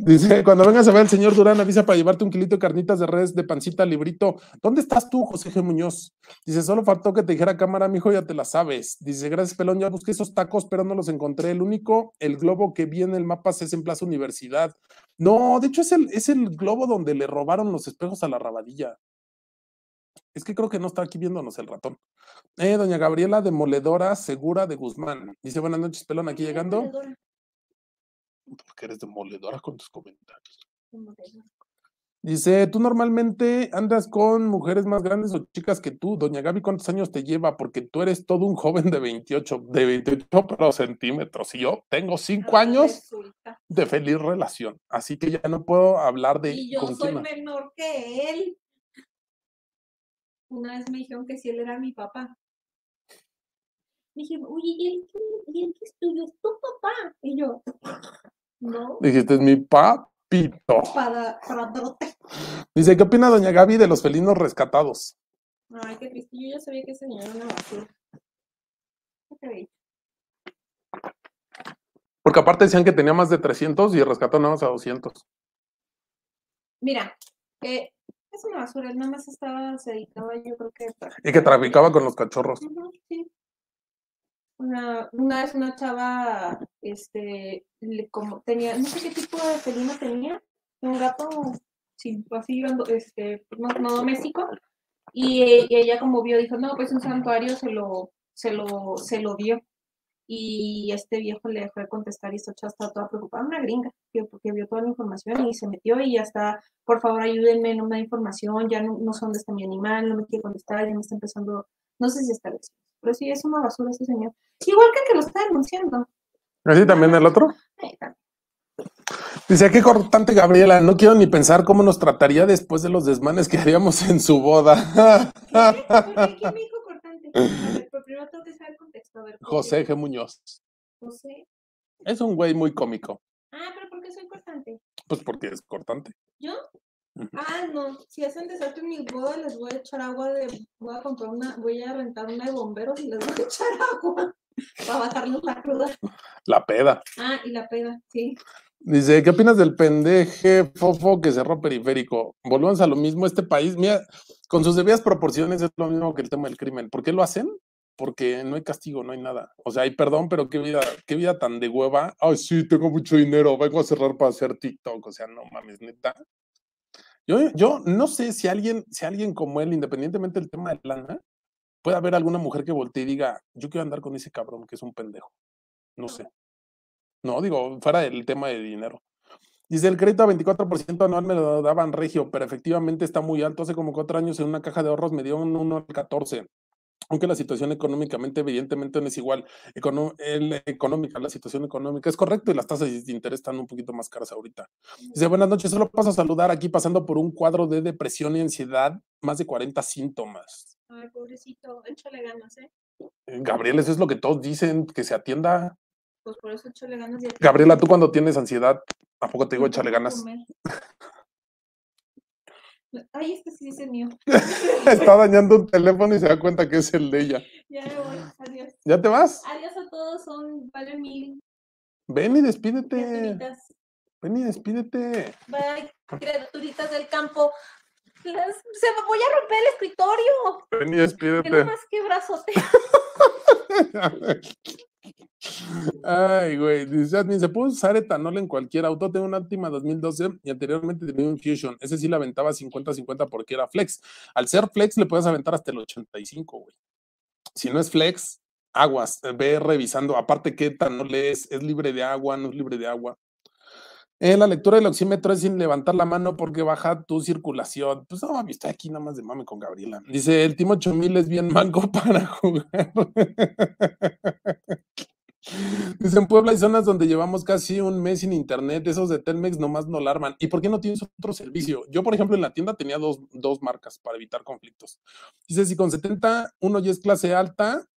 S2: Dice, cuando vengas a ver al señor Durán, avisa para llevarte un kilito de carnitas de res de pancita librito. ¿Dónde estás tú, José G. Muñoz? Dice, solo faltó que te dijera cámara, mijo, ya te la sabes. Dice, gracias, pelón, ya busqué esos tacos, pero no los encontré. El único, el globo que vi en el mapa es en Plaza Universidad. No, de hecho es el, es el globo donde le robaron los espejos a la rabadilla. Es que creo que no está aquí viéndonos el ratón. Eh, doña Gabriela, demoledora segura de Guzmán. Dice, buenas noches, pelón, aquí llegando. Porque eres demoledora con tus comentarios. Dice, tú normalmente andas con mujeres más grandes o chicas que tú. Doña Gaby, ¿cuántos años te lleva? Porque tú eres todo un joven de 28, de 28 pero centímetros. Y yo tengo 5 años
S3: Resulta.
S2: de feliz relación. Así que ya no puedo hablar de
S3: Y yo
S2: con
S3: soy
S2: quién.
S3: menor que él. Una vez me dijeron que si él era mi papá. Dije, oye, ¿y el que, y que es tuyo? ¿Es tu papá? Y yo, no,
S2: Dijiste, es mi papito.
S3: para, para
S2: Dice, ¿qué opina doña Gaby de los felinos rescatados?
S3: Ay, qué triste. Yo ya sabía que ese niño era una basura.
S2: Porque aparte decían que tenía más de 300 y rescató nada más a 200.
S3: Mira, eh, es una basura. Él nada más estaba, se dedicaba, yo creo que.
S2: Y que traficaba con los cachorros.
S3: Ujú, sí. Una, una vez una chava, este, le- como tenía, no sé qué tipo de felino tenía, un gato, sí, así, este, no, no doméstico, y, ella como vio, dijo, no, pues un santuario se lo, se lo, se lo dio, y este viejo le dejó de contestar y esta chava estaba toda preocupada, una gringa, porque vio toda la información y se metió y ya está, por favor ayúdenme, no me da información, ya no, no sé dónde está mi animal, no me quiere contestar, ya me está empezando, no sé si está lejos, pero sí es una basura ese señor. Igual que el que lo está denunciando.
S2: ¿Así también el otro?
S3: Eh, también.
S2: Dice, qué cortante Gabriela, no quiero ni pensar cómo nos trataría después de los desmanes que haríamos en su boda.
S3: ¿Qué? ¿Quién me dijo cortante? A ver, pero primero tengo que saber el contexto. A ver.
S2: José G. Muñoz.
S3: José.
S2: Es un güey muy cómico.
S3: Ah, pero ¿por qué soy cortante?
S2: Pues porque es cortante.
S3: ¿Yo? Ah, no. Si hacen desastre en mi boda, les voy a echar agua de. Voy a comprar una. Voy a rentar una de bomberos y les voy a echar agua para bajarles la cruda.
S2: La peda.
S3: Ah, y la peda, sí.
S2: Dice, ¿qué opinas del pendeje fofo que cerró periférico? Volvemos a lo mismo, este país, mira, con sus debidas proporciones es lo mismo que el tema del crimen. ¿Por qué lo hacen? Porque no hay castigo, no hay nada. O sea, hay perdón, pero qué vida, qué vida tan de hueva. Ay, sí, tengo mucho dinero, vengo a cerrar para hacer TikTok. O sea, no mames, neta. Yo, yo no sé si alguien, si alguien como él, independientemente del tema de lana, puede haber alguna mujer que voltee y diga, yo quiero andar con ese cabrón que es un pendejo. No sé. No, digo, fuera del tema de dinero. Dice, el crédito a 24% anual me lo daban regio, pero efectivamente está muy alto. Hace como cuatro años en una caja de ahorros me dio un 1 al 14. Aunque la situación económicamente evidentemente no es igual. Econo- el- económica, la situación económica es correcto y las tasas de interés están un poquito más caras ahorita. Dice, buenas noches, solo paso a saludar aquí pasando por un cuadro de depresión y ansiedad, más de 40 síntomas.
S3: Ay, pobrecito, échale ganas, ¿eh?
S2: Eh, Gabriel, eso es lo que todos dicen, que se atienda.
S3: Pues por eso échale ganas. y
S2: Gabriela, tú cuando tienes ansiedad, ¿a poco te digo échale ganas?
S3: Ay, este sí es el mío.
S2: Está dañando un teléfono y se da cuenta que es el de ella.
S3: Ya me voy, adiós.
S2: ¿Ya te vas?
S3: Adiós a todos, son vale mil
S2: Ven y despídete.
S3: criaturitas.
S2: Ven y despídete.
S3: Bye, criaturitas del campo. Las- se me voy a romper el escritorio.
S2: Ven y
S3: Que
S2: despídete.
S3: nomás que brazote.
S2: Ay, güey. Dice admin, se puede usar etanol en cualquier auto. Tengo una Altima 2012 y anteriormente tenía un Fusion. Ese sí la aventaba 50-50 porque era flex. Al ser flex le puedes aventar hasta el 85, güey. Si no es flex, aguas. Ve revisando. Aparte, ¿qué etanol es? ¿Es libre de agua? ¿No es libre de agua? Eh, la lectura del oxímetro es sin levantar la mano porque baja tu circulación. Pues no, mami, estoy aquí nada más de mame con Gabriela. Dice, el Timo 8000 es bien manco para jugar. Dice, en Puebla hay zonas donde llevamos casi un mes sin internet, esos de Telmex nomás no la arman. ¿Y por qué no tienes otro servicio? Yo, por ejemplo, en la tienda tenía dos, dos marcas para evitar conflictos. Dice, si con 70 uno ya es clase alta,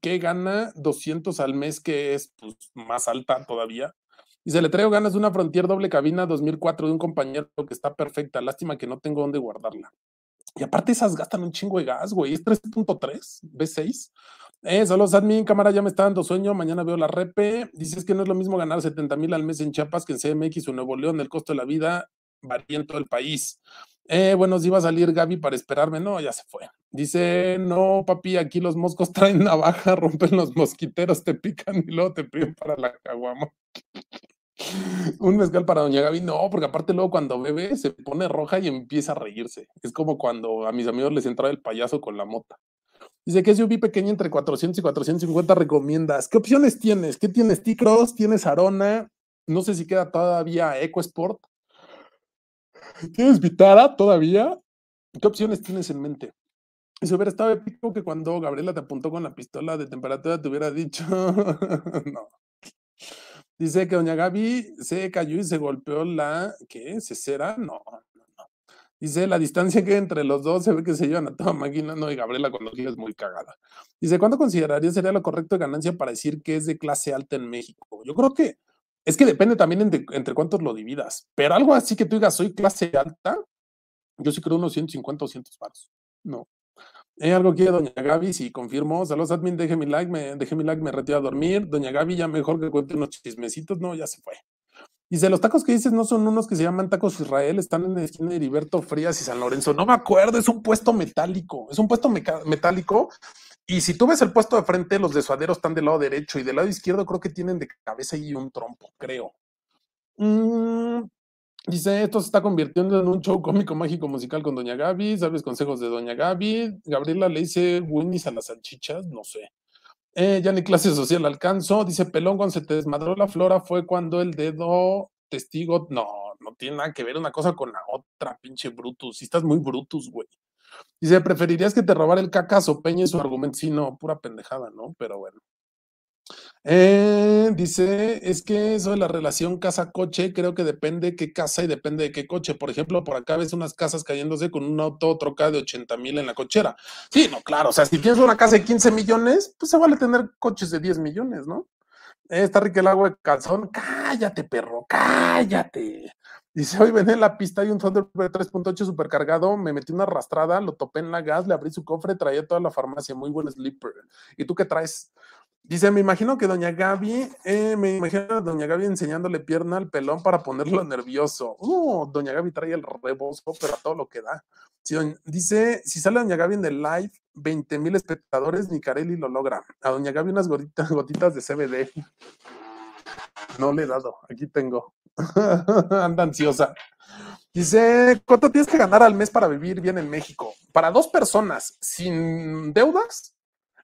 S2: ¿qué gana 200 al mes, que es pues, más alta todavía? Dice, le traigo ganas de una Frontier doble cabina 2004 de un compañero que está perfecta. Lástima que no tengo dónde guardarla. Y aparte esas gastan un chingo de gas, güey. Es 3.3, B6. Eh, saludos, admin, cámara, ya me está dando sueño. Mañana veo la repe. Dices que no es lo mismo ganar 70 mil al mes en Chiapas que en CMX o Nuevo León. El costo de la vida varía en todo el país. Eh, bueno, si va a salir Gaby para esperarme. No, ya se fue. Dice, no, papi, aquí los moscos traen navaja, rompen los mosquiteros, te pican y luego te piden para la caguama. Un mezcal para Doña Gaby, no, porque aparte luego cuando bebe se pone roja y empieza a reírse. Es como cuando a mis amigos les entraba el payaso con la mota. Dice que SUV pequeña entre 400 y 450 recomiendas. ¿Qué opciones tienes? ¿Qué tienes? T-Cross, tienes Arona, no sé si queda todavía EcoSport. ¿Tienes Vitara todavía? ¿Qué opciones tienes en mente? Si hubiera estado épico que cuando Gabriela te apuntó con la pistola de temperatura te hubiera dicho, no. Dice que doña Gaby se cayó y se golpeó la, ¿qué? ¿Cesera? No, no, no. Dice, la distancia que entre los dos se ve que se llevan a toda máquina. No, y Gabriela cuando es muy cagada. Dice, ¿cuánto consideraría sería lo correcto de ganancia para decir que es de clase alta en México? Yo creo que es que depende también entre, entre cuántos lo dividas. Pero algo así que tú digas, soy clase alta, yo sí creo unos 150 o 200 paros. No. ¿Hay algo que doña Gaby? Sí, confirmo. Saludos, admin, deje mi like, me, deje mi like, me retiro a dormir. Doña Gaby, ya mejor que cuente unos chismecitos. No, ya se fue. Dice, los tacos que dices no son unos que se llaman tacos Israel, están en la esquina de Heriberto Frías y San Lorenzo. No me acuerdo, es un puesto metálico, es un puesto metálico. Y si tú ves el puesto de frente, los desuaderos están del lado derecho y del lado izquierdo creo que tienen de cabeza y un trompo, creo. Mm, Dice, esto se está convirtiendo en un show cómico, mágico, musical con Doña Gaby. ¿Sabes consejos de Doña Gaby? Gabriela le dice Winnie's a las salchichas, no sé. Eh, ya ni clase social alcanzo. Dice, pelón, cuando se te desmadró la flora fue cuando el dedo testigo. No, no tiene nada que ver una cosa con la otra, pinche Brutus. Si estás muy Brutus, güey. Dice, ¿preferirías que te robara el cacas o peñe su argumento? Sí, no, pura pendejada, ¿no? Pero bueno. Eh, dice, es que eso de la relación casa-coche, creo que depende qué casa y depende de qué coche. Por ejemplo, por acá ves unas casas cayéndose con un auto troca de 80 mil en la cochera. Sí, no, claro, o sea, si tienes una casa de 15 millones, pues se vale tener coches de 10 millones, ¿no? Eh, está rico el agua de calzón. Cállate, perro, cállate. Dice, hoy ven en la pista, hay un Thunderbird 3.8 supercargado, me metí una arrastrada, lo topé en la gas, le abrí su cofre, traía toda la farmacia, muy buen sleeper. ¿Y tú qué traes? Dice, me imagino que doña Gaby, eh, me imagino a doña Gaby enseñándole pierna al pelón para ponerlo nervioso. Uh, doña Gaby trae el rebozo, pero a todo lo que da. dice, si sale doña Gaby en el live, 20 mil espectadores, ni Carelli lo logra. A doña Gaby unas gotitas, gotitas de CBD. No le he dado, aquí tengo. Anda ansiosa. Dice, ¿cuánto tienes que ganar al mes para vivir bien en México? Para dos personas, sin deudas,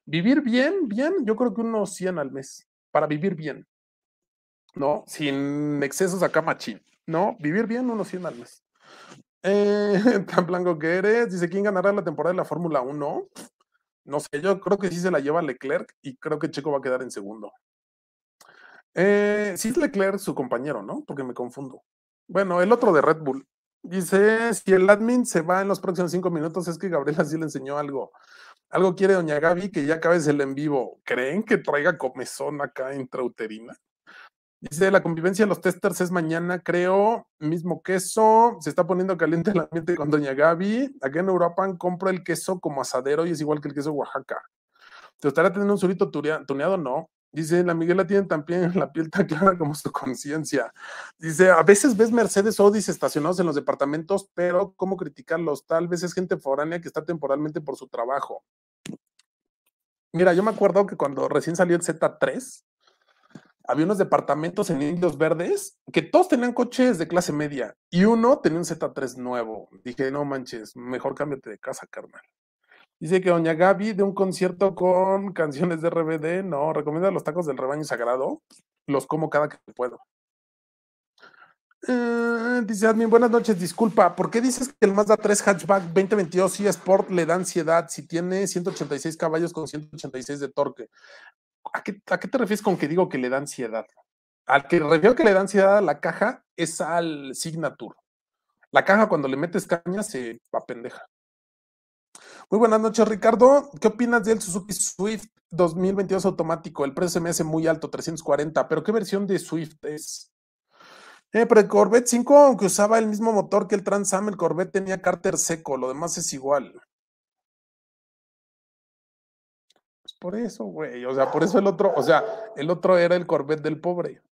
S2: Vivir bien, bien, yo creo que unos 100 al mes, para vivir bien, ¿no? Sin excesos acá machín, ¿no? Vivir bien, unos 100 al mes. Eh, tan blanco que eres, dice, ¿quién ganará la temporada de la Fórmula 1? No sé, yo creo que sí se la lleva Leclerc y creo que Checo va a quedar en segundo. Eh, sí es Leclerc su compañero, ¿no? Porque me confundo. Bueno, el otro de Red Bull. Dice, si el admin se va en los próximos cinco minutos, es que Gabriela sí le enseñó algo. Algo quiere doña Gaby que ya acabes el en vivo. ¿Creen que traiga comezón acá intrauterina? Dice, la convivencia de los testers es mañana, creo. Mismo queso. Se está poniendo caliente el ambiente con doña Gaby. Acá en Europa compro el queso como asadero y es igual que el queso Oaxaca. ¿Te gustaría tener un surito tuneado? No. Dice, la Miguela tiene también la piel tan clara como su conciencia. Dice, a veces ves Mercedes Odis estacionados en los departamentos, pero ¿cómo criticarlos? Tal vez es gente foránea que está temporalmente por su trabajo. Mira, yo me acuerdo que cuando recién salió el Z3, había unos departamentos en Indios Verdes que todos tenían coches de clase media y uno tenía un Z3 nuevo. Dije, no manches, mejor cámbiate de casa, carnal. Dice que Doña Gaby de un concierto con canciones de RBD, no, recomienda los tacos del rebaño sagrado, los como cada que puedo. Eh, dice Admin, buenas noches, disculpa, ¿por qué dices que el Mazda 3 Hatchback 2022 Sport le da ansiedad si tiene 186 caballos con 186 de torque? ¿A qué, ¿A qué, te refieres con que digo que le da ansiedad? Al que refiero que le da ansiedad a la caja es al Signature. La caja cuando le metes caña se va pendeja. Muy buenas noches, Ricardo. ¿Qué opinas del Suzuki Swift 2022 automático? El precio se me hace muy alto, 340, pero ¿qué versión de Swift es? Eh, pero el Corvette 5, aunque usaba el mismo motor que el Trans Am, el Corvette tenía cárter seco, lo demás es igual. Pues por eso, güey. O sea, por eso el otro, o sea, el otro era el Corvette del pobre.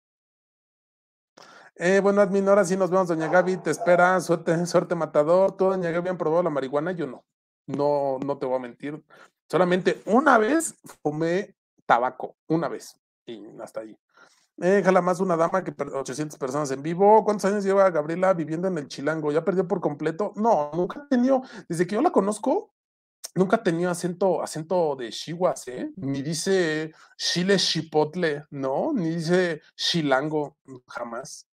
S2: Eh, bueno, admin, ahora sí nos vemos, doña Gaby, te espera, suerte, suerte matador. ¿Tú, doña Gaby, han probado la marihuana? Yo no. No, no te voy a mentir. Solamente una vez fumé tabaco, una vez, y hasta ahí. Eh, jala más una dama que 800 personas en vivo. ¿Cuántos años lleva Gabriela viviendo en el Chilango? ¿Ya perdió por completo? No, nunca ha tenido, desde que yo la conozco, nunca ha tenido acento, acento de chihuas, ¿eh? Ni dice chile chipotle, ¿no? Ni dice chilango, jamás.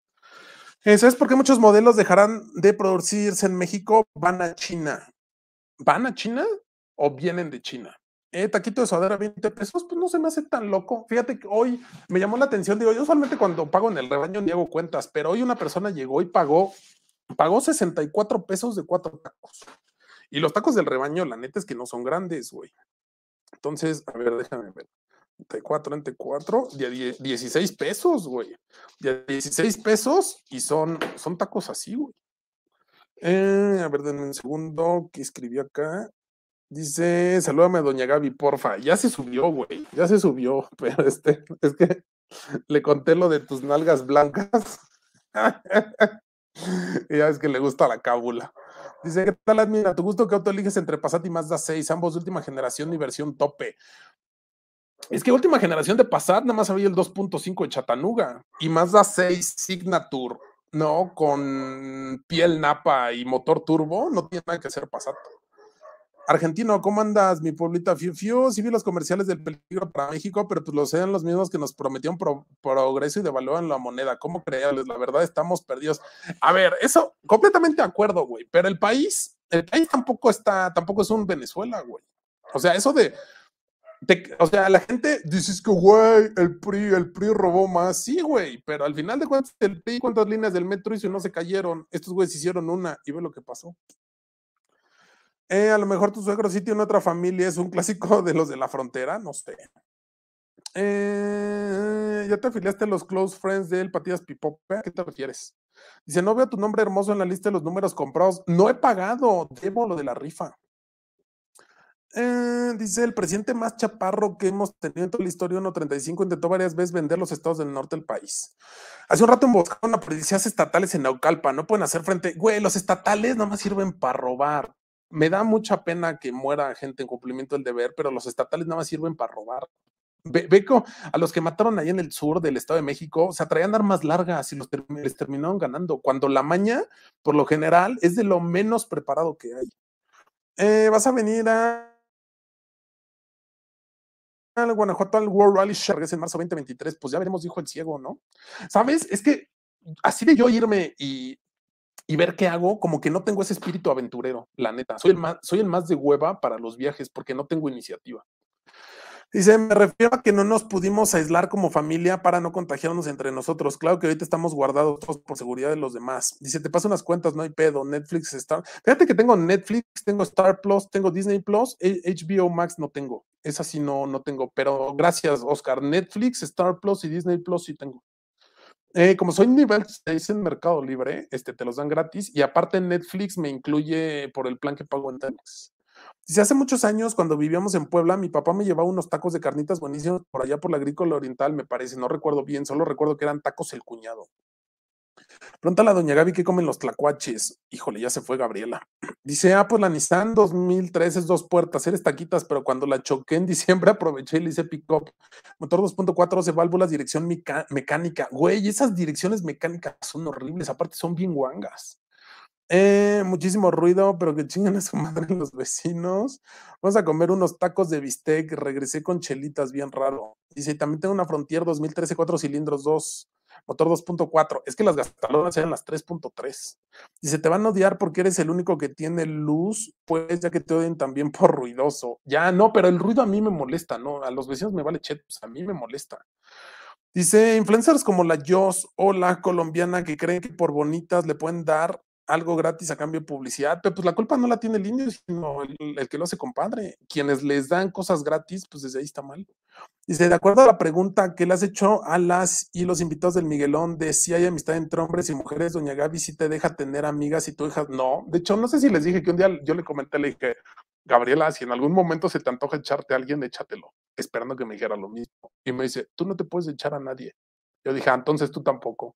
S2: Eh, ¿Sabes por qué muchos modelos dejarán de producirse en México? Van a China. ¿Van a China o vienen de China? Eh, taquito de sodera 20 pesos, pues no se me hace tan loco. Fíjate que hoy me llamó la atención, digo, yo solamente cuando pago en el rebaño ni hago cuentas, pero hoy una persona llegó y pagó, pagó 64 pesos de cuatro tacos. Y los tacos del rebaño, la neta es que no son grandes, güey. Entonces, a ver, déjame ver. Entre 4 entre 4, 16 pesos, güey. 16 pesos y son, son tacos así, güey. Eh, a ver, denme un segundo, ¿qué escribí acá? Dice, salúdame doña Gaby, porfa. Ya se subió, güey. Ya se subió, pero este, es que le conté lo de tus nalgas blancas. y ya es que le gusta la cábula. Dice, ¿qué tal, admira? ¿Tu gusto qué auto eliges entre Passat y Mazda 6? Ambos de última generación y versión tope. Es que última generación de Passat nada más había el 2.5 de Chattanooga y Mazda 6 Signature, ¿no? Con piel napa y motor turbo, no tiene nada que hacer Passat. Argentino, ¿cómo andas, mi pueblita? Fiu, fiu, sí vi los comerciales del peligro para México, pero pues los eran los mismos que nos prometieron progreso y devalúan la moneda. ¿Cómo creerles? La verdad, estamos perdidos. A ver, eso, completamente de acuerdo, güey, pero el país, el país tampoco está, tampoco es un Venezuela, güey. O sea, eso de, o sea, la gente dice que, güey, el PRI, el PRI robó más. Sí, güey, pero al final de cuentas, el PRI, ¿cuántas líneas del metro hizo y no se cayeron? Estos güeyes hicieron una y ve lo que pasó. Eh, a lo mejor tu suegro sí tiene otra familia, es un clásico de los de la frontera, no sé. Eh, ya te afiliaste a los close friends del Patillas Pipope, ¿a qué te refieres? Dice, no veo tu nombre hermoso en la lista de los números comprados. No he pagado, debo lo de la rifa. Eh, dice el presidente más chaparro que hemos tenido en toda la historia, 1.35, intentó varias veces vender los estados del norte del país. Hace un rato emboscaron a policías estatales en Naucalpa, no pueden hacer frente. Güey, los estatales nada más sirven para robar me da mucha pena que muera gente en cumplimiento del deber, pero los estatales nada más sirven para robar. Ve, a los que mataron ahí en el sur del Estado de México, se traían armas largas y los les terminaron ganando, cuando la maña, por lo general, es de lo menos preparado que hay. Eh, vas a venir a al Guanajuato al World Rally Sharks en marzo 2023, pues ya veremos, dijo el ciego, ¿no? ¿Sabes? Es que así de yo irme y y ver qué hago, como que no tengo ese espíritu aventurero, la neta. Soy el más, soy el más de hueva para los viajes porque no tengo iniciativa. Dice, me refiero a que no nos pudimos aislar como familia para no contagiarnos entre nosotros. Claro que ahorita estamos guardados por seguridad de los demás. Dice, te paso unas cuentas, no hay pedo. Netflix, Star. Fíjate que tengo Netflix, tengo Star Plus, tengo Disney Plus, HBO Max no tengo. Esa sí no, no tengo. Pero gracias, Oscar. Netflix, Star Plus y Disney Plus sí tengo. Eh, como soy nivel 6 en Mercado Libre, este, te los dan gratis y aparte Netflix me incluye por el plan que pago en Telmex. Dice, hace muchos años cuando vivíamos en Puebla, mi papá me llevaba unos tacos de carnitas buenísimos por allá por la agrícola oriental, me parece, no recuerdo bien, solo recuerdo que eran tacos el cuñado. Pregúntale a doña Gaby qué comen los tlacuaches. Híjole, ya se fue Gabriela. Dice, ah, pues la Nissan 2003 es dos puertas, eres taquitas, pero cuando la choqué en diciembre aproveché y le hice pick-up. Motor 2.4, de válvulas, dirección mecánica. Güey, esas direcciones mecánicas son horribles, aparte son bien guangas. Eh, muchísimo ruido, pero que chingan a su madre los vecinos. Vamos a comer unos tacos de bistec. Regresé con chelitas, bien raro. Dice, también tengo una Frontier 2013, cuatro cilindros, dos, motor 2.4. Es que las gastalonas eran las 3.3. Dice, te van a odiar porque eres el único que tiene luz, pues ya que te odian también por ruidoso. Ya, no, pero el ruido a mí me molesta, ¿no? A los vecinos me vale chet, pues a mí me molesta. Dice, influencers como la Joss o la colombiana que creen que por bonitas le pueden dar algo gratis a cambio de publicidad, pero pues la culpa no la tiene el indio, sino el, que lo hace compadre. Quienes les dan cosas gratis, pues desde ahí está mal. Dice, de acuerdo a la pregunta que le has hecho a las y los invitados del Miguelón de si hay amistad entre hombres y mujeres, doña Gaby si te deja tener amigas y tu hija, no. De hecho, no sé si les dije que un día yo le comenté, le dije, Gabriela, si en algún momento se te antoja echarte a alguien, échatelo, esperando que me dijera lo mismo. Y me dice, tú no te puedes echar a nadie. Yo dije, ah, entonces tú tampoco.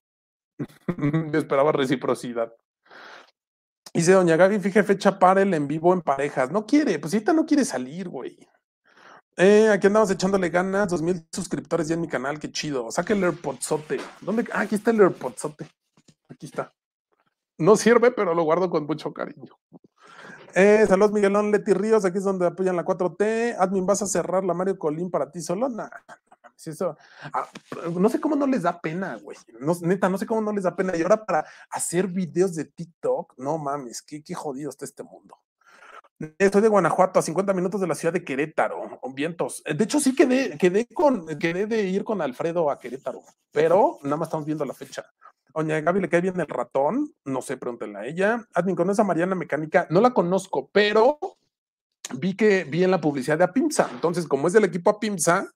S2: Yo esperaba reciprocidad. Dice Doña Gaby, fije fecha para el en vivo en parejas. No quiere, pues ahorita no quiere salir, güey. Eh, aquí andamos echándole ganas, dos mil suscriptores ya en mi canal, qué chido. Saque el AirPodsote. ¿Dónde? Ah, aquí está el AirPodsote. Aquí está. No sirve, pero lo guardo con mucho cariño. Eh, saludos Miguelón Leti Ríos, aquí es donde apoyan la 4T. Admin, ¿vas a cerrar la Mario Colín para ti solo? Ah, no sé cómo no les da pena, güey. No, neta, no sé cómo no les da pena. Y ahora para hacer videos de TikTok, no mames, qué, qué jodido está este mundo. Estoy de Guanajuato, a 50 minutos de la ciudad de Querétaro, con vientos. De hecho, sí quedé, quedé, con, quedé de ir con Alfredo a Querétaro, pero nada más estamos viendo la fecha. Oña Gaby le cae bien el ratón, no sé, pregúntenle a ella. Admin, ¿conoces a Mariana Mecánica? No la conozco, pero vi que vi en la publicidad de Apimsa. Entonces, como es del equipo Apimsa,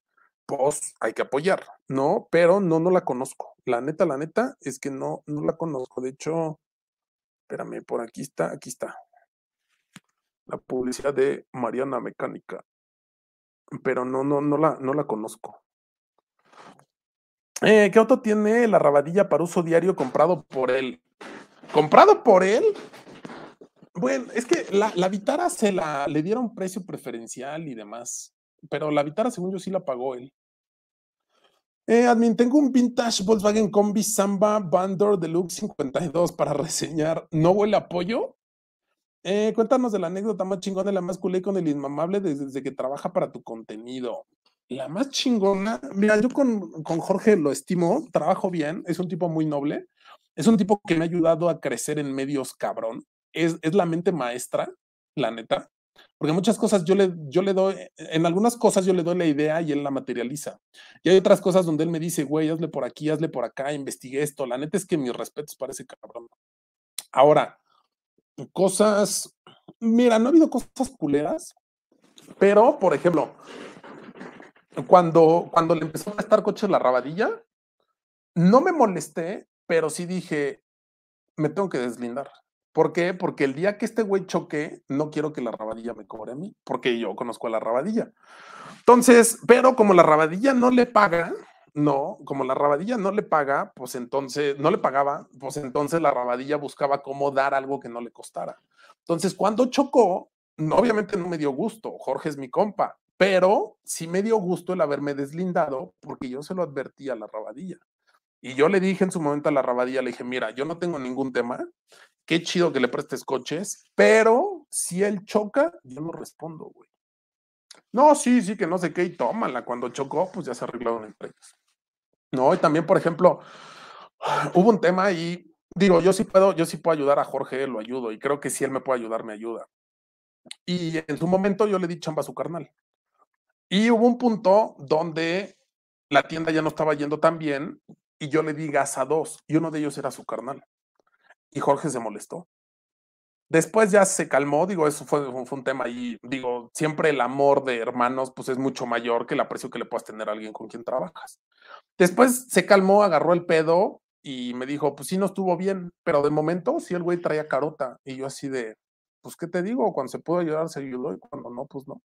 S2: pues hay que apoyar, ¿no? Pero no, no la conozco. La neta, la neta es que no, no la conozco. De hecho, espérame, por aquí está, aquí está la publicidad de Mariana Mecánica, pero no, no, no la, no la conozco. Eh, ¿Qué auto tiene la rabadilla para uso diario comprado por él? ¿Comprado por él? Bueno, es que la, la Vitara se la le dieron precio preferencial y demás, pero la Vitara, según yo, sí la pagó él. Eh, admin, tengo un vintage Volkswagen Combi Samba Bandor Deluxe 52 para reseñar. ¿No huele a pollo? Eh, cuéntanos de la anécdota más chingona, la más culé con el inmamable desde, que trabaja para tu contenido. La más chingona, mira, yo con, con Jorge lo estimo, trabajo bien, es un tipo muy noble, es un tipo que me ha ayudado a crecer en medios cabrón, es, es la mente maestra, la neta, porque muchas cosas yo le, yo le doy, en algunas cosas yo le doy la idea y él la materializa. Y hay otras cosas donde él me dice, güey, hazle por aquí, hazle por acá, investigué esto. La neta es que mis respetos para ese cabrón. Ahora, cosas, mira, no ha habido cosas culeras, pero, por ejemplo, cuando, cuando le empezó a estar coches la rabadilla, no me molesté, pero sí dije, me tengo que deslindar. ¿Por qué? Porque el día que este güey choque, no quiero que la rabadilla me cobre a mí, porque yo conozco a la rabadilla. Entonces, pero como la rabadilla no le paga, no, como la rabadilla no le paga, pues entonces, no le pagaba, pues entonces la rabadilla buscaba cómo dar algo que no le costara. Entonces, cuando chocó, obviamente no me dio gusto, Jorge es mi compa, pero sí me dio gusto el haberme deslindado porque yo se lo advertí a la rabadilla. Y yo le dije en su momento a la rabadilla, le dije, mira, yo no tengo ningún tema, qué chido que le prestes coches, pero si él choca, yo no respondo, güey. No, sí, sí, que no sé qué, y tómala. Cuando chocó, pues ya se arreglaron entre ellos. No, y también, por ejemplo, hubo un tema y digo, yo sí puedo, yo sí puedo ayudar a Jorge, lo ayudo, y creo que si él me puede ayudar, me ayuda. Y en su momento yo le di chamba a su carnal. Y hubo un punto donde la tienda ya no estaba yendo tan bien y yo le di gas a dos y uno de ellos era su carnal. Y Jorge se molestó. Después ya se calmó, digo, eso fue, un tema ahí, digo, siempre el amor de hermanos pues es mucho mayor que el aprecio que le puedas tener a alguien con quien trabajas. Después se calmó, agarró el pedo y me dijo, pues sí, no estuvo bien, pero de momento sí el güey traía carota y yo así de, pues qué te digo, cuando se pudo ayudar se ayudó y cuando no, pues no.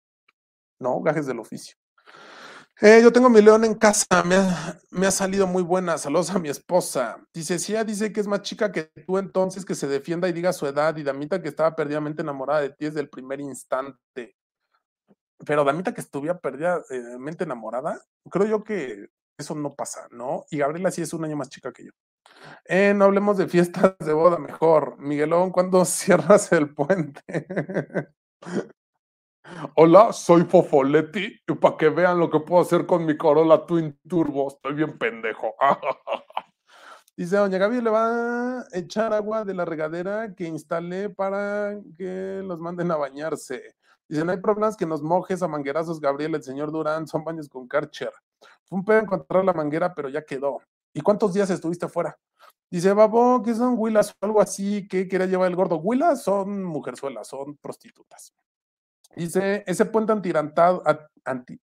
S2: No, gajes del oficio. Eh, yo tengo mi león en casa, me ha, me ha, salido muy buena. Saludos a mi esposa. Dice, sí, dice que es más chica que tú entonces, que se defienda y diga su edad. Y Damita que estaba perdidamente enamorada de ti desde el primer instante. Pero Damita que estuviera perdidamente enamorada, creo yo que eso no pasa, ¿no? Y Gabriela sí es un año más chica que yo. Eh, no hablemos de fiestas de boda mejor. Miguelón, ¿cuándo cierras el puente? Hola, soy Fofoletti y para que vean lo que puedo hacer con mi Corolla Twin Turbo, estoy bien pendejo. Dice, doña Gaby, le va a echar agua de la regadera que instalé para que los manden a bañarse. Dice, no hay problemas que nos mojes a manguerazos, Gabriel, el señor Durán, son baños con Karcher. Fue un pedo encontrar la manguera, pero ya quedó. ¿Y cuántos días estuviste afuera? Dice, babo, ¿qué son huilas o algo así? ¿Qué quería llevar el gordo? Huilas son mujerzuelas, son prostitutas. Dice, ese puente antirantado, anti,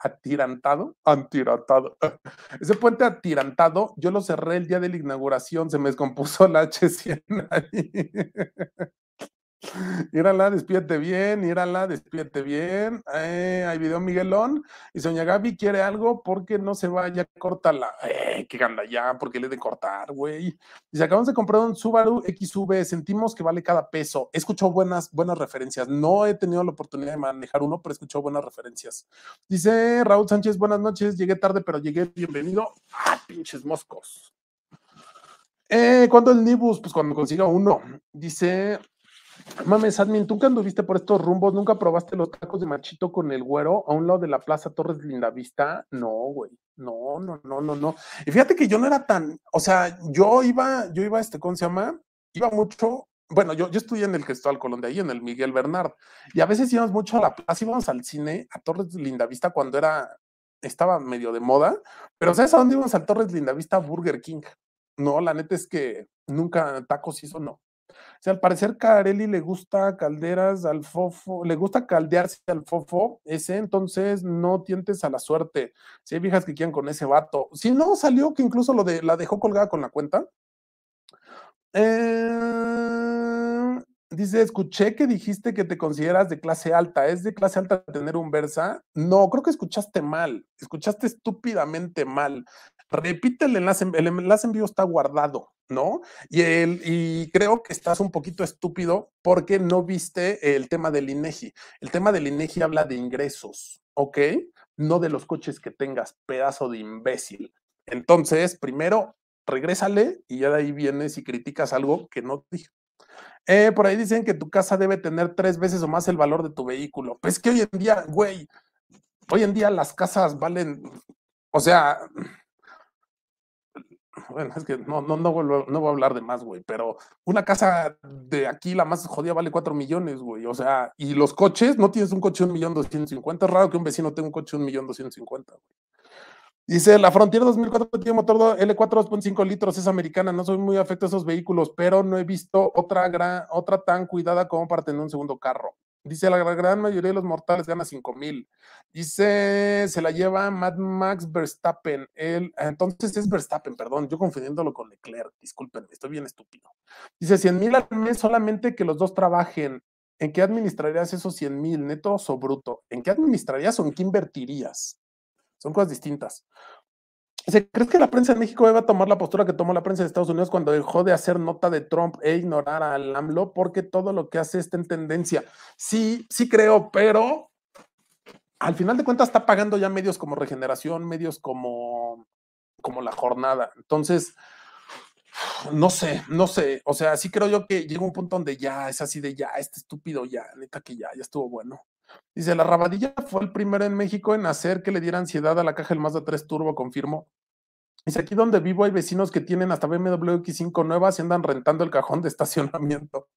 S2: atirantado, antirantado, ese puente atirantado, yo lo cerré el día de la inauguración, se me descompuso la H100 ahí. Írala, despídete bien, írala, despídete bien. Eh, hay video Miguelón. Y Soña Gaby quiere algo porque no se vaya, córtala. Eh, que ganda ya, porque le de cortar, güey. Dice, acabamos de comprar un Subaru XV, sentimos que vale cada peso. He escuchado buenas, buenas referencias. No he tenido la oportunidad de manejar uno, pero he escuchado buenas referencias. Dice Raúl Sánchez, buenas noches. Llegué tarde, pero llegué. Bienvenido. Ah, pinches moscos. Eh, ¿Cuándo el Nibus? Pues cuando consiga uno. Dice Mames, admin, ¿tú que anduviste por estos rumbos? ¿Nunca probaste los tacos de machito con el güero a un lado de la Plaza Torres Lindavista? No, güey. No, no, no, no, no. Y fíjate que yo no era tan, o sea, yo iba, yo iba, este, ¿cómo se llama? Iba mucho, bueno, yo, yo estudié en el Cristóbal Colón de ahí, en el Miguel Bernard, y a veces íbamos mucho a la plaza, íbamos al cine, a Torres Lindavista cuando era, estaba medio de moda, pero ¿sabes a dónde íbamos al Torres Lindavista? Burger King. No, la neta es que nunca tacos hizo, no. Sea, al parecer Carelli le gusta calderas al fofo, le gusta caldearse al fofo, ese, entonces no tientes a la suerte. Si hay viejas que quieran con ese vato. Si no, salió que incluso lo de, la dejó colgada con la cuenta. Eh, dice, escuché que dijiste que te consideras de clase alta. ¿Es de clase alta tener un Versa? No, creo que escuchaste mal. Escuchaste estúpidamente mal repite el enlace, el enlace en vivo está guardado, ¿no? Y, el, y creo que estás un poquito estúpido porque no viste el tema del INEGI. El tema del INEGI habla de ingresos, ¿ok? No de los coches que tengas, pedazo de imbécil. Entonces, primero, regrésale y ya de ahí vienes y criticas algo que no dije. Eh, por ahí dicen que tu casa debe tener tres veces o más el valor de tu vehículo. Pues que hoy en día, güey, hoy en día las casas valen, o sea, bueno, es que no, no, no, no voy a hablar de más, güey, pero una casa de aquí, la más jodida, vale 4 millones, güey. O sea, y los coches, no tienes un coche de un millón doscientos cincuenta. Es raro que un vecino tenga un coche de un millón doscientos cincuenta, Dice, la Frontier 2004 tiene motor L4 2.5 litros, es americana, no soy muy afecto a esos vehículos, pero no he visto otra, gran, otra tan cuidada como para tener un segundo carro. Dice, la gran mayoría de los mortales gana 5 mil. Dice, se la lleva Mad Max Verstappen. Él, entonces es Verstappen, perdón, yo confundiéndolo con Leclerc, disculpen, estoy bien estúpido. Dice, 100 mil al mes solamente que los dos trabajen. ¿En qué administrarías esos 100 mil, neto o bruto? ¿En qué administrarías o en qué invertirías? Son cosas distintas. ¿Crees que la prensa en México va a tomar la postura que tomó la prensa de Estados Unidos cuando dejó de hacer nota de Trump e ignorar al AMLO? Porque todo lo que hace está en tendencia. Sí, sí creo, pero al final de cuentas está pagando ya medios como Regeneración, medios como, como la jornada. Entonces, no sé, no sé. O sea, sí creo yo que llega un punto donde ya es así de ya, este estúpido ya, neta que ya, ya estuvo bueno. Dice, la Rabadilla fue el primero en México en hacer que le diera ansiedad a la caja del Mazda 3 Turbo, confirmo. Dice, aquí donde vivo hay vecinos que tienen hasta BMW X5 nuevas y andan rentando el cajón de estacionamiento.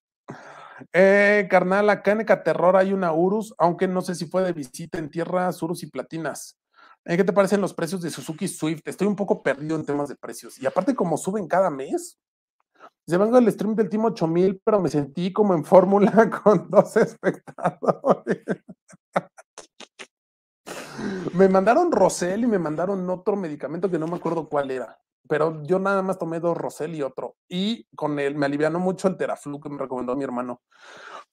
S2: Eh, carnal, acá en Ecaterror hay una Urus, aunque no sé si fue de visita en tierras Urus y Platinas. Eh, ¿Qué te parecen los precios de Suzuki Swift? Estoy un poco perdido en temas de precios. Y aparte, como suben cada mes, se vengo el stream del Team 8000, pero me sentí como en fórmula con dos espectadores. me mandaron Rosel y me mandaron otro medicamento que no me acuerdo cuál era. Pero yo nada más tomé dos Rosel y otro. Y con él me alivianó mucho el Teraflu que me recomendó mi hermano.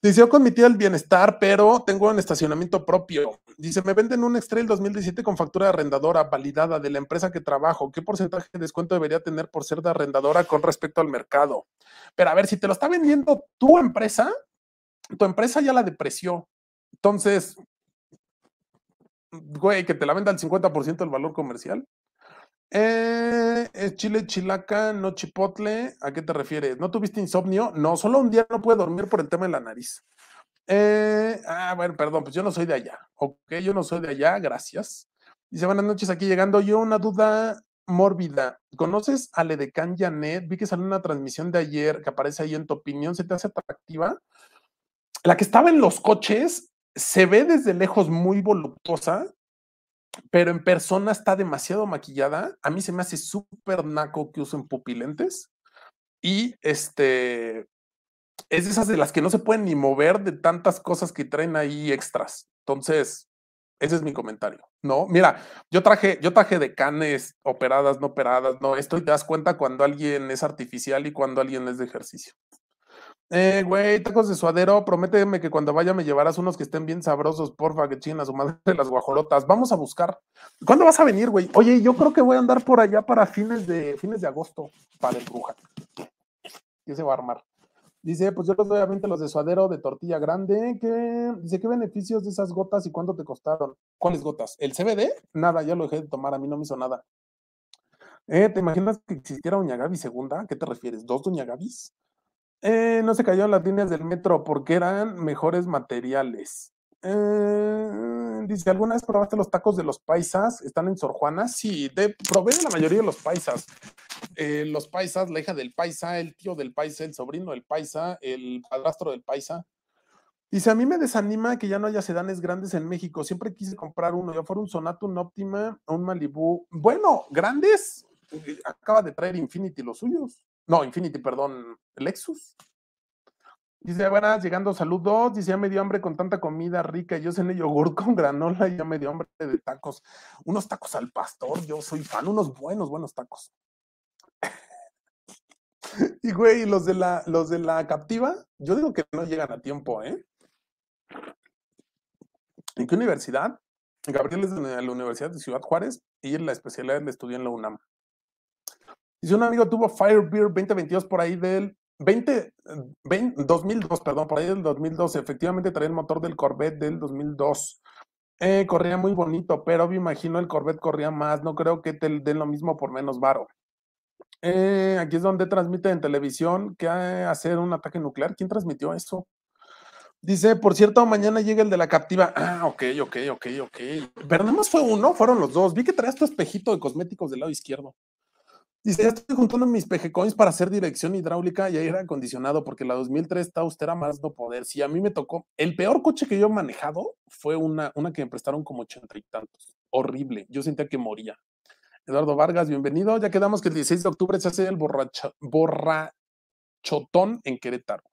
S2: Dice, yo con mi tía el bienestar, pero tengo un estacionamiento propio. Dice, me venden un X-Trail 2017 con factura de arrendadora validada de la empresa que trabajo. ¿Qué porcentaje de descuento debería tener por ser de arrendadora con respecto al mercado? Pero a ver, si te lo está vendiendo tu empresa, tu empresa ya la depreció. Entonces, güey, que te la venda al 50% del valor comercial. Eh, chile chilaca, no chipotle. ¿A qué te refieres? ¿No tuviste insomnio? No, solo un día no pude dormir por el tema de la nariz. Eh, ah, bueno, perdón, pues yo no soy de allá. Ok, yo no soy de allá, gracias. Dice, buenas noches, aquí llegando. Yo una duda mórbida. ¿Conoces a Ledecan Janet? Vi que salió una transmisión de ayer que aparece ahí en tu opinión. ¿Se te hace atractiva? La que estaba en los coches se ve desde lejos muy voluptuosa, pero en persona está demasiado maquillada. A mí se me hace súper naco que usen pupilentes. Y este es de esas de las que no se pueden ni mover de tantas cosas que traen ahí extras. Entonces, ese es mi comentario. No, mira, yo traje, yo traje de canes operadas, no operadas, no, esto te das cuenta cuando alguien es artificial y cuando alguien es de ejercicio. Eh, güey, tacos de suadero, prométeme que cuando vaya me llevarás unos que estén bien sabrosos, porfa, que chinguen a su madre las guajolotas. Vamos a buscar. ¿Cuándo vas a venir, güey? Oye, yo creo que voy a andar por allá para fines de, fines de agosto, para el bruja. ¿Qué se va a armar? Dice, pues yo los doy a 20 los de suadero de tortilla grande. ¿Qué? Dice, ¿qué beneficios de esas gotas y cuánto te costaron? ¿Cuáles gotas? ¿El CBD? Nada, ya lo dejé de tomar, a mí no me hizo nada. Eh, ¿Te imaginas que existiera Doña Gaby segunda? ¿A qué te refieres? ¿Dos Doña Gabis? Eh, no se cayeron las líneas del metro porque eran mejores materiales. Eh, dice, ¿alguna vez probaste los tacos de los paisas? ¿Están en Sor Juana? Sí, de, probé la mayoría de los paisas. Eh, los paisas, la hija del paisa, el tío del paisa, el sobrino del paisa, el padrastro del paisa. Dice, a mí me desanima que ya no haya sedanes grandes en México. Siempre quise comprar uno, ya fuera un Sonato, un Optima, un Malibu. Bueno, grandes. Acaba de traer Infinity los suyos. No, Infinity, perdón, Lexus. Dice, buenas, llegando saludos. Dice, ya me dio hambre con tanta comida rica. Yo cené yogur con granola ya me dio hambre de tacos. Unos tacos al pastor, yo soy fan. Unos buenos, buenos tacos. y güey, los de la, los de la captiva, yo digo que no llegan a tiempo, ¿eh? ¿En qué universidad? Gabriel es de la Universidad de Ciudad Juárez y la especialidad la estudió en la UNAM. Dice, un amigo tuvo Firebeer 2022 por ahí del 20, 2002, perdón, por ahí del 2012. Efectivamente traía el motor del Corvette del 2002. Eh, corría muy bonito, pero me imagino el Corvette corría más. No creo que te den lo mismo por menos varo. Eh, aquí es donde transmite en televisión que hacer un ataque nuclear. ¿Quién transmitió eso? Dice, por cierto, mañana llega el de la captiva. Ah, ok, ok, ok, ok. Pero nada más fue uno, fueron los dos. Vi que traías tu espejito de cosméticos del lado izquierdo. Dice, ya estoy juntando mis pejecoins para hacer dirección hidráulica y aire acondicionado, porque la 2003 está austera más no poder. Si a mí me tocó, el peor coche que yo he manejado fue una, una que me prestaron como ochenta y tantos. Horrible. Yo sentía que moría. Eduardo Vargas, bienvenido. Ya quedamos que el 16 de octubre se hace el borrachotón en Querétaro.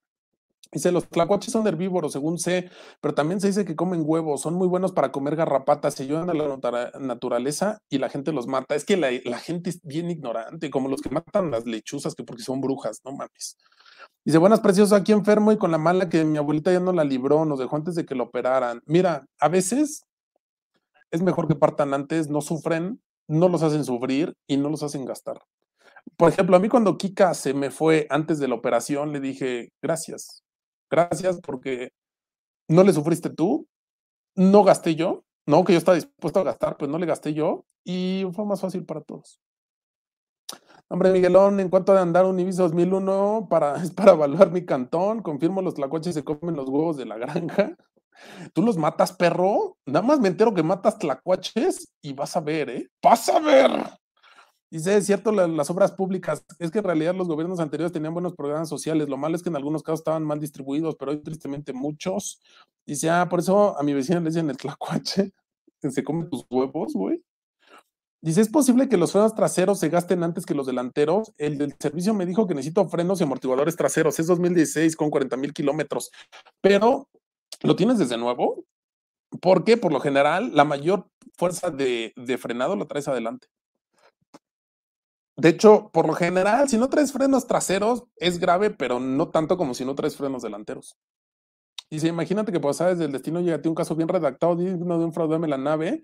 S2: Dice, los tlacuaches son herbívoros, según sé, pero también se dice que comen huevos, son muy buenos para comer garrapatas, se ayudan a la naturaleza y la gente los mata. Es que la, gente es bien ignorante, como los que matan las lechuzas, que porque son brujas, no mames. Dice, buenas precioso, aquí enfermo y con la mala que mi abuelita ya no la libró, nos dejó antes de que lo operaran. Mira, a veces es mejor que partan antes, no sufren, no los hacen sufrir y no los hacen gastar. Por ejemplo, a mí cuando Kika se me fue antes de la operación, le dije, gracias, gracias porque no le sufriste tú, no gasté yo, no que yo estaba dispuesto a gastar, pues no le gasté yo y fue más fácil para todos. Hombre, Miguelón, ¿en cuanto de andar un Ibiza 2001 para, es para evaluar mi cantón? Confirmo, los tlacuaches se comen los huevos de la granja. ¿Tú los matas, perro? Nada más me entero que matas tlacuaches y vas a ver, ¿eh? ¡Vas a ver! Dice, es cierto, la- las obras públicas, es que en realidad los gobiernos anteriores tenían buenos programas sociales, lo malo es que en algunos casos estaban mal distribuidos, pero hoy tristemente muchos. Dice, ah, por eso a mi vecina le dicen el tlacuache, que se come tus huevos, güey. Dice, ¿es posible que los frenos traseros se gasten antes que los delanteros? El del servicio me dijo que necesito frenos y amortiguadores traseros. Es 2016 con 40 mil kilómetros. Pero, ¿lo tienes desde nuevo? Porque, por lo general, la mayor fuerza de, de frenado la traes adelante. De hecho, por lo general, si no traes frenos traseros, es grave, pero no tanto como si no traes frenos delanteros. Dice, imagínate que por sabes del destino llega a ti un caso bien redactado, digno de un fraudame la nave.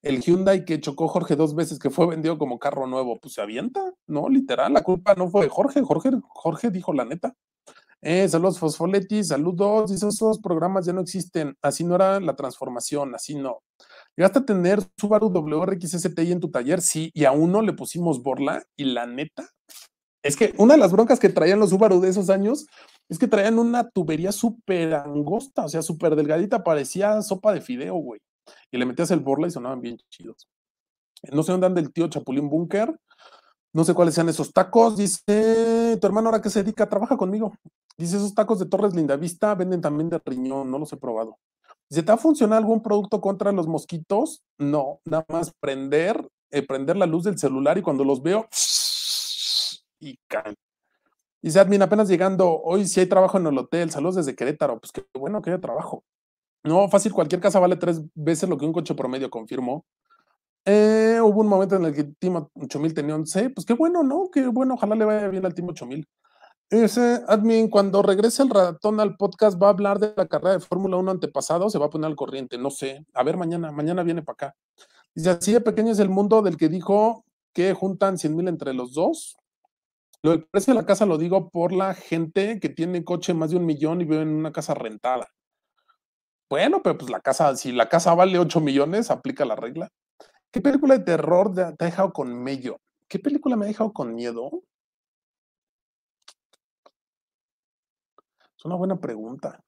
S2: El Hyundai que chocó Jorge dos veces, que fue vendido como carro nuevo, pues se avienta, ¿no? Literal, la culpa no fue de Jorge, Jorge, Jorge dijo la neta. Eh, saludos Fosfoletti, saludos, dice, esos programas ya no existen, así no era la transformación, así no. ¿Llegaste a tener Subaru WRX STI en tu taller? Sí, y a uno le pusimos borla, y la neta, es que una de las broncas que traían los Subaru de esos años es que traían una tubería súper angosta, o sea, súper delgadita, parecía sopa de fideo, güey. Y le metías el borla y sonaban bien chidos. No sé dónde anda el tío Chapulín Bunker. No sé cuáles sean esos tacos. Dice, tu hermano ahora que se dedica, trabaja conmigo. Dice, esos tacos de Torres Lindavista venden también de riñón, no los he probado. Dice, ¿te ha funcionado algún producto contra los mosquitos? No, nada más prender, eh, prender la luz del celular y cuando los veo, y caen. Dice, admin, apenas llegando, hoy sí hay trabajo en el hotel, saludos desde Querétaro. Pues qué bueno que haya trabajo. No, fácil, cualquier casa vale tres veces lo que un coche promedio, confirmó. Eh, hubo un momento en el que el Team 8000 tenía 11, pues qué bueno, ¿no? Qué bueno, ojalá le vaya bien al Team 8000. Ese admin, cuando regrese el ratón al podcast, va a hablar de la carrera de Fórmula 1 antepasado, se va a poner al corriente, no sé. A ver, mañana, mañana viene para acá. Dice, así de pequeño es el mundo del que dijo que juntan 100 mil entre los dos. Lo del precio de la casa lo digo por la gente que tiene coche más de un millón y vive en una casa rentada. Bueno, pero pues la casa, si la casa vale 8 millones, aplica la regla. ¿Qué película de terror te ha dejado con mello? ¿Qué película me ha dejado con miedo? Es una buena pregunta.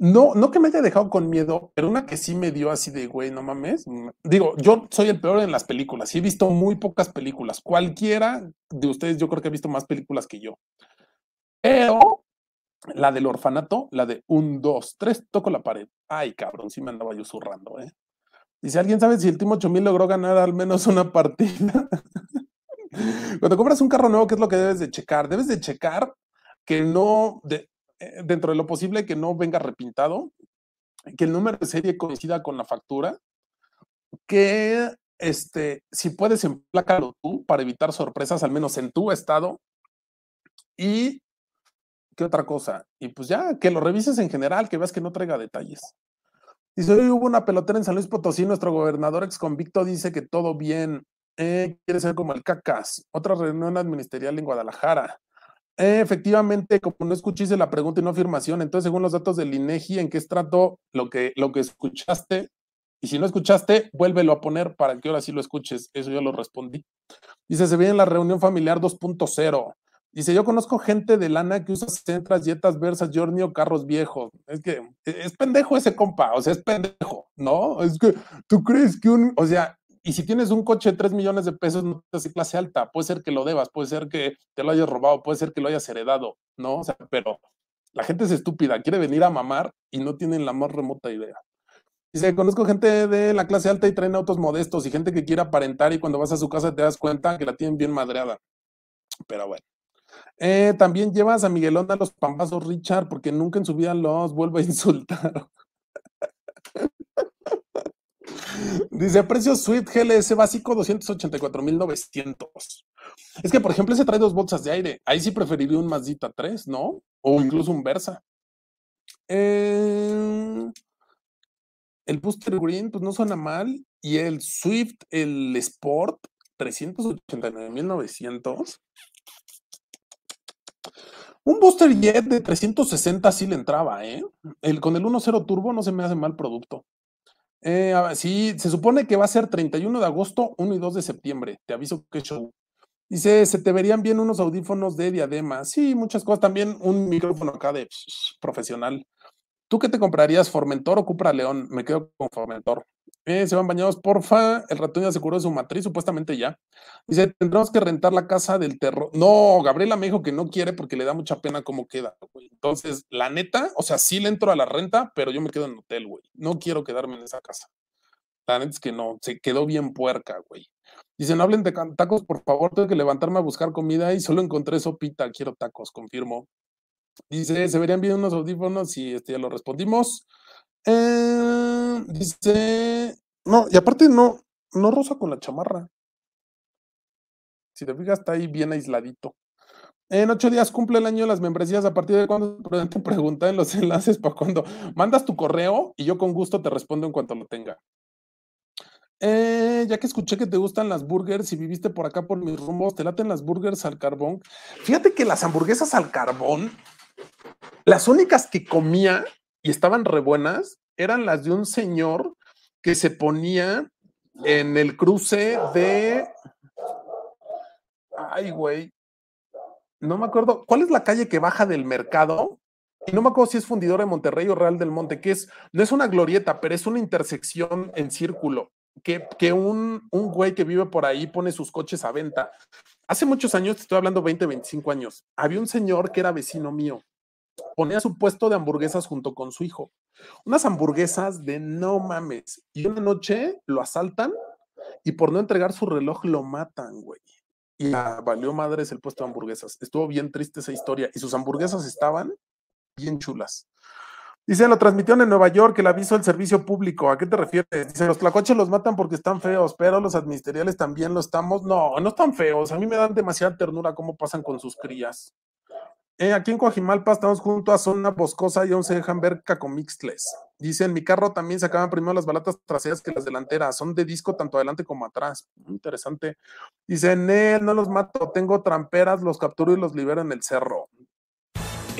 S2: No, no que me haya dejado con miedo, pero una que sí me dio así de, güey, no mames. mm, Digo, yo soy el peor en las películas y he visto muy pocas películas. Cualquiera de ustedes yo creo que ha visto más películas que yo. Pero la del orfanato, la de un, dos, tres, toco la pared. Ay, cabrón, sí me andaba yo zurrando, ¿eh? Dice, ¿alguien sabe si el Team 8000 logró ganar al menos una partida? Cuando compras un carro nuevo, ¿qué es lo que debes de checar? Debes de checar que no, eh, dentro de lo posible, que no venga repintado, que el número de serie coincida con la factura, que este, si puedes emplácalo tú para evitar sorpresas, al menos en tu estado, y ¿qué otra cosa? Y pues ya, que lo revises en general, que veas que no traiga detalles. Dice, hoy hubo una pelotera en San Luis Potosí, nuestro gobernador ex convicto dice que todo bien, eh, quiere ser como el cacas. Otra reunión administrativa en Guadalajara. Eh, efectivamente, como no escuchaste la pregunta y no afirmación, entonces según los datos del INEGI, ¿en qué estrato lo que, lo que escuchaste? Y si no escuchaste, vuélvelo a poner para que ahora sí lo escuches. Eso yo lo respondí. Dice, se viene la reunión familiar 2.0. Dice, yo conozco gente de lana que usa centras, dietas, versas, journey carros viejos. Es que e- es pendejo ese compa, o sea, es pendejo, ¿no? Es que tú crees que un, o sea, y si tienes un coche de 3 millones de pesos, no es de clase alta, puede ser que lo debas, puede ser que te lo hayas robado, puede ser que lo hayas heredado, ¿no? O sea, pero la gente es estúpida, quiere venir a mamar y no tienen la más remota idea. Dice, conozco gente de la clase alta y traen autos modestos y gente que quiere aparentar y cuando vas a su casa te das cuenta que la tienen bien madreada. Pero bueno. Eh, también llevas a Miguelón a los pambazos, Richard, porque nunca en su vida los vuelve a insultar. Dice, precio Swift GLS básico 284.900. Es que, por ejemplo, ese trae dos bolsas de aire. Ahí sí preferiría un Mazda 3, ¿no? O incluso un Versa. Eh, el Booster Green, pues no suena mal. Y el Swift, el Sport, 389.900. Un Booster Jet de 360 sí le entraba, ¿eh? El, con el 1.0 turbo no se me hace mal producto. Eh, ver, sí, se supone que va a ser 31 de agosto, 1 y 2 de septiembre. Te aviso que show. Dice, se te verían bien unos audífonos de diadema. Sí, muchas cosas. También un micrófono acá de profesional. ¿Tú qué te comprarías, Formentor o Cupra León? Me quedo con Formentor. Eh, se van bañados, porfa. El ratón ya se curó de su matriz, supuestamente ya. Dice, tendremos que rentar la casa del terror. No, Gabriela me dijo que no quiere porque le da mucha pena cómo queda. Entonces, la neta, o sea, sí le entro a la renta, pero yo me quedo en hotel, güey. No quiero quedarme en esa casa. La neta es que no, se quedó bien puerca, güey. Dice, no hablen de tacos, por favor, tengo que levantarme a buscar comida y solo encontré sopita. Quiero tacos, confirmo. Dice, se verían bien unos audífonos y este ya lo respondimos. Eh, dice, no, y aparte no, no rosa con la chamarra. Si te fijas, está ahí bien aisladito. En ocho días cumple el año de las membresías. ¿A partir de cuándo? Te pregunta en los enlaces para cuando mandas tu correo y yo con gusto te respondo en cuanto lo tenga. Eh, ya que escuché que te gustan las burgers y viviste por acá por mis rumbos, ¿te laten las burgers al carbón? Fíjate que las hamburguesas al carbón, las únicas que comía y estaban re buenas eran las de un señor que se ponía en el cruce de. Ay, güey. No me acuerdo. ¿Cuál es la calle que baja del mercado? Y no me acuerdo si es fundidor de Monterrey o Real del Monte, que es, no es una glorieta, pero es una intersección en círculo. Que, que un, un güey que vive por ahí pone sus coches a venta. Hace muchos años, te estoy hablando 20, 25 años, había un señor que era vecino mío ponía su puesto de hamburguesas junto con su hijo. Unas hamburguesas de no mames. Y una noche lo asaltan y por no entregar su reloj lo matan, güey. Y la valió madres el puesto de hamburguesas. Estuvo bien triste esa historia. Y sus hamburguesas estaban bien chulas. Dice, lo transmitieron en Nueva York, el aviso del servicio público. ¿A qué te refieres? Dice, los tlacoches los matan porque están feos, pero los administeriales también lo estamos. No, no están feos. A mí me dan demasiada ternura cómo pasan con sus crías. Eh, aquí en Coajimalpa estamos junto a Zona Boscosa y aún se dejan ver cacomixtles. Dice, en mi carro también se acaban primero las balatas traseras que las delanteras. Son de disco tanto adelante como atrás. Interesante. Dice, él no los mato. Tengo tramperas, los capturo y los libero en el cerro.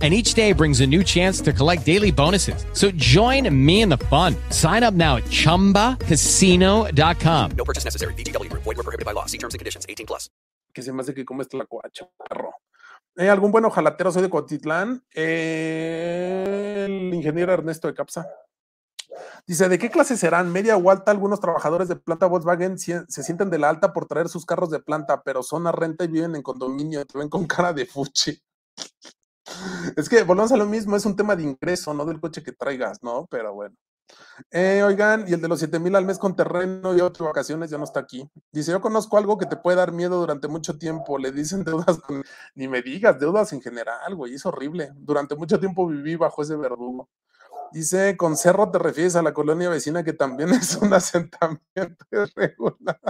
S4: and each day brings a new chance to collect daily bonuses. So join me in the fun. Sign up now at ChumbaCasino.com.
S5: No purchase necessary. BGW. Void were prohibited by law. See terms and conditions. 18 plus.
S2: Que se me hace que como es tlacuacho, perro. Eh, ¿Algún buen ojalatero? Soy de Cotitlán. Eh, el ingeniero Ernesto de Capsa. Dice, ¿de qué clase serán? Media o alta, algunos trabajadores de planta Volkswagen se sienten de la alta por traer sus carros de planta, pero son a renta y viven en condominio, te ven con cara de fuchi. Es que volvemos a lo mismo, es un tema de ingreso, no del coche que traigas, ¿no? Pero bueno. Eh, oigan, y el de los 7 mil al mes con terreno y otras vacaciones ya no está aquí. Dice, yo conozco algo que te puede dar miedo durante mucho tiempo. Le dicen deudas, ni me digas, deudas en general, güey, es horrible. Durante mucho tiempo viví bajo ese verdugo. Dice, con cerro te refieres a la colonia vecina que también es un asentamiento irregular.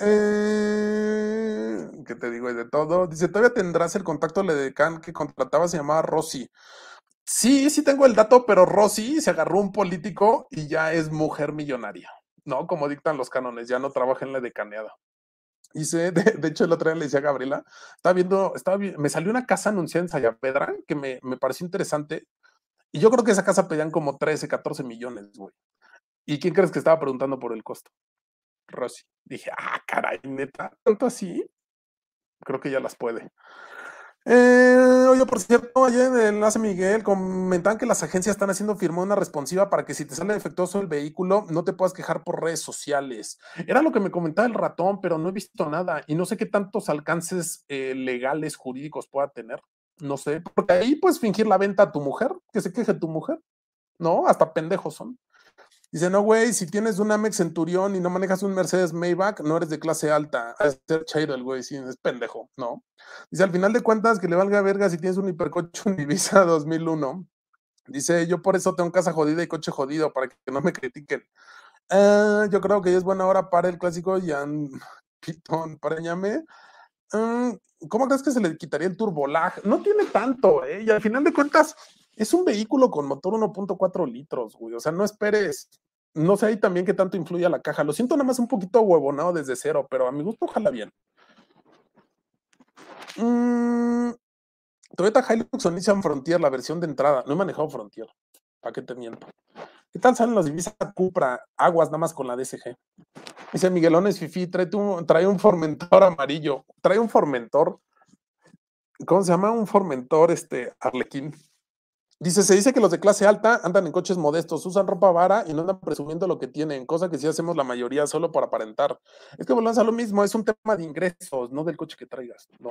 S2: Eh, ¿Qué te digo? de todo. Dice, ¿todavía tendrás el contacto de Ledecan que contrataba? Se llamaba Rosy. Sí, sí tengo el dato, pero Rosy se agarró un político y ya es mujer millonaria, ¿no? Como dictan los cánones, ya no trabaja en la decaneada. Dice, de, hecho, el otro día le decía a Gabriela, estaba viendo, me salió una casa anunciada en Sayapedra que me, me pareció interesante. Y yo creo que esa casa pedían como 13, 14 millones, güey. ¿Y quién crees que estaba preguntando por el costo? Rosy. Dije, ah, caray, neta, tanto así. Creo que ya las puede. Eh, oye, por cierto, ayer en enlace Miguel comentaban que las agencias están haciendo firma una responsiva para que si te sale defectuoso el vehículo no te puedas quejar por redes sociales. Era lo que me comentaba el ratón, pero no he visto nada y no sé qué tantos alcances eh, legales, jurídicos pueda tener. No sé, porque ahí puedes fingir la venta a tu mujer, que se queje tu mujer. No, hasta pendejos son. Dice, no, güey, si tienes un Amex Centurión y no manejas un Mercedes Maybach, no eres de clase alta. A ser chairo el güey, sí, es pendejo, ¿no? Dice, al final de cuentas, que le valga verga si tienes un hipercoche, un Ibiza 2001. Dice, yo por eso tengo casa jodida y coche jodido, para que no me critiquen. Ah, yo creo que ya es buena hora para el clásico Jan Pitón, para ñame. Ah, ¿Cómo crees que se le quitaría el turbolag? No tiene tanto, ¿eh? Y al final de cuentas, es un vehículo con motor 1.4 litros, güey. O sea, no esperes. No sé ahí también qué tanto influye a la caja. Lo siento nada más un poquito huevonado desde cero, pero a mi gusto ojalá bien. Mm, Toyota Hilux o Nissan Frontier, la versión de entrada. No he manejado Frontier. ¿Para qué te miento? ¿Qué tal salen los Ibiza Cupra? Aguas nada más con la DSG. Dice Miguelones Fifi, trae, tu- trae un Formentor amarillo. Trae un Formentor. ¿Cómo se llama? Un Formentor, este, Arlequín. Dice, se dice que los de clase alta andan en coches modestos, usan ropa vara y no andan presumiendo lo que tienen, cosa que sí hacemos la mayoría solo por aparentar. Es que volvemos a lo mismo, es un tema de ingresos, no del coche que traigas, ¿no?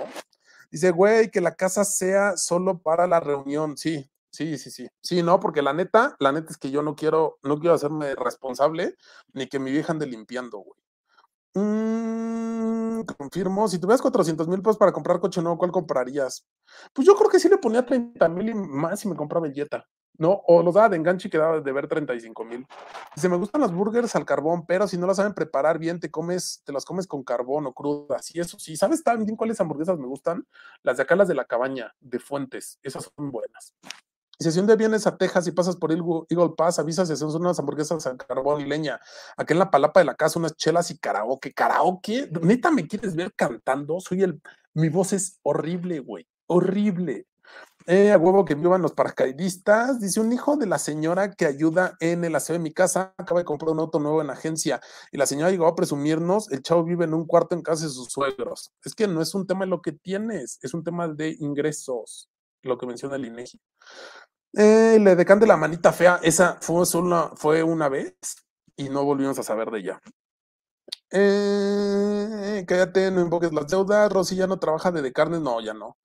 S2: Dice, güey, que la casa sea solo para la reunión. Sí, sí, sí, sí. Sí, no, porque la neta, la neta es que yo no quiero, no quiero hacerme responsable ni que mi vieja ande limpiando, güey. Mm, confirmo, si tuvieras 400 mil pesos para comprar coche nuevo, ¿cuál comprarías? Pues yo creo que sí le ponía 30 mil y más y me compraba el ¿no? O los daba de enganche y quedaba de ver 35 mil. Dice, me gustan las burgers al carbón, pero si no las saben preparar bien, te comes, te las comes con carbón o crudas. Y eso sí, ¿sabes también cuáles hamburguesas me gustan? Las de acá, las de la cabaña, de Fuentes. Esas son buenas. Si día vienes a Texas y pasas por Eagle Pass, avisas si hacemos unas hamburguesas al carbón y leña. Aquí en la palapa de la casa, unas chelas y karaoke. ¿Karaoke? ¿Neta me quieres ver cantando? Soy el... Mi voz es horrible, güey. Horrible. Eh, a huevo que vivan los paracaidistas. Dice un hijo de la señora que ayuda en el aseo de mi casa. Acaba de comprar un auto nuevo en agencia. Y la señora llegó a presumirnos. El chavo vive en un cuarto en casa de sus suegros. Es que no es un tema de lo que tienes, es un tema de ingresos. Lo que menciona el INEGI. Eh, le decante la manita fea. Esa fue, solo, fue una vez y no volvimos a saber de ella. Eh, cállate, no invoques las deudas. Rosy ya no trabaja de, de carne. No, ya no.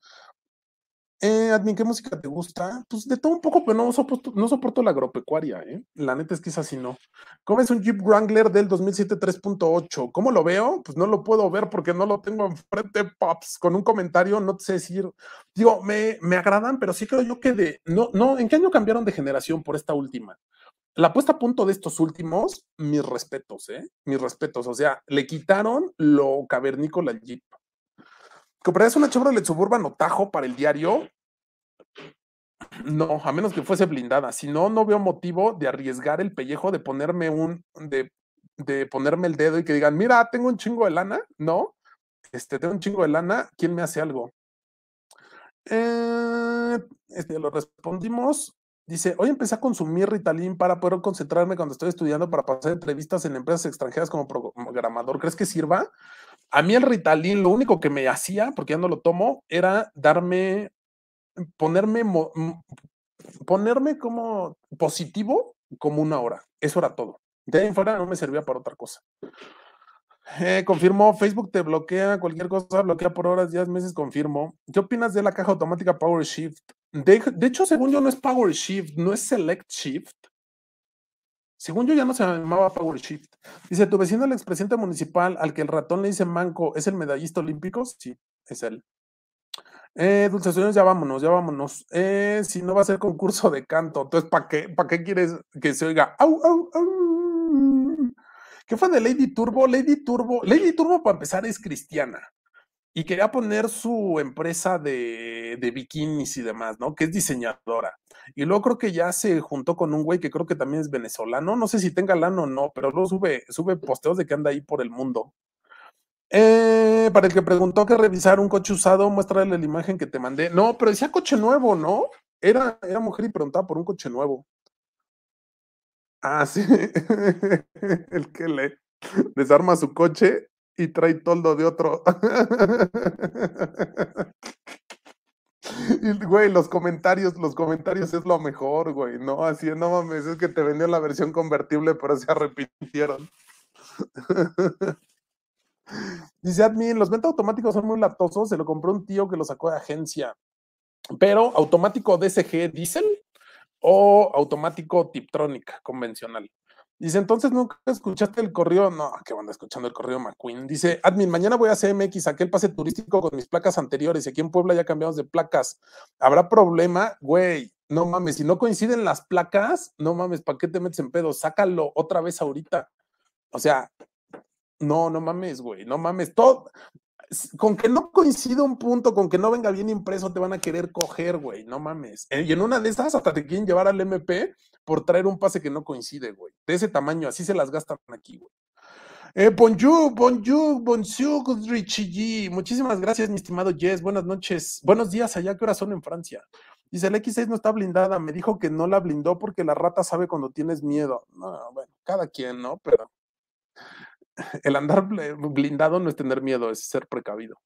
S2: Eh, Admin, ¿qué música te gusta? Pues de todo un poco, pero no soporto, no soporto la agropecuaria, ¿eh? La neta es que es así, no. ¿Cómo es un Jeep Wrangler del 2007 3.8? ¿Cómo lo veo? Pues no lo puedo ver porque no lo tengo enfrente, Pops. Con un comentario, no sé decir. Digo, me, me agradan, pero sí creo yo que de. No, no, ¿en qué año cambiaron de generación por esta última? La puesta a punto de estos últimos, mis respetos, ¿eh? Mis respetos. O sea, le quitaron lo cavernícola al Jeep. ¿Comprarías una Chevrolet Suburban o Tajo para el diario? No, a menos que fuese blindada. Si no, no veo motivo de arriesgar el pellejo de ponerme un, de, de ponerme el dedo y que digan, mira, tengo un chingo de lana, ¿no? Este, tengo un chingo de lana, ¿quién me hace algo? Eh, este, lo respondimos. Dice, hoy empecé a consumir Ritalin para poder concentrarme cuando estoy estudiando para pasar entrevistas en empresas extranjeras como programador. ¿Crees que sirva? A mí el Ritalin, lo único que me hacía, porque ya no lo tomo, era darme, ponerme, ponerme como positivo como una hora. Eso era todo. De ahí en fuera no me servía para otra cosa. Eh, confirmo, Facebook te bloquea, cualquier cosa bloquea por horas, días, meses, confirmo. ¿Qué opinas de la caja automática Power Shift? De, de hecho, según yo, no es Power Shift, no es Select Shift. Según yo, ya no se llamaba Power Shift. Dice, tu vecino, el expresidente municipal, al que el ratón le dice manco, ¿es el medallista olímpico? Sí, es él. Eh, Dulce Sueños, ya vámonos, ya vámonos. Eh, si no va a ser concurso de canto, entonces, ¿para qué, ¿para qué quieres que se oiga? Au, au, au? ¿Qué fue de Lady Turbo? Lady Turbo, Lady Turbo para empezar es cristiana y quería poner su empresa de, de bikinis y demás, ¿no? Que es diseñadora. Y luego creo que ya se juntó con un güey que creo que también es venezolano, no sé si tenga lana o no, pero luego sube, sube posteos de que anda ahí por el mundo. Eh, para el que preguntó que revisar un coche usado, muéstrale la imagen que te mandé. No, pero decía coche nuevo, ¿no? Era, era mujer y preguntaba por un coche nuevo. Ah, sí. El que le desarma su coche y trae toldo de otro. Y, güey, los comentarios, los comentarios es lo mejor, güey, ¿no? Así, no mames, es que te vendió la versión convertible, pero se arrepintieron. Dice admin, los venta automáticos son muy latosos, se lo compró un tío que lo sacó de agencia. Pero automático DSG Diesel o automático Tiptronic convencional. Dice, entonces nunca escuchaste el correo. No, que van escuchando el correo McQueen. Dice, admin, mañana voy a CMX, saqué el pase turístico con mis placas anteriores. Y aquí en Puebla ya cambiamos de placas. ¿Habrá problema? Güey, no mames, si no coinciden las placas, no mames, ¿para qué te metes en pedo? Sácalo otra vez ahorita. O sea, no, no mames, güey, no mames. Todo, con que no coincida un punto, con que no venga bien impreso, te van a querer coger, güey, no mames. Eh, Y en una de esas hasta te quieren llevar al MP por traer un pase que no coincide, güey. De ese tamaño, así se las gastan aquí, güey. Eh, bonjour, bonjour, bonjour, Richie G. Muchísimas gracias, mi estimado Jess. Buenas noches. Buenos días allá, ¿qué horas son en Francia? Dice, el X6 no está blindada. Me dijo que no la blindó porque la rata sabe cuando tienes miedo. No, bueno, cada quien, ¿no? Pero el andar bl- blindado no es tener miedo, es ser precavido.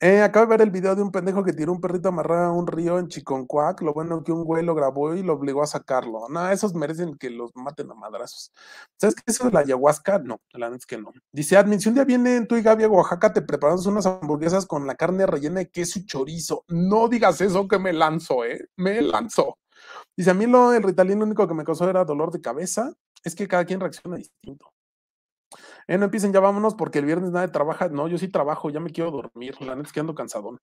S2: Eh, acabo de ver el video de un pendejo que tiró un perrito amarrado a un río en Chiconcuac. Lo bueno que un güey lo grabó y lo obligó a sacarlo. No, esos merecen que los maten a madrazos. ¿Sabes qué? Eso de la ayahuasca, no, la neta es que no. Dice Admin, si un día vienen tú y Gaby a Oaxaca, te preparamos unas hamburguesas con la carne rellena de queso y chorizo. No digas eso que me lanzo, ¿eh? Me lanzo. Dice, a mí lo, el Ritalin lo único que me causó era dolor de cabeza. Es que cada quien reacciona distinto. Eh, no empiecen, ya vámonos porque el viernes nadie trabaja. No, yo sí trabajo, ya me quiero dormir. La neta es que ando cansadón.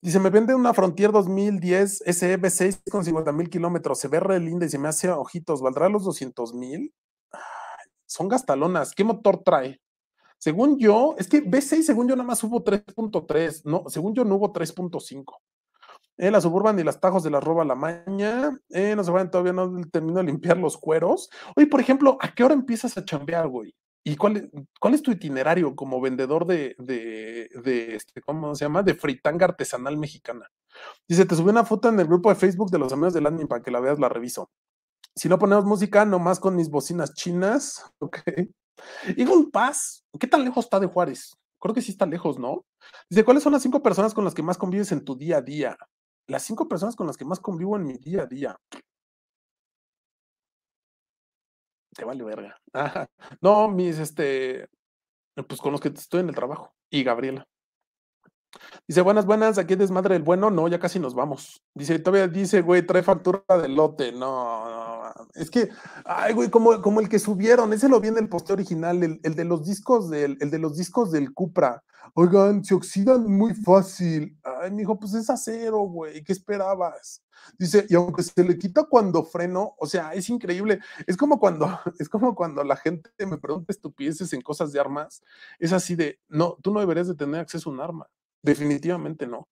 S2: Dice, me vende una Frontier 2010 SEB6 con 50 mil kilómetros. Se ve re linda y se me hace ojitos. ¿Valdrá los 200 mil? Son gastalonas. ¿Qué motor trae? Según yo, es que B6, según yo, nada más hubo 3.3. No, según yo, no hubo 3.5. Eh, la Suburban y las Tajos de la roba la maña. Eh, no se vayan, todavía no termino de limpiar los cueros. Oye, por ejemplo, ¿a qué hora empiezas a chambear, güey? ¿Y cuál, es- cuál es tu itinerario como vendedor de, de, de este, ¿cómo se llama? De fritanga artesanal mexicana. Dice, te subí una foto en el grupo de Facebook de los amigos del admin para que la veas, la reviso. Si no ponemos música, nomás con mis bocinas chinas. Ok. Eagle Pass, ¿qué tan lejos está de Juárez? Creo que sí está lejos, ¿no? Dice, ¿cuáles son las cinco personas con las que más convives en tu día a día? Las cinco personas con las que más convivo en mi día a día. Te vale verga. Ajá. No, mis, este, pues con los que estoy en el trabajo. Y Gabriela. Dice, buenas, buenas, aquí es desmadre el bueno. No, ya casi nos vamos. Dice, todavía dice, güey, trae factura de lote. No, no, es que, ay, güey, como, como el que subieron, ese lo vi en el poste original, el, el de los discos del, el de los discos del Cupra. Oigan, se oxidan muy fácil. Ay, me dijo, pues es acero, güey, ¿qué esperabas? Dice, y aunque se le quita cuando freno, o sea, es increíble. Es como cuando, es como cuando la gente me pregunta estupideces en cosas de armas. Es así de, no, tú no deberías de tener acceso a un arma. Definitivamente no.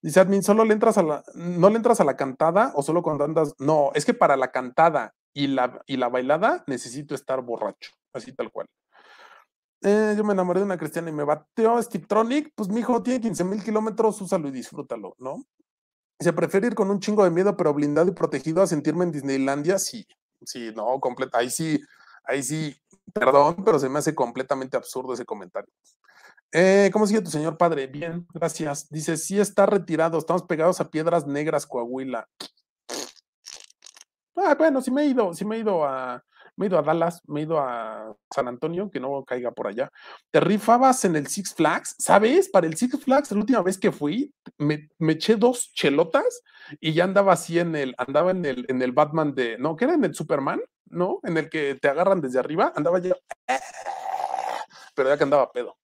S2: Dice admin, ¿solo le entras a la, no le entras a la cantada o solo cuando andas? No, es que para la cantada y la, y la bailada necesito estar borracho, así tal cual. Eh, yo me enamoré de una cristiana y me bateó Stiptronic, pues mi hijo tiene 15 mil kilómetros, úsalo y disfrútalo, ¿no? Se prefiere ir con un chingo de miedo, pero blindado y protegido a sentirme en Disneylandia, sí, sí, no, completa, ahí sí, ahí sí, perdón, pero se me hace completamente absurdo ese comentario. Eh, ¿Cómo sigue tu señor padre? Bien, gracias. Dice, sí está retirado, estamos pegados a Piedras Negras, Coahuila. Ah, bueno, sí me he ido, sí me he ido a, me he ido a Dallas, me he ido a San Antonio, que no caiga por allá. Te rifabas en el Six Flags, ¿sabes? Para el Six Flags, la última vez que fui, me, me eché dos chelotas y ya andaba así en el, andaba en el, en el Batman de, no, que era en el Superman, ¿no? En el que te agarran desde arriba, andaba yo, pero ya que andaba pedo.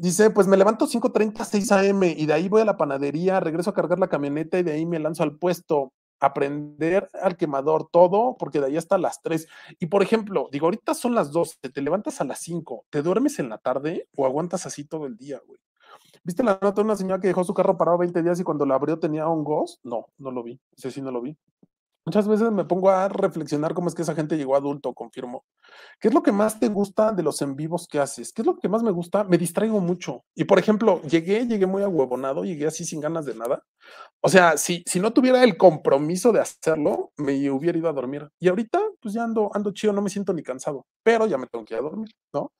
S2: Dice, pues me levanto 5.30, 6 a.m. y de ahí voy a la panadería, regreso a cargar la camioneta y de ahí me lanzo al puesto a prender al quemador todo, porque de ahí hasta las 3. Y por ejemplo, digo, ahorita son las 12, te levantas a las 5, ¿te duermes en la tarde o aguantas así todo el día, güey? ¿Viste la nota de una señora que dejó su carro parado 20 días y cuando la abrió tenía hongos? No, no lo vi, ese sí no lo vi. Muchas veces me pongo a reflexionar cómo es que esa gente llegó adulto, confirmo. ¿Qué es lo que más te gusta de los en vivos que haces? ¿Qué es lo que más me gusta? Me distraigo mucho. Y por ejemplo, llegué, llegué muy ahuevonado, llegué así sin ganas de nada. O sea, si, si no tuviera el compromiso de hacerlo, me hubiera ido a dormir. Y ahorita, pues ya ando, ando chido, no me siento ni cansado, pero ya me tengo que ir a dormir, ¿no?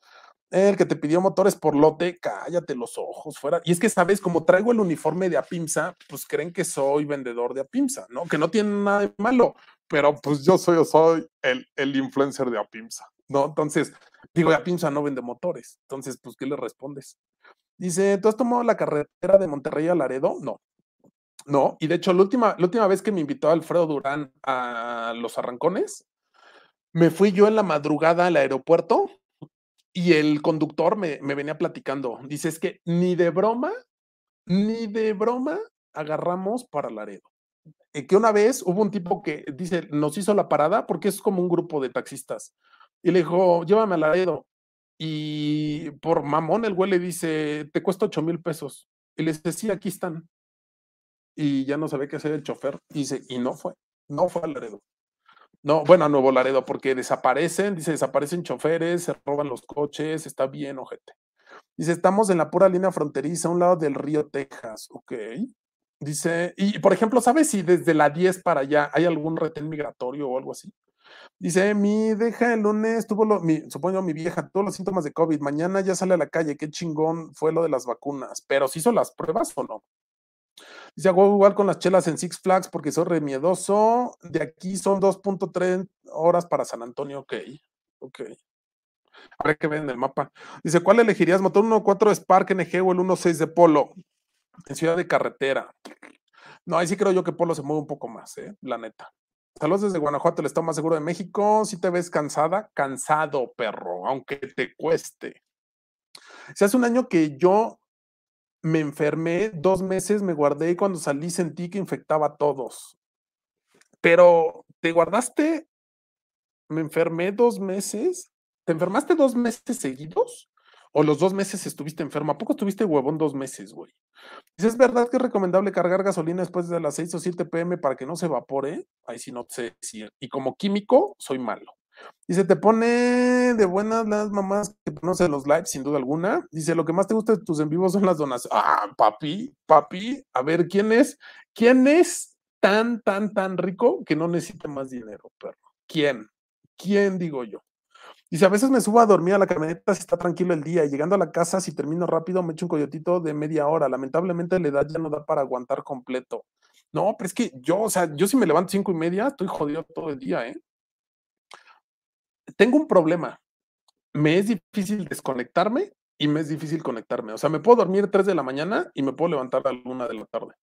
S2: El que te pidió motores por lote, cállate los ojos, fuera. Y es que, ¿sabes? Como traigo el uniforme de Apimsa, pues creen que soy vendedor de Apimsa, ¿no? Que no tiene nada de malo, pero pues yo soy, soy el, el influencer de Apimsa, ¿no? Entonces, digo, Apimsa no vende motores. Entonces, pues, ¿qué le respondes? Dice, ¿tú has tomado la carretera de Monterrey a Laredo? No. No, y de hecho, la última, la última vez que me invitó Alfredo Durán a los arrancones, me fui yo en la madrugada al aeropuerto y el conductor me, me venía platicando. Dice, es que ni de broma, ni de broma agarramos para Laredo. Eh, que una vez hubo un tipo que dice, nos hizo la parada porque es como un grupo de taxistas. Y le dijo, llévame a Laredo. Y por mamón el güey le dice, te cuesta ocho mil pesos. Y le dice, sí, aquí están. Y ya no sabía qué hacer el chofer. Y dice, y no fue, no fue a Laredo. No, bueno, a Nuevo Laredo, porque desaparecen, dice, desaparecen choferes, se roban los coches, está bien, ojete. Dice, estamos en la pura línea fronteriza, a un lado del río Texas, ok. Dice, y por ejemplo, ¿sabes si desde la 10 para allá hay algún retén migratorio o algo así? Dice, mi deja el lunes tuvo lo, mi, supongo mi vieja, todos los síntomas de COVID, mañana ya sale a la calle, qué chingón fue lo de las vacunas, pero ¿se hizo las pruebas o no? Dice, hago igual con las chelas en Six Flags porque soy re miedoso. De aquí son 2.3 horas para San Antonio. Ok, ok. Habrá que ver en el mapa. Dice, ¿cuál elegirías? ¿Motor 1.4 Spark NG o el 1.6 de Polo? En ciudad de carretera. No, ahí sí creo yo que Polo se mueve un poco más, ¿eh? La neta. Saludos desde Guanajuato, el estado más seguro de México. Si te ves cansada, cansado, perro, aunque te cueste. Si hace un año que yo me enfermé, dos meses me guardé y cuando salí sentí que infectaba a todos. Pero, ¿te guardaste? Me enfermé dos meses. ¿Te enfermaste dos meses seguidos? ¿O los dos meses estuviste enfermo? ¿A poco estuviste huevón dos meses, güey? ¿Es verdad que es recomendable cargar gasolina después de las 6 o 7 pm para que no se evapore? Ahí sí no sé decir. Y como químico, soy malo. Dice, te pone de buenas las mamás que conocen los lives, sin duda alguna. Dice, lo que más te gusta de tus en vivos son las donaciones. Ah, papi, papi, a ver, ¿quién es? ¿Quién es tan, tan, tan rico que no necesita más dinero, perro? ¿Quién? ¿Quién digo yo? Dice, a veces me subo a dormir a la camioneta si está tranquilo el día y llegando a la casa, si termino rápido, me echo un coyotito de media hora. Lamentablemente la edad ya no da para aguantar completo. No, pero es que yo, o sea, yo si me levanto cinco y media, estoy jodido todo el día, ¿eh? Tengo un problema. Me es difícil desconectarme y me es difícil conectarme. O sea, me puedo dormir 3 de la mañana y me puedo levantar a la 1 de la tarde.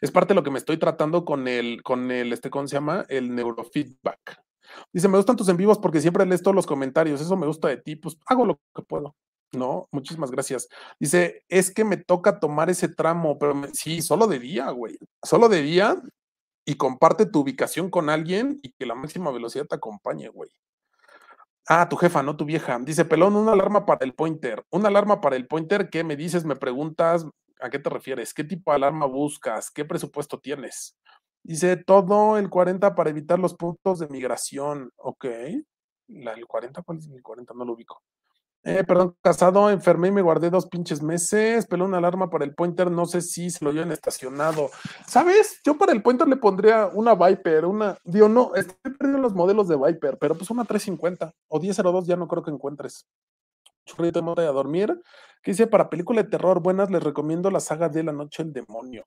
S2: Es parte de lo que me estoy tratando con el, con el, este, ¿cómo se llama? El neurofeedback. Dice, me gustan tus en vivos porque siempre lees todos los comentarios. Eso me gusta de ti. Pues hago lo que puedo. No, muchísimas gracias. Dice, es que me toca tomar ese tramo, pero sí, solo de día, güey. Solo de día y comparte tu ubicación con alguien y que la máxima velocidad te acompañe, güey. Ah, tu jefa, no tu vieja. Dice, pelón, una alarma para el pointer. Una alarma para el pointer, ¿qué me dices? Me preguntas, ¿a qué te refieres? ¿Qué tipo de alarma buscas? ¿Qué presupuesto tienes? Dice, todo el 40 para evitar los puntos de migración. Ok. La, ¿El 40? ¿Cuál es el 40? No lo ubico. Eh, perdón, casado, enfermé y me guardé dos pinches meses. Peló una alarma para el pointer, no sé si se lo llevan estacionado. ¿Sabes? Yo para el pointer le pondría una Viper, una. Digo, no, estoy perdiendo los modelos de Viper, pero pues una 350 o 1002 ya no creo que encuentres. Churrito de a dormir. ¿Qué dice? Para película de terror buenas, les recomiendo la saga de La Noche del Demonio.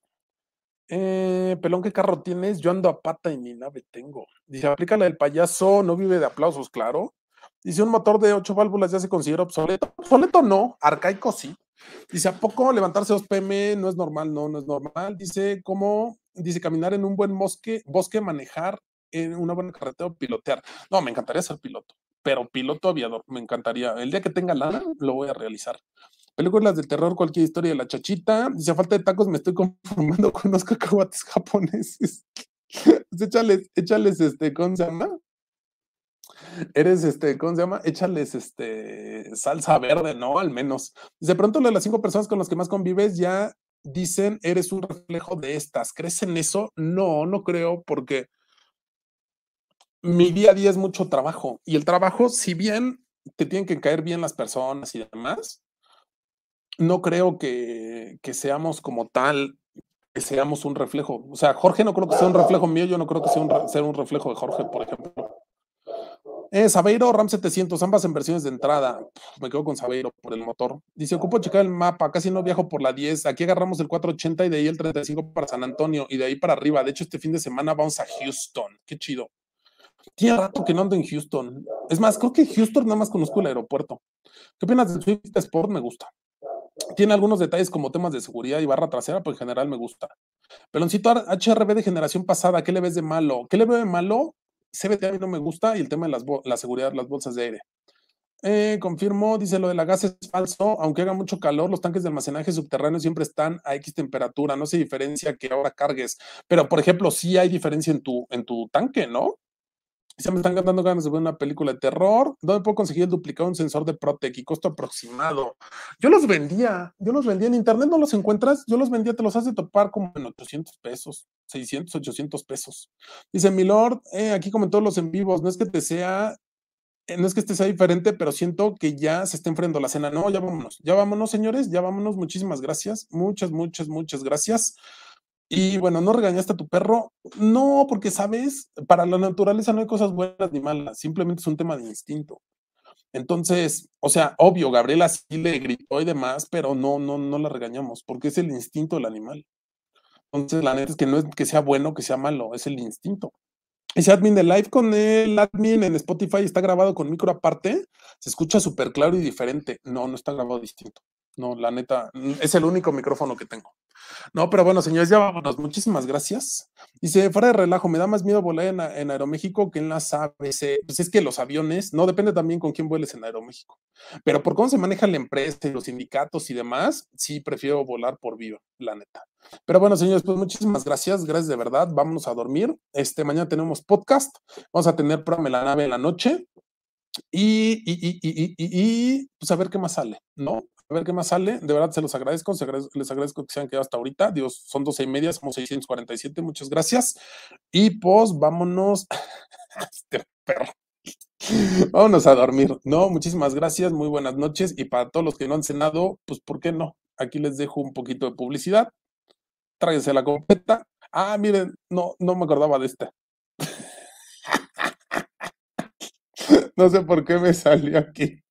S2: Eh, pelón, ¿qué carro tienes? Yo ando a pata y ni nave tengo. Dice, aplica la del payaso, no vive de aplausos, claro. Dice, un motor de ocho válvulas ya se considera obsoleto. Obsoleto no, arcaico sí. Dice, ¿a poco levantarse 2 pm no es normal? No, no es normal. Dice, ¿cómo? Dice, caminar en un buen bosque, bosque, manejar en una buena carretera o pilotear. No, me encantaría ser piloto, pero piloto aviador, me encantaría. El día que tenga lana, lo voy a realizar. Películas de terror, cualquier historia de la chachita. Dice, a falta de tacos, me estoy conformando con unos cacahuates japoneses. échales, échales, este, ¿cómo se? Eres este, ¿cómo se llama? Échales este salsa verde, ¿no? Al menos. De pronto las cinco personas con las que más convives ya dicen eres un reflejo de estas. ¿Crees en eso? No, no creo, porque mi día a día es mucho trabajo. Y el trabajo, si bien te tienen que caer bien las personas y demás, no creo que, que seamos como tal, que seamos un reflejo. O sea, Jorge no creo que sea un reflejo mío, yo no creo que sea un, sea un reflejo de Jorge, por ejemplo. Eh, Sabeiro RAM 700, ambas en versiones de entrada. Me quedo con Sabeiro por el motor. Dice, ocupo checar el mapa, casi no viajo por la 10. Aquí agarramos el 480 y de ahí el 35 para San Antonio y de ahí para arriba. De hecho, este fin de semana vamos a Houston. Qué chido. Tiene rato que no ando en Houston. Es más, creo que Houston nada más conozco el aeropuerto. ¿Qué opinas del Swift Sport? Me gusta. Tiene algunos detalles como temas de seguridad y barra trasera, pero en general me gusta. Peloncito HRB de generación pasada, ¿qué le ves de malo? ¿Qué le veo de malo? CBT a mí no me gusta y el tema de la seguridad las bolsas de aire. Eh, confirmo, dice lo de la gas es falso, aunque haga mucho calor, los tanques de almacenaje subterráneos siempre están a X temperatura, no se diferencia que ahora cargues, pero por ejemplo, sí hay diferencia en tu, en tu tanque, ¿no? Se me están dando ganas de ver una película de terror. ¿Dónde puedo conseguir el duplicado de un sensor de Protec y costo aproximado? Yo los vendía, yo los vendía en internet, no los encuentras, yo los vendía, te los has de topar como en 800 pesos, 600, 800 pesos. Dice Milord, eh, aquí comentó los en vivos, no es que te sea, eh, no es que este sea diferente, pero siento que ya se está enfriando la cena. No, ya vámonos, ya vámonos, señores, ya vámonos. Muchísimas gracias, muchas, muchas, muchas gracias. Y bueno, ¿no regañaste a tu perro? No, porque sabes, para la naturaleza no hay cosas buenas ni malas, simplemente es un tema de instinto. Entonces, o sea, obvio, Gabriela sí le gritó y demás, pero no, no, no la regañamos, porque es el instinto del animal. Entonces, la neta es que no es que sea bueno o que sea malo, es el instinto. Ese admin de live con el admin en Spotify está grabado con micro aparte, se escucha súper claro y diferente. No, no está grabado distinto. No, la neta, es el único micrófono que tengo. No, pero bueno, señores, ya vámonos. Muchísimas gracias. Dice, fuera de relajo, me da más miedo volar en, Aeroméxico que en las ABC. Pues es que los aviones, no, depende también con quién vueles en Aeroméxico. Pero por cómo se maneja la empresa y los sindicatos y demás, sí prefiero volar por viva, la neta. Pero bueno, señores, pues muchísimas gracias, gracias de verdad. Vámonos a dormir. Este, mañana tenemos podcast. Vamos a tener programa en la nave en la noche. Y, y, y, y, pues a ver qué más sale, ¿no? A ver qué más sale. De verdad se los agradezco, les agradezco que se hayan quedado hasta ahorita. Dios, son doce y media, somos 647. Muchas gracias. Y pues vámonos. este perro. Vámonos a dormir. No, muchísimas gracias, muy buenas noches. Y para todos los que no han cenado, pues ¿por qué no? Aquí les dejo un poquito de publicidad. Tráiganse la completa. Ah, miren, no, no me acordaba de esta. No sé por qué me salió aquí.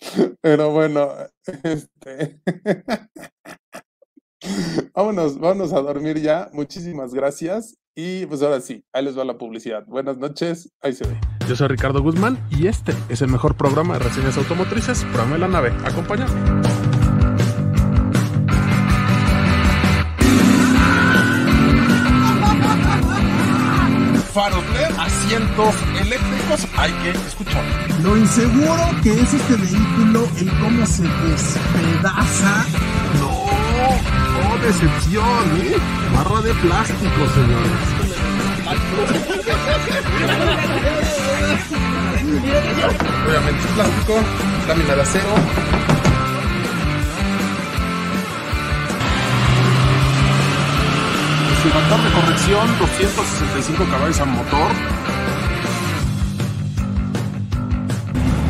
S2: Pero bueno, este. Vámonos, vámonos a dormir ya. Muchísimas gracias. Y pues ahora sí, ahí les va la publicidad. Buenas noches, ahí se ve. Yo soy Ricardo Guzmán y este es el mejor programa de reseñas automotrices, Programa de la Nave. Acompáñame. Faros LED, asientos eléctricos, hay que escuchar.
S6: Lo inseguro que es este vehículo, el cómo se despedaza.
S2: No, oh, decepción, ¿eh? Barra de plástico, señores. Obviamente es plástico, lámina de acero. Su factor de corrección, 265 caballos al motor.